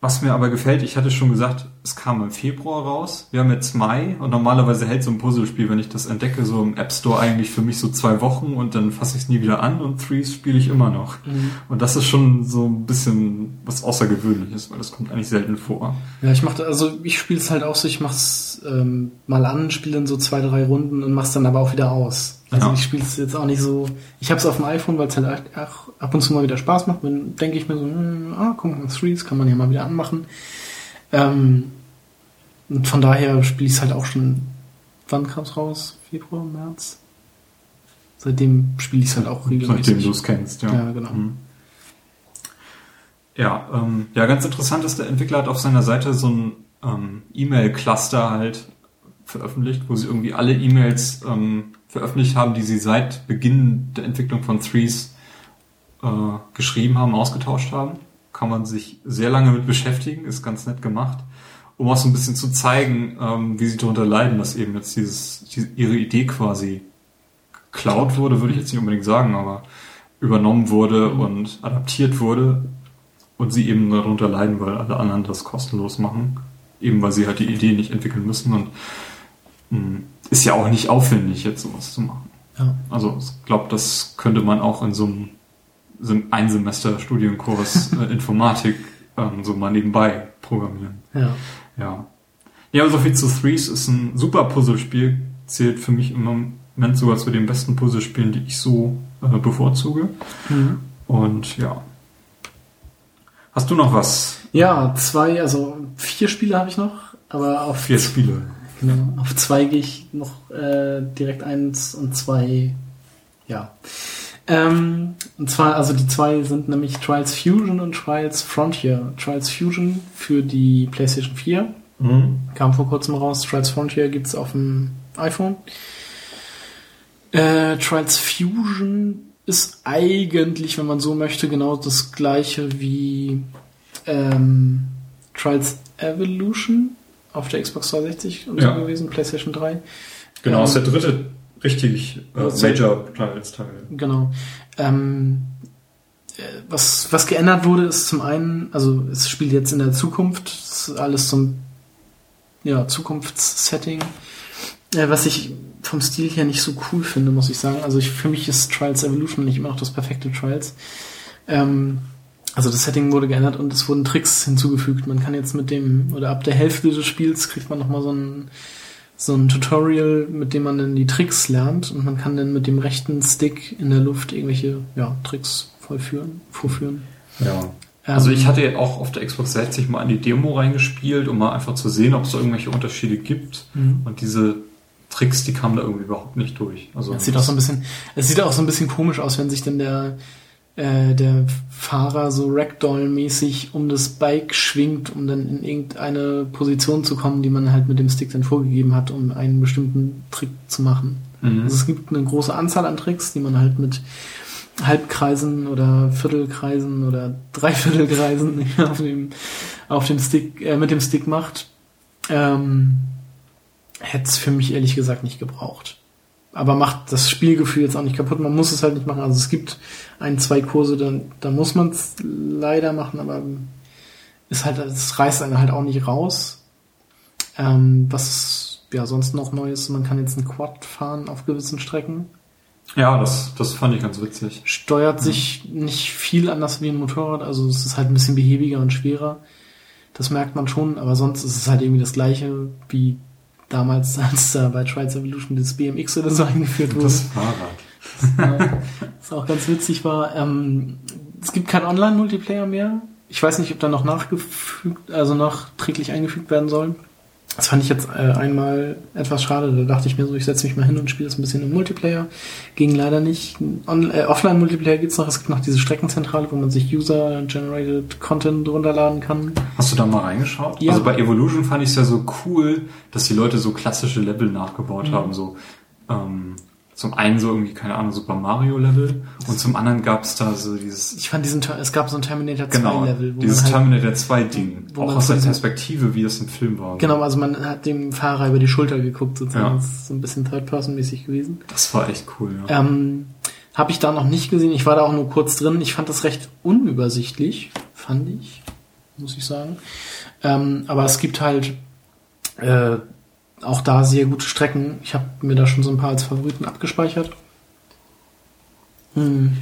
was mir aber gefällt, ich hatte schon gesagt, es kam im Februar raus. Wir haben jetzt Mai und normalerweise hält so ein Puzzlespiel, wenn ich das entdecke, so im App Store eigentlich für mich so zwei Wochen und dann fasse ich es nie wieder an und Threes spiele ich immer noch. Mhm. Und das ist schon so ein bisschen was Außergewöhnliches, weil das kommt eigentlich selten vor. Ja, ich mache also ich spiele es halt auch so, ich mach's ähm, mal an, spiele dann so zwei, drei Runden und mach's dann aber auch wieder aus. Also Ja. ich spiele es jetzt auch nicht so. Ich habe es auf dem iPhone, weil es halt auch ab und zu mal wieder Spaß macht. Dann denke ich mir so, hm, ah, guck mal, Threes kann man ja mal wieder anmachen. Ähm, und von daher spiele ich es halt auch schon. Wann kam's raus? Februar, März? Seitdem spiele ich es halt auch regelmäßig. Seitdem du es kennst, ja. Ja, genau. Mhm. Ja, ähm, ja, ganz interessant ist, der Entwickler hat auf seiner Seite so ein ähm, E-Mail-Cluster halt veröffentlicht, wo sie irgendwie alle E-Mails ähm, veröffentlicht haben, die sie seit Beginn der Entwicklung von Threes äh, geschrieben haben, ausgetauscht haben. Kann man sich sehr lange mit beschäftigen, ist ganz nett gemacht, um auch so ein bisschen zu zeigen, ähm, wie sie darunter leiden, dass eben jetzt dieses, die, ihre Idee quasi geklaut wurde, würde ich jetzt nicht unbedingt sagen, aber übernommen wurde Mhm. und adaptiert wurde und sie eben darunter leiden, weil alle anderen das kostenlos machen, eben weil sie halt die Idee nicht entwickeln müssen und mh, ist ja auch nicht aufwendig, jetzt sowas zu machen. Ja. Also ich glaube, das könnte man auch in so einem Sem- Einsemester-Studienkurs äh, Informatik ähm, so mal nebenbei programmieren. Ja. Ja. Ja, so viel zu Threes ist ein super Puzzlespiel, zählt für mich im Moment sogar zu den besten Puzzlespielen, die ich so äh, bevorzuge. Mhm. Und ja. Hast du noch was? Ja, zwei, also vier Spiele habe ich noch, aber auf Vier Spiele. Genau. Auf zwei gehe ich noch äh, direkt eins und zwei. Ja. Ähm, und zwar, also die zwei sind nämlich Trials Fusion und Trials Frontier. Trials Fusion für die PlayStation 4 Mhm. kam vor kurzem raus. Trials Frontier gibt's auf dem iPhone. Äh, Trials Fusion ist eigentlich, wenn man so möchte, genau das gleiche wie ähm, Trials Evolution auf der Xbox 360 und Ja. so gewesen, PlayStation 3. Genau, Ähm, ist der dritte richtig äh, Also- Major Trials Teil. Genau. Ähm, äh, was, was geändert wurde, ist zum einen, also es spielt jetzt in der Zukunft, ist alles so ein ja, Zukunftssetting, äh, was ich vom Stil her nicht so cool finde, muss ich sagen. Also ich, für mich ist Trials Evolution nicht immer noch das perfekte Trials. Ähm, also das Setting wurde geändert und es wurden Tricks hinzugefügt. Man kann jetzt mit dem, oder ab der Hälfte des Spiels kriegt man nochmal so ein, so ein Tutorial, mit dem man dann die Tricks lernt und man kann dann mit dem rechten Stick in der Luft irgendwelche ja, Tricks vollführen, vorführen. Ja. Also Ähm, ich hatte ja auch auf der Xbox 60 mal in die Demo reingespielt, um mal einfach zu sehen, ob es da irgendwelche Unterschiede gibt. Mhm. Und diese Tricks, die kamen da irgendwie überhaupt nicht durch. Also Es sieht auch so ein bisschen, es sieht auch so ein bisschen komisch aus, wenn sich dann der, äh, der Fahrer so Ragdoll-mäßig um das Bike schwingt, um dann in irgendeine Position zu kommen, die man halt mit dem Stick dann vorgegeben hat, um einen bestimmten Trick zu machen. Mhm. Also es gibt eine große Anzahl an Tricks, die man halt mit Halbkreisen oder Viertelkreisen oder Dreiviertelkreisen auf dem, auf dem Stick, äh, mit dem Stick macht. Ähm, Hätte es für mich ehrlich gesagt nicht gebraucht. Aber macht das Spielgefühl jetzt auch nicht kaputt. Man muss es halt nicht machen. Also es gibt ein, zwei Kurse, da, da muss man es leider machen, aber ist halt, es reißt einen halt auch nicht raus. Ähm, was ja sonst noch neu ist, man kann jetzt ein Quad fahren auf gewissen Strecken. Ja, das, das fand ich ganz witzig. Steuert sich nicht viel anders wie ein Motorrad, also es ist halt ein bisschen behäbiger und schwerer. Das merkt man schon, aber sonst ist es halt irgendwie das gleiche wie damals, als da bei Trials Evolution das BMX oder so eingeführt wurde. Das Fahrrad. Was auch ganz witzig war. Ähm, es gibt kein Online-Multiplayer mehr. Ich weiß nicht, ob da noch nachgefügt, also nachträglich eingefügt werden soll. Das fand ich jetzt äh, einmal etwas schade. Da dachte ich mir so, ich setze mich mal hin und spiele das ein bisschen im Multiplayer. Ging leider nicht. Äh, Offline-Multiplayer gibt's noch. Es gibt noch diese Streckenzentrale, wo man sich User-Generated Content runterladen kann. Hast du da mal reingeschaut? Ja. Also bei Evolution fand ich es ja so cool, dass die Leute so klassische Level nachgebaut Mhm. haben. So ähm, zum einen so irgendwie, keine Ahnung, Super Mario Level und zum anderen gab es da so dieses Ich fand diesen, es gab so ein Terminator 2 genau, Level, wo dieses halt, Terminator 2 Ding. Auch aus der Perspektive, wie das im Film war. genau, also man hat dem Fahrer über die Schulter geguckt, sozusagen. Ja. Das ist so ein bisschen Third-Person-mäßig gewesen. Das war echt cool, ja. Ähm, Habe ich da noch nicht gesehen. Ich war da auch nur kurz drin. Ich fand das recht unübersichtlich, fand ich, muss ich sagen. Ähm, aber es gibt halt äh, auch da sehr gute Strecken. Ich habe mir da schon so ein paar als Favoriten abgespeichert. Hm.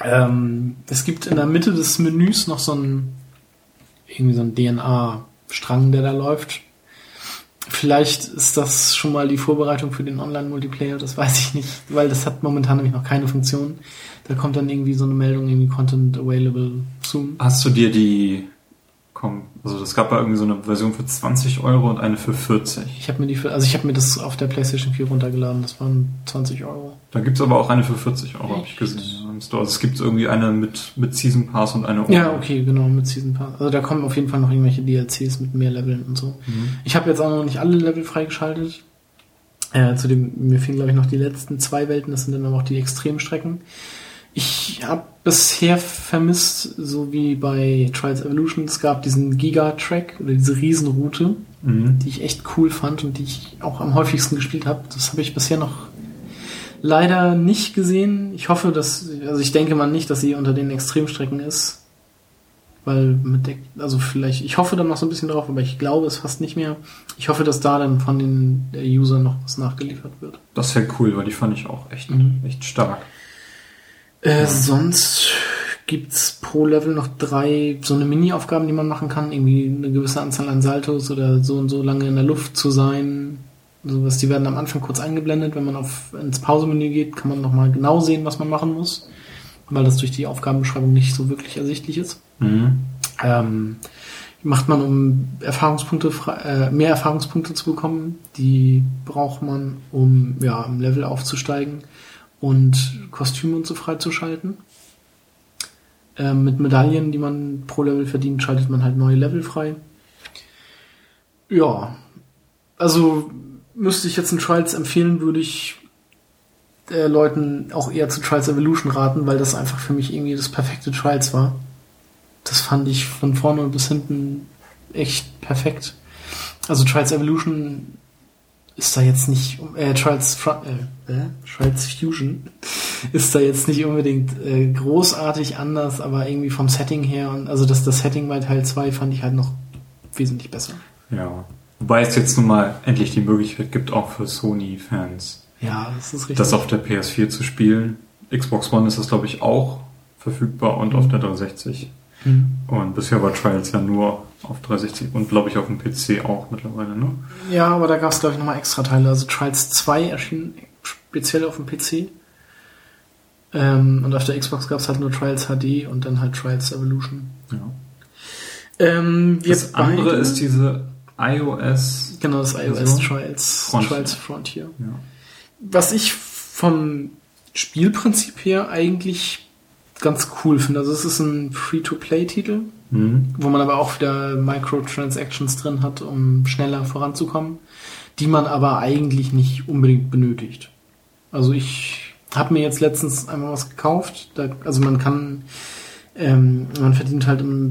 Ähm, es gibt in der Mitte des Menüs noch so ein irgendwie so ein DNA-Strang, der da läuft. Vielleicht ist das schon mal die Vorbereitung für den Online-Multiplayer, das weiß ich nicht, weil das hat momentan nämlich noch keine Funktion. Da kommt dann irgendwie so eine Meldung, irgendwie Content available soon. Hast du dir die komm, also das gab ja irgendwie so eine Version für 20 Euro und eine für 40. Ich habe mir die, für, also ich habe mir das auf der PlayStation 4 runtergeladen, das waren 20 Euro. Da gibt's aber auch eine für 40 Euro, habe ich gesehen. im Store. Also es gibt irgendwie eine mit, mit Season Pass und eine ohne. Ja, okay, genau, mit Season Pass. Also da kommen auf jeden Fall noch irgendwelche DLCs mit mehr Leveln und so. Mhm. Ich habe jetzt auch noch nicht alle Level freigeschaltet. Äh, zu dem, mir fehlen, glaube ich, noch die letzten zwei Welten, das sind dann aber auch die Extremstrecken. Ich habe bisher vermisst, so wie bei Trials Evolution, es gab diesen Giga-Track oder diese Riesenroute, Mhm. die ich echt cool fand und die ich auch am häufigsten gespielt habe. Das habe ich bisher noch leider nicht gesehen. Ich hoffe, dass, also ich denke mal nicht, dass sie unter den Extremstrecken ist. Weil mit der, also vielleicht, ich hoffe dann noch so ein bisschen drauf, aber ich glaube es fast nicht mehr. Ich hoffe, dass da dann von den der User noch was nachgeliefert wird. Das wäre cool, weil die fand ich auch echt, Mhm. echt stark. Äh, Sonst gibt's pro Level noch drei so eine Mini-Aufgaben, die man machen kann. Irgendwie eine gewisse Anzahl an Saltos oder so und so lange in der Luft zu sein. Sowas, die werden am Anfang kurz eingeblendet. Wenn man auf ins Pausemenü geht, kann man nochmal genau sehen, was man machen muss. Weil das durch die Aufgabenbeschreibung nicht so wirklich ersichtlich ist. Mhm. Ähm, macht man, um Erfahrungspunkte, äh, mehr Erfahrungspunkte zu bekommen. Die braucht man, um ja, im Level aufzusteigen. Und Kostüme und so freizuschalten. Ähm, mit Medaillen, die man pro Level verdient, schaltet man halt neue Level frei. Ja, also müsste ich jetzt ein Trials empfehlen, würde ich äh, Leuten auch eher zu Trials Evolution raten, weil das einfach für mich irgendwie das perfekte Trials war. Das fand ich von vorne bis hinten echt perfekt. Also Trials Evolution ist da jetzt nicht, äh, Trials, äh, äh, Trials Fusion ist da jetzt nicht unbedingt äh, großartig anders, aber irgendwie vom Setting her und also das, das Setting bei Teil 2 fand ich halt noch wesentlich besser. Ja. Wobei es jetzt nun mal endlich die Möglichkeit gibt, auch für Sony-Fans, Ja, das ist richtig. das auf der PS4 zu spielen. Xbox One ist das, glaube ich, auch verfügbar und auf der 360. Hm. Und bisher war Trials ja nur auf 360 und, glaube ich, auf dem PC auch mittlerweile, ne? Ja, aber da gab es, glaube ich, nochmal extra Teile. Also Trials 2 erschien speziell auf dem PC. Ähm, und auf der Xbox gab es halt nur Trials HD und dann halt Trials Evolution. Ja. Ähm, Das andere beide- ist diese iOS. Genau, das iOS Version? Trials Frontier. Trials Frontier. Ja. Was ich vom Spielprinzip her eigentlich ganz cool finde. Also es ist ein Free-to-Play-Titel, Mhm. wo man aber auch wieder Microtransactions drin hat, um schneller voranzukommen, die man aber eigentlich nicht unbedingt benötigt. Also ich habe mir jetzt letztens einmal was gekauft. Da, also man kann, ähm, man verdient halt im,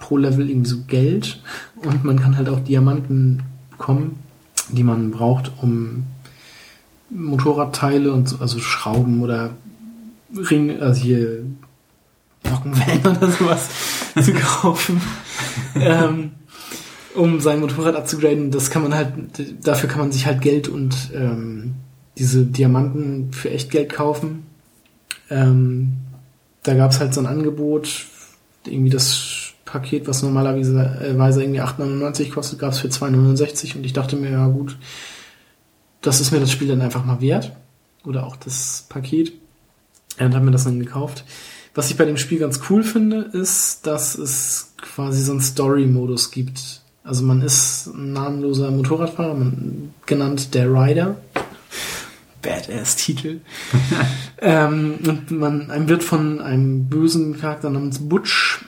pro Level irgendwie so Geld und man kann halt auch Diamanten bekommen, die man braucht, um Motorradteile und so, also Schrauben oder Ring, also hier Nockenwellen oder sowas zu kaufen, ähm, um sein Motorrad abzugraden. Das kann man halt, dafür kann man sich halt Geld und ähm, diese Diamanten für echt Geld kaufen. Ähm, da gab es halt so ein Angebot, irgendwie das Paket, was normalerweise äh, irgendwie 8,99 kostet, gab es für 2,69 und ich dachte mir, ja gut, das ist mir das Spiel dann einfach mal wert. Oder auch das Paket. Und habe mir das dann gekauft. Was ich bei dem Spiel ganz cool finde, ist, dass es quasi so einen Story-Modus gibt. Also man ist ein namenloser Motorradfahrer, man, genannt der Rider. Badass-Titel. ähm, und man, einem wird von einem bösen Charakter namens Butch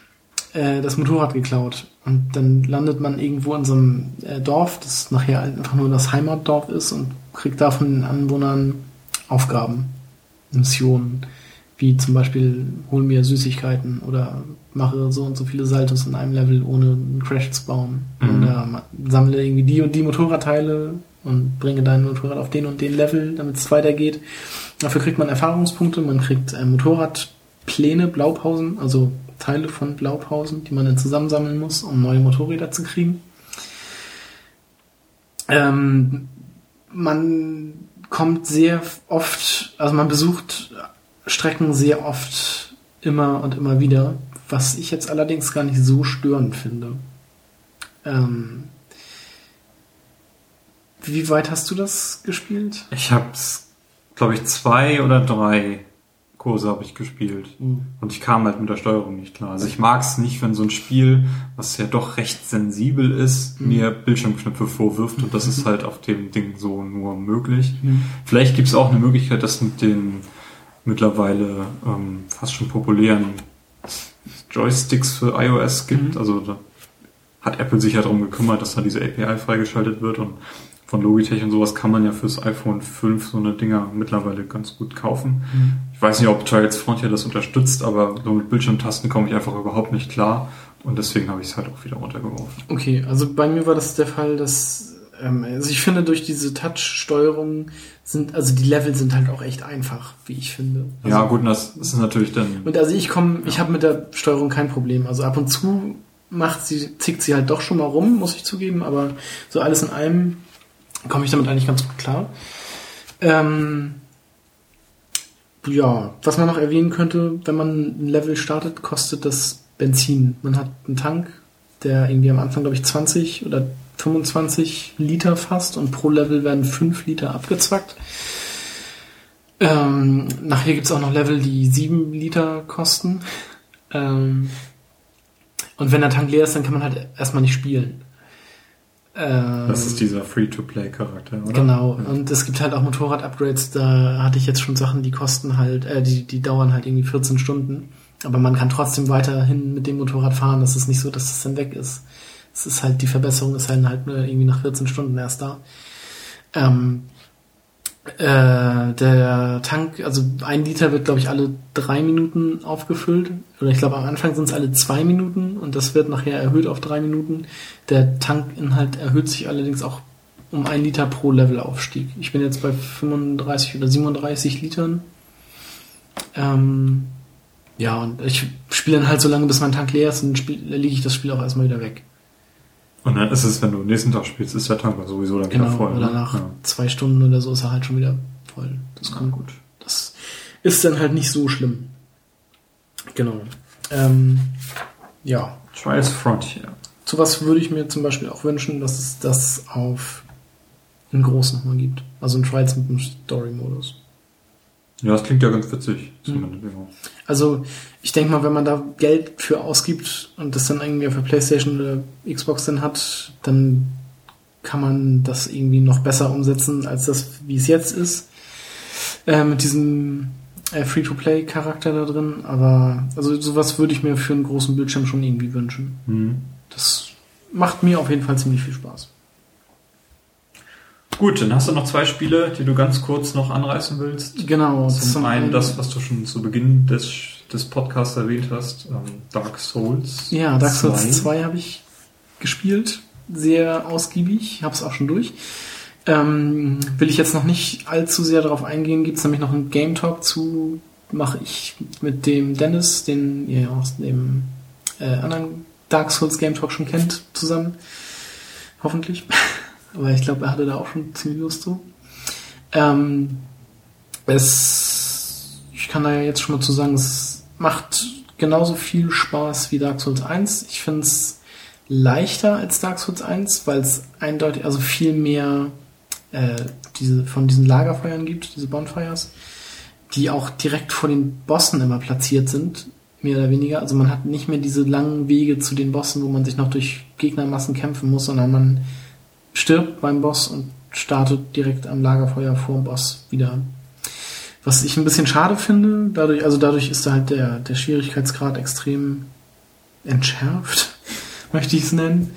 äh, das Motorrad geklaut. Und dann landet man irgendwo in so einem äh, Dorf, das nachher einfach nur das Heimatdorf ist und kriegt da von den Anwohnern Aufgaben, Missionen, wie zum Beispiel hol mir Süßigkeiten oder mache so und so viele Saltos in einem Level, ohne einen Crash zu bauen. Mhm. Oder ma- sammle irgendwie die und die Motorradteile und bringe dein Motorrad auf den und den Level, damit es weitergeht. Dafür kriegt man Erfahrungspunkte, man kriegt äh, Motorradpläne, Blaupausen, also Teile von Blaupausen, die man dann zusammensammeln muss, um neue Motorräder zu kriegen. Ähm, man kommt sehr oft, also man besucht Strecken sehr oft immer und immer wieder, was ich jetzt allerdings gar nicht so störend finde. Ähm, wie weit hast du das gespielt? Ich habe, glaube ich, zwei oder drei Kurse habe ich gespielt. Mhm. Und ich kam halt mit der Steuerung nicht klar. Also ich mag es nicht, wenn so ein Spiel, was ja doch recht sensibel ist, Mhm. mir Bildschirmknöpfe vorwirft. Und das ist halt auf dem Ding so nur möglich. Mhm. Vielleicht gibt es auch eine Möglichkeit, das mit den mittlerweile ähm, fast schon populären Joysticks für iOS gibt. Mhm. Also da hat Apple sich ja darum gekümmert, dass da diese API freigeschaltet wird und von Logitech und sowas kann man ja fürs iPhone 5 so eine Dinger mittlerweile ganz gut kaufen. Mhm. Ich weiß nicht, ob Trials Frontier das unterstützt, aber so mit Bildschirmtasten komme ich einfach überhaupt nicht klar und deswegen habe ich es halt auch wieder runtergeworfen. Okay, also bei mir war das der Fall, dass also ich finde durch diese Touch-Steuerung sind also die Level sind halt auch echt einfach, wie ich finde. Also, ja, gut, das ist natürlich dann. Und also ich komme, ich habe mit der Steuerung kein Problem. Also ab und zu macht sie, zickt sie halt doch schon mal rum, muss ich zugeben, aber so alles in allem komme ich damit eigentlich ganz gut klar. Ähm, ja, was man noch erwähnen könnte, wenn man ein Level startet, kostet das Benzin. Man hat einen Tank, der irgendwie am Anfang, glaube ich, 20 oder 25 Liter fasst und pro Level werden 5 Liter abgezwackt. Ähm, nachher gibt's auch noch Level, die 7 Liter kosten. Ähm, und wenn der Tank leer ist, dann kann man halt erstmal nicht spielen. Ähm, Das ist dieser Free-to-Play-Charakter, oder? Genau, und es gibt halt auch Motorrad-Upgrades, da hatte ich jetzt schon Sachen, die kosten halt, äh, die, die dauern halt irgendwie 14 Stunden. Aber man kann trotzdem weiterhin mit dem Motorrad fahren. Das ist nicht so, dass es dann weg ist. Es ist halt, die Verbesserung ist halt, halt nur irgendwie nach 14 Stunden erst da. Ähm, äh, der Tank, also ein Liter wird, glaube ich, alle drei Minuten aufgefüllt. Oder ich glaube, am Anfang sind es alle zwei Minuten und das wird nachher erhöht auf drei Minuten. Der Tankinhalt erhöht sich allerdings auch um ein Liter pro Levelaufstieg. Ich bin jetzt bei 35 oder 37 Litern. Ähm, ja, und ich spiele dann halt so lange, bis mein Tank leer ist und dann lege ich das Spiel auch erstmal wieder weg. Und dann ist es, wenn du am nächsten Tag spielst, ist der Tank sowieso dann Genau, wieder voll. oder ne? nach Ja. zwei Stunden oder so ist er halt schon wieder voll. Das kommt gut. Das ist dann halt nicht so schlimm. Genau. Ähm, ja, Trials Frontier. sowas würde ich mir zum Beispiel auch wünschen, dass es das auf in groß nochmal gibt. Also ein Trials mit einem Story-Modus. Ja, das klingt ja ganz witzig. Mhm. Also ich denke mal, wenn man da Geld für ausgibt und das dann irgendwie für Playstation oder Xbox dann hat, dann kann man das irgendwie noch besser umsetzen, als das, wie es jetzt ist. Äh, mit diesem äh, Free-to-Play-Charakter da drin. Aber also sowas würde ich mir für einen großen Bildschirm schon irgendwie wünschen. Mhm. Das macht mir auf jeden Fall ziemlich viel Spaß. Gut, dann hast du noch zwei Spiele, die du ganz kurz noch anreißen willst. Genau. Zum, einen das, was du schon zu Beginn des, des Podcasts erwähnt hast, ähm, Dark Souls. Ja, Dark Souls 2. 2 habe ich gespielt, sehr ausgiebig, habe es auch schon durch. Ähm, will ich jetzt noch nicht allzu sehr darauf eingehen, gibt es nämlich noch einen Game Talk zu, mache ich mit dem Dennis, den ihr aus dem äh, anderen Dark Souls Game Talk schon kennt, zusammen. Hoffentlich. Aber ich glaube, er hatte da auch schon ziemlich Lust zu. Ähm, es, ich kann da ja jetzt schon mal zu sagen, es macht genauso viel Spaß wie Dark Souls 1. Ich finde es leichter als Dark Souls 1, weil es eindeutig, also viel mehr äh, diese, von diesen Lagerfeuern gibt, diese Bonfires, die auch direkt vor den Bossen immer platziert sind, mehr oder weniger. Also man hat nicht mehr diese langen Wege zu den Bossen, wo man sich noch durch Gegnermassen kämpfen muss, sondern man stirbt beim Boss und startet direkt am Lagerfeuer vor dem Boss wieder. Was ich ein bisschen schade finde, dadurch, also dadurch ist da halt der, der Schwierigkeitsgrad extrem entschärft, möchte ich es nennen.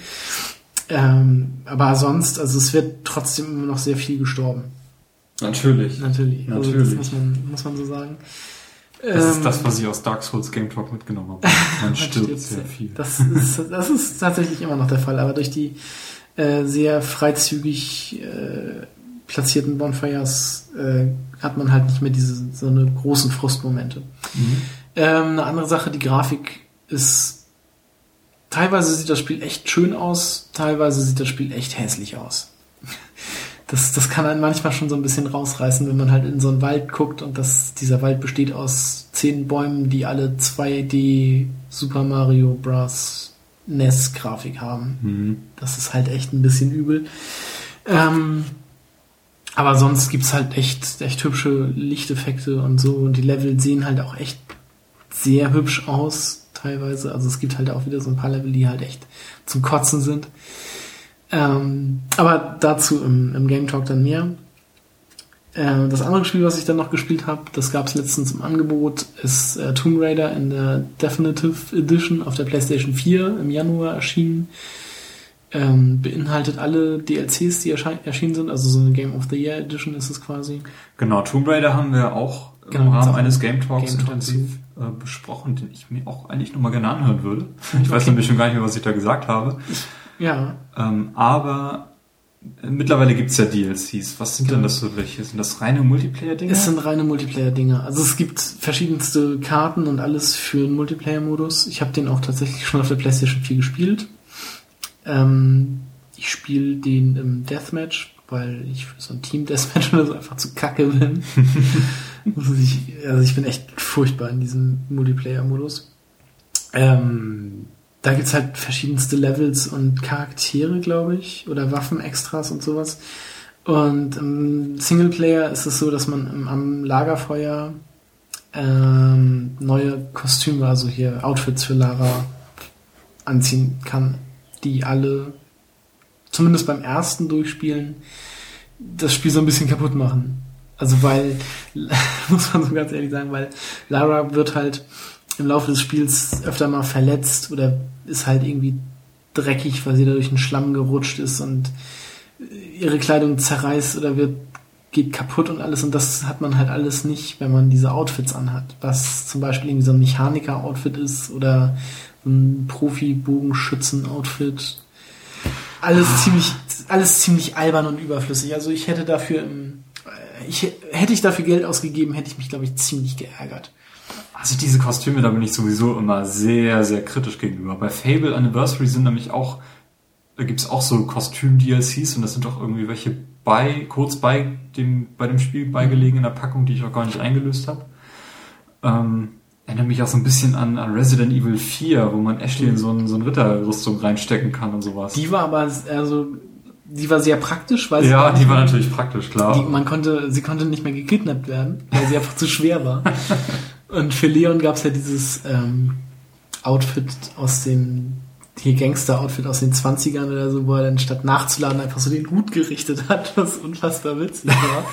Ähm, aber sonst, also es wird trotzdem immer noch sehr viel gestorben. Natürlich. Natürlich. Also Natürlich. das muss man, muss man so sagen. Das Ähm, ist das, was ich aus Dark Souls Game Talk mitgenommen habe. Man stirbt sehr viel. Das ist, das ist tatsächlich immer noch der Fall, aber durch die äh, sehr freizügig äh, platzierten Bonfires äh, hat man halt nicht mehr diese so eine großen Frustmomente. Mhm. Ähm, eine andere Sache, die Grafik ist teilweise sieht das Spiel echt schön aus, teilweise sieht das Spiel echt hässlich aus. Das, das kann einen manchmal schon so ein bisschen rausreißen, wenn man halt in so einen Wald guckt und das, dieser Wald besteht aus zehn Bäumen, die alle 2D Super Mario Bros. NES Grafik haben. Mhm. Das ist halt echt ein bisschen übel. Ähm, aber sonst gibt's halt echt, echt hübsche Lichteffekte und so. Und die Level sehen halt auch echt sehr hübsch aus, teilweise. Also es gibt halt auch wieder so ein paar Level, die halt echt zum Kotzen sind. Ähm, aber dazu im, im Game Talk dann mehr. Äh, das andere Spiel, was ich dann noch gespielt habe, das gab's letztens im Angebot, ist äh, Tomb Raider in der Definitive Edition auf der PlayStation 4 im Januar erschienen. Ähm, beinhaltet alle DLCs, die erschienen sind, also so eine Game of the Year Edition ist es quasi. Genau, Tomb Raider haben wir auch Genau, im gibt's Rahmen eines Game Talks Game intensiv äh, besprochen, den ich mir auch eigentlich nochmal gerne anhören würde. Ich weiß nämlich schon gar nicht mehr, was ich da gesagt habe. Ja, Ähm, aber mittlerweile gibt's ja DLCs. Was sind denn Genau. das für welche? Sind das reine Multiplayer-Dinge? es sind reine Multiplayer-Dinge. Also es gibt verschiedenste Karten und alles für einen Multiplayer-Modus. Ich habe den auch tatsächlich schon auf der PlayStation 4 gespielt. Ähm, ich spiele den im Deathmatch, weil ich für so ein Team-Deathmatch oder so einfach zu kacke bin. Muss ich, also ich bin echt furchtbar in diesem Multiplayer-Modus. Ähm, da gibt's halt verschiedenste Levels und Charaktere, glaube ich, oder Waffenextras und sowas. Und im Singleplayer ist es so, dass man am Lagerfeuer ähm, neue Kostüme, also hier Outfits für Lara anziehen kann, die alle zumindest beim ersten Durchspielen, das Spiel so ein bisschen kaputt machen. Also weil, muss man so ganz ehrlich sagen, weil Lara wird halt im Laufe des Spiels öfter mal verletzt oder ist halt irgendwie dreckig, weil sie da durch den Schlamm gerutscht ist und ihre Kleidung zerreißt oder wird geht kaputt und alles und das hat man halt alles nicht, wenn man diese Outfits anhat. Was zum Beispiel irgendwie so ein Mechaniker-Outfit ist oder ein Profi-Bogenschützen-Outfit. Alles ah. ziemlich, alles ziemlich albern und überflüssig. Also ich hätte dafür, ich, hätte ich dafür Geld ausgegeben, hätte ich mich, glaube ich, ziemlich geärgert. Also diese Kostüme, da bin ich sowieso immer sehr, sehr kritisch gegenüber. Bei Fable Anniversary sind nämlich auch, da gibt's auch so Kostüm-DLCs und das sind doch irgendwie welche bei, kurz bei dem, bei dem Spiel beigelegen in der Packung, die ich auch gar nicht eingelöst habe. Ähm, erinnert mich auch so ein bisschen an, an Resident Evil 4, wo man Ashley in so, ein, so eine Ritterrüstung reinstecken kann und sowas. Die war aber, also, die war sehr praktisch, weil Ja, die war natürlich praktisch, klar. Die, man konnte, sie konnte nicht mehr gekidnappt werden, weil sie einfach zu schwer war. Und für Leon gab es ja dieses ähm, Outfit aus den hier Gangster-Outfit aus den 20ern oder so, wo er dann statt nachzuladen einfach so den Hut gerichtet hat, was unfassbar witzig war.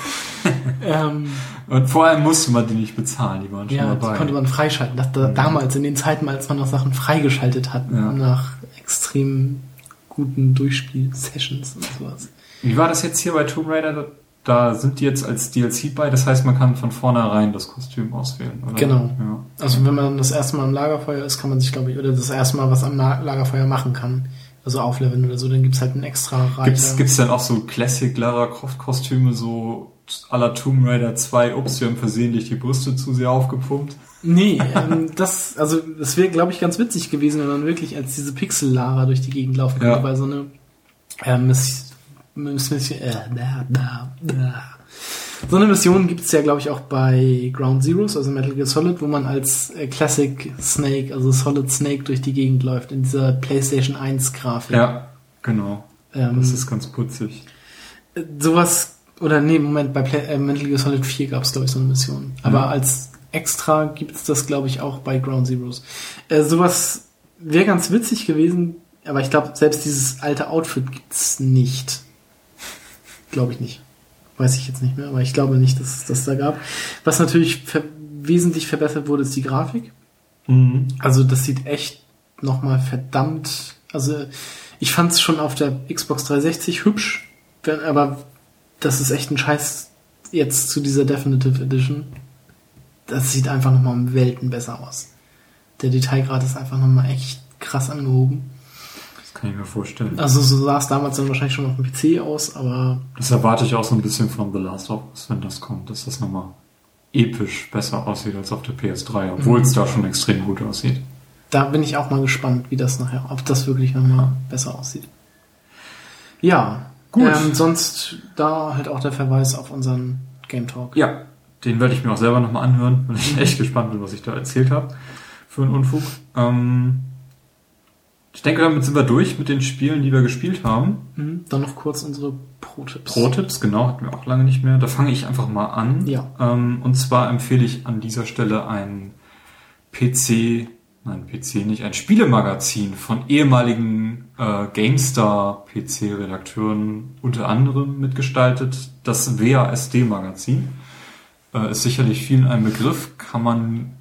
ähm, und vor allem musste man die nicht bezahlen, die waren schon ja, dabei. Ja, konnte man freischalten. Das, da, damals, in den Zeiten, als man noch Sachen freigeschaltet hat, ja. nach extrem guten Durchspiel-Sessions und sowas. Wie war das jetzt hier bei Tomb Raider? Da sind die jetzt als DLC bei, das heißt, man kann von vornherein das Kostüm auswählen, oder? Genau. Ja. Also wenn man das erste Mal am Lagerfeuer ist, kann man sich, glaube ich, oder das erste Mal was am Lagerfeuer machen kann, also aufleveln oder so, dann gibt's halt einen extra Reiter. Gibt's, gibt's dann auch so Classic Lara Croft Kostüme, so à la Tomb Raider 2, ups, wir haben versehentlich die Brüste zu sehr aufgepumpt? Nee, ähm, das, also, das wäre, glaube ich, ganz witzig gewesen, wenn man wirklich als diese Pixel-Lara durch die Gegend laufen könnte, ja. weil so eine, ähm, Mission, äh, da, da, da. So eine Mission gibt es ja, glaube ich, auch bei Ground Zeroes, also Metal Gear Solid, wo man als äh, Classic Snake, also Solid Snake durch die Gegend läuft, in dieser PlayStation 1 Grafik. Ja, genau. Ähm, das ist ganz putzig. Äh, sowas, oder nee, Moment, bei Play, äh, Metal Gear Solid 4 gab es, glaube ich, so eine Mission. Aber ja. als extra gibt es das, glaube ich, auch bei Ground Zeroes. Äh, sowas wäre ganz witzig gewesen, aber ich glaube, selbst dieses alte Outfit gibt's nicht. Glaube ich nicht. Weiß ich jetzt nicht mehr, aber ich glaube nicht, dass es das da gab. Was natürlich ver wesentlich verbessert wurde, ist die Grafik. Mhm. Also das sieht echt nochmal verdammt. Also ich fand es schon auf der Xbox 360 hübsch, aber das ist echt ein Scheiß jetzt zu dieser Definitive Edition. Das sieht einfach nochmal um Welten besser aus. Der Detailgrad ist einfach nochmal echt krass angehoben. Kann ich mir vorstellen. Also so sah es damals dann wahrscheinlich schon auf dem PC aus, aber. Das erwarte ich auch so ein bisschen von The Last of Us, wenn das kommt, dass das nochmal episch besser aussieht als auf der PS3, obwohl mhm. es da schon extrem gut aussieht. Da bin ich auch mal gespannt, wie das nachher, ob das wirklich nochmal besser aussieht. Ja, gut. Ähm, sonst da halt auch der Verweis auf unseren Game Talk. Ja, den werde ich mir auch selber nochmal anhören, weil ich echt gespannt bin, was ich da erzählt habe für einen Unfug. Ähm, ich denke, damit sind wir durch mit den Spielen, die wir gespielt haben. Mhm. Dann noch kurz unsere Pro-Tipps. Pro-Tipps, genau, hatten wir auch lange nicht mehr. Da fange ich einfach mal an. Ja. Ähm, und zwar empfehle ich an dieser Stelle ein PC, nein, PC nicht, ein Spielemagazin von ehemaligen äh, GameStar-PC-Redakteuren unter anderem mitgestaltet. Das WASD-Magazin. Äh, ist sicherlich vielen ein Begriff, kann man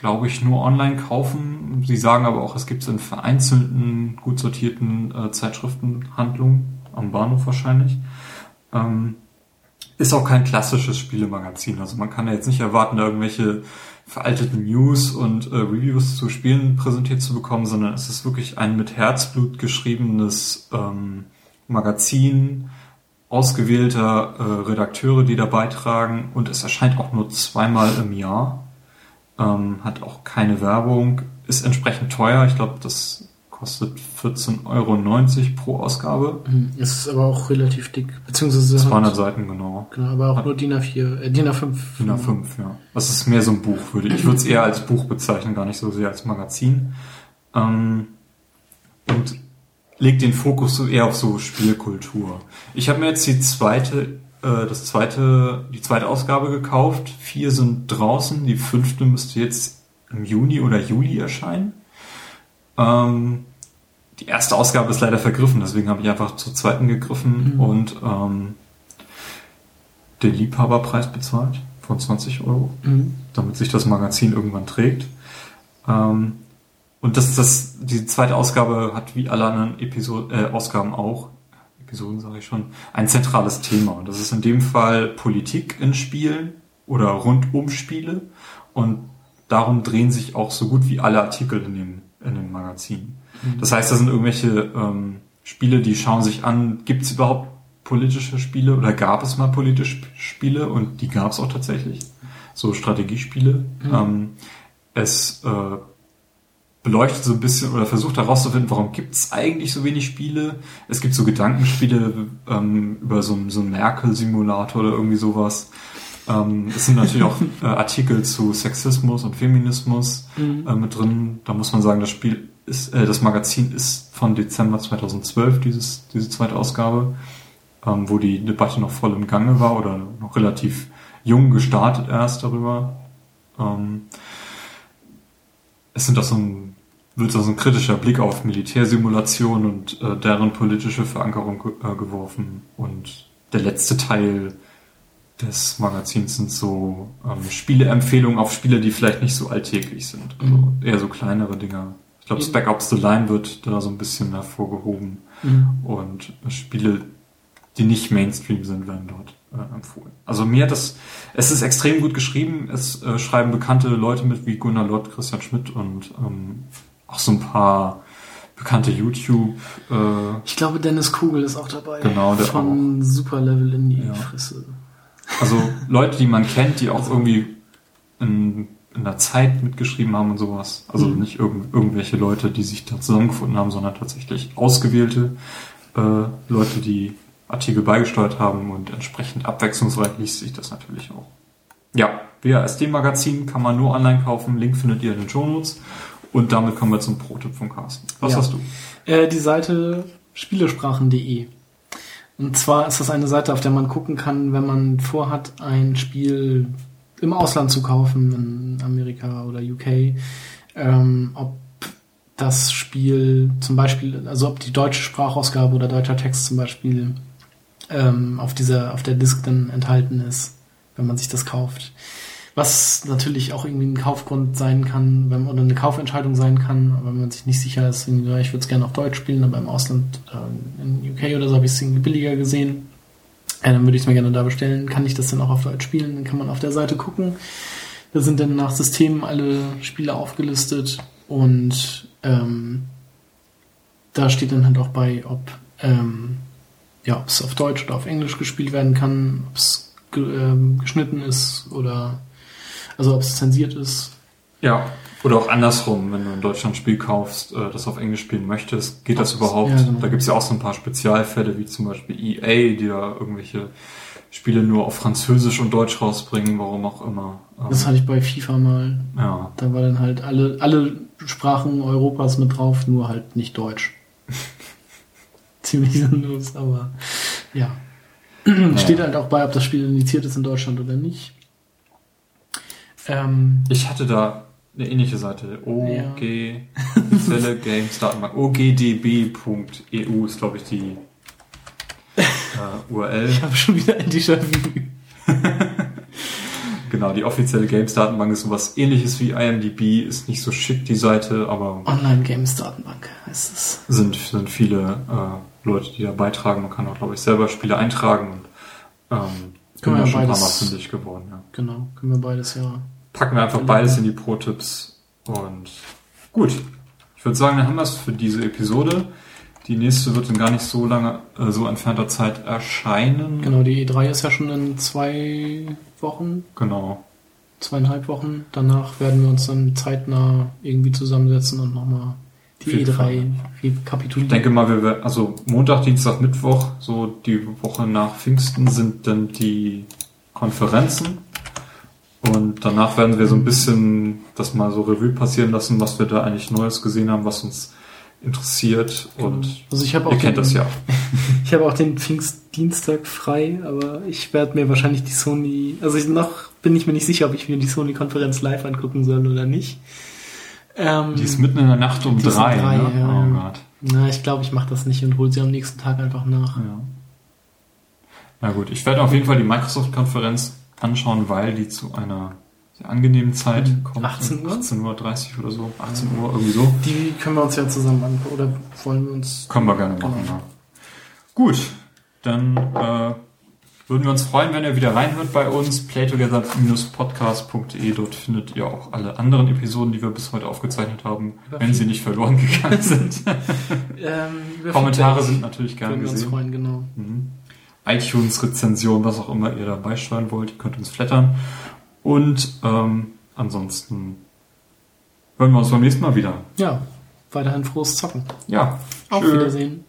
glaube ich, nur online kaufen. Sie sagen aber auch, es gibt es in vereinzelten, gut sortierten äh, Zeitschriftenhandlungen, am Bahnhof wahrscheinlich. Ähm, ist auch kein klassisches Spielemagazin. Also man kann ja jetzt nicht erwarten, da irgendwelche veralteten News und äh, Reviews zu Spielen präsentiert zu bekommen, sondern es ist wirklich ein mit Herzblut geschriebenes ähm, Magazin ausgewählter äh, Redakteure, die da beitragen und es erscheint auch nur zweimal im Jahr ähm, hat auch keine Werbung, ist entsprechend teuer. Ich glaube, das kostet 14,90 Euro pro Ausgabe. Mhm. Ist aber auch relativ dick, beziehungsweise 200 Seiten genau. Genau, aber auch hat nur DIN A4, äh, DIN A5. DIN A5, ja. Das ist mehr so ein Buch, würde ich. Ich würde es eher als Buch bezeichnen, gar nicht so sehr als Magazin. Ähm, und legt den Fokus so eher auf so Spielkultur. Ich habe mir jetzt die zweite äh, das zweite, die zweite Ausgabe gekauft. Vier sind draußen. Die fünfte müsste jetzt im Juni oder Juli erscheinen. Ähm, die erste Ausgabe ist leider vergriffen, deswegen habe ich einfach zur zweiten gegriffen Mhm. und ähm, den Liebhaberpreis bezahlt von 20 Euro, Mhm. damit sich das Magazin irgendwann trägt. Ähm, und das, das, die zweite Ausgabe hat wie alle anderen Episoden, äh, Ausgaben auch, Episoden sage ich schon, ein zentrales Thema. Und das ist in dem Fall Politik in Spielen oder rund um Spiele. Und darum drehen sich auch so gut wie alle Artikel in dem, in dem Magazin. Das heißt, da sind irgendwelche ähm, Spiele, die schauen sich an, gibt es überhaupt politische Spiele oder gab es mal politische Spiele? Und die gab es auch tatsächlich. So Strategiespiele. Ähm, es äh, beleuchtet so ein bisschen oder versucht herauszufinden, warum gibt es eigentlich so wenig Spiele. Es gibt so Gedankenspiele ähm, über so, einen- so einen Merkel-Simulator oder irgendwie sowas. Ähm, es sind natürlich auch äh, Artikel zu Sexismus und Feminismus äh, mit drin. Da muss man sagen, das Spiel ist, äh, das Magazin ist von Dezember 2012, dieses, diese zweite Ausgabe, ähm, wo die Debatte noch voll im Gange war oder noch relativ jung gestartet erst darüber. Ähm, es sind auch so ein, wird so ein kritischer Blick auf Militärsimulation und äh, deren politische Verankerung äh, geworfen. Und der letzte Teil des Magazins sind so ähm, Spieleempfehlungen auf Spiele, die vielleicht nicht so alltäglich sind. Also Mhm. eher so kleinere Dinger. Ich glaube, Mhm. Spec Ops The Line wird da so ein bisschen hervorgehoben. Mhm. Und Spiele, die nicht Mainstream sind, werden dort äh, empfohlen. Also mir hat das, es ist extrem gut geschrieben. Es äh, schreiben bekannte Leute mit wie Gunnar Lott, Christian Schmidt und ähm, auch so ein paar bekannte YouTube. Äh, Ich glaube, Dennis Kugel ist auch dabei. Genau, der Von Super Level in die Ja. Fresse. also Leute, die man kennt, die auch irgendwie in, in der Zeit mitgeschrieben haben und sowas. Also Mhm. nicht irgend, irgendwelche Leute, die sich da zusammengefunden haben, sondern tatsächlich ausgewählte äh, Leute, die Artikel beigesteuert haben und entsprechend abwechslungsreich liest sich das natürlich auch. Ja, WASD-Magazin kann man nur online kaufen. Link findet ihr in den Shownotes. Und damit kommen wir zum Pro-Tipp von Carsten. Was Ja. hast du? Äh, die Seite spielesprachen.de. Und zwar ist das eine Seite, auf der man gucken kann, wenn man vorhat, ein Spiel im Ausland zu kaufen, in Amerika oder UK, ähm, ob das Spiel zum Beispiel, also ob die deutsche Sprachausgabe oder deutscher Text zum Beispiel ähm, auf dieser, auf der Disk dann enthalten ist, wenn man sich das kauft. Was natürlich auch irgendwie ein Kaufgrund sein kann, wenn, oder eine Kaufentscheidung sein kann, wenn man sich nicht sicher ist, ich würde es gerne auf Deutsch spielen, aber im Ausland, äh, in UK oder so, habe ich es irgendwie billiger gesehen. Ja, dann würde ich es mir gerne da bestellen. Kann ich das dann auch auf Deutsch spielen? Dann kann man auf der Seite gucken. Da sind dann nach Systemen alle Spiele aufgelistet und ähm, da steht dann halt auch bei, ob ähm, ja, ob es auf Deutsch oder auf Englisch gespielt werden kann, ob es ge ähm, geschnitten ist oder also ob es zensiert ist. Ja, oder auch andersrum, wenn du in Deutschland ein Spiel kaufst, äh, das auf Englisch spielen möchtest, geht das überhaupt? ja, genau. Da gibt's ja auch so ein paar Spezialfälle, wie zum Beispiel EA, die da irgendwelche Spiele nur auf Französisch und Deutsch rausbringen, warum auch immer. Ähm, Das hatte ich bei FIFA mal. ja, Da war dann halt alle, alle Sprachen Europas mit drauf, nur halt nicht Deutsch. Ziemlich sinnlos, aber ja. Steht halt auch bei, ob das Spiel indiziert ist in Deutschland oder nicht. Ähm, ich hatte da eine ähnliche Seite. Ja. OG, offizielle Games Datenbank. ogdb.eu ist, glaube ich, die äh, URL. ich habe schon wieder ein Déjà-vu. Genau, die offizielle Games Datenbank ist sowas ähnliches wie IMDb, ist nicht so schick die Seite, aber Online-Games-Datenbank heißt es. sind, sind viele äh, Leute, die da beitragen. Man kann auch, glaube ich, selber Spiele eintragen und ähm, Können wir da schon ein paar Mal beides- fündig geworden. Ja. Genau, können wir beides ja. Packen wir einfach beides in die Pro-Tipps und gut. Ich würde sagen, dann haben wir es für diese Episode. Die nächste wird in gar nicht so lange, äh, so entfernter Zeit erscheinen. Genau, die E3 ist ja schon in zwei Wochen, Genau. zweieinhalb Wochen. Danach werden wir uns dann zeitnah irgendwie zusammensetzen und nochmal die Auf jeden Fall. E3 Ich rekapitulieren. denke mal, wir werden, also Montag, Dienstag, Mittwoch, so die Woche nach Pfingsten sind dann die Konferenzen. Und danach werden wir so ein bisschen das mal so Revue passieren lassen, was wir da eigentlich Neues gesehen haben, was uns interessiert. Und also ich habe auch ihr kennt den, das ja. Ich habe auch den Pfingstdienstag frei, aber ich werde mir wahrscheinlich die Sony, also ich, noch bin ich mir nicht sicher, ob ich mir die Sony-Konferenz live angucken soll oder nicht. Ähm, Die ist mitten in der Nacht um drei. drei, ne? ja, oh ja. Gott. na, ich glaube, ich mache das nicht und hole sie am nächsten Tag einfach nach. Ja. Na gut, ich werde auf jeden Fall die Microsoft-Konferenz anschauen, weil die zu einer sehr angenehmen Zeit Mhm. kommt. 18 Uhr? 18.30 Uhr oder so. 18 Uhr, irgendwie so. Die können wir uns ja zusammen angucken. Oder wollen wir uns. Können wir gerne machen, Genau. ja. Gut, dann äh, würden wir uns freuen, wenn ihr wieder reinhört bei uns. playtogether-podcast.de. Dort findet ihr auch alle anderen Episoden, die wir bis heute aufgezeichnet haben, Über wenn sie nicht verloren gegangen sind. Ähm, Kommentare sind natürlich gerne würden wir uns gesehen. freuen, genau. Mhm. iTunes-Rezension, was auch immer ihr dabei steuern wollt, ihr könnt uns flattern. Und ähm, ansonsten hören wir uns beim nächsten Mal wieder. Ja, weiterhin frohes Zocken. Ja, Auf tschö. Wiedersehen.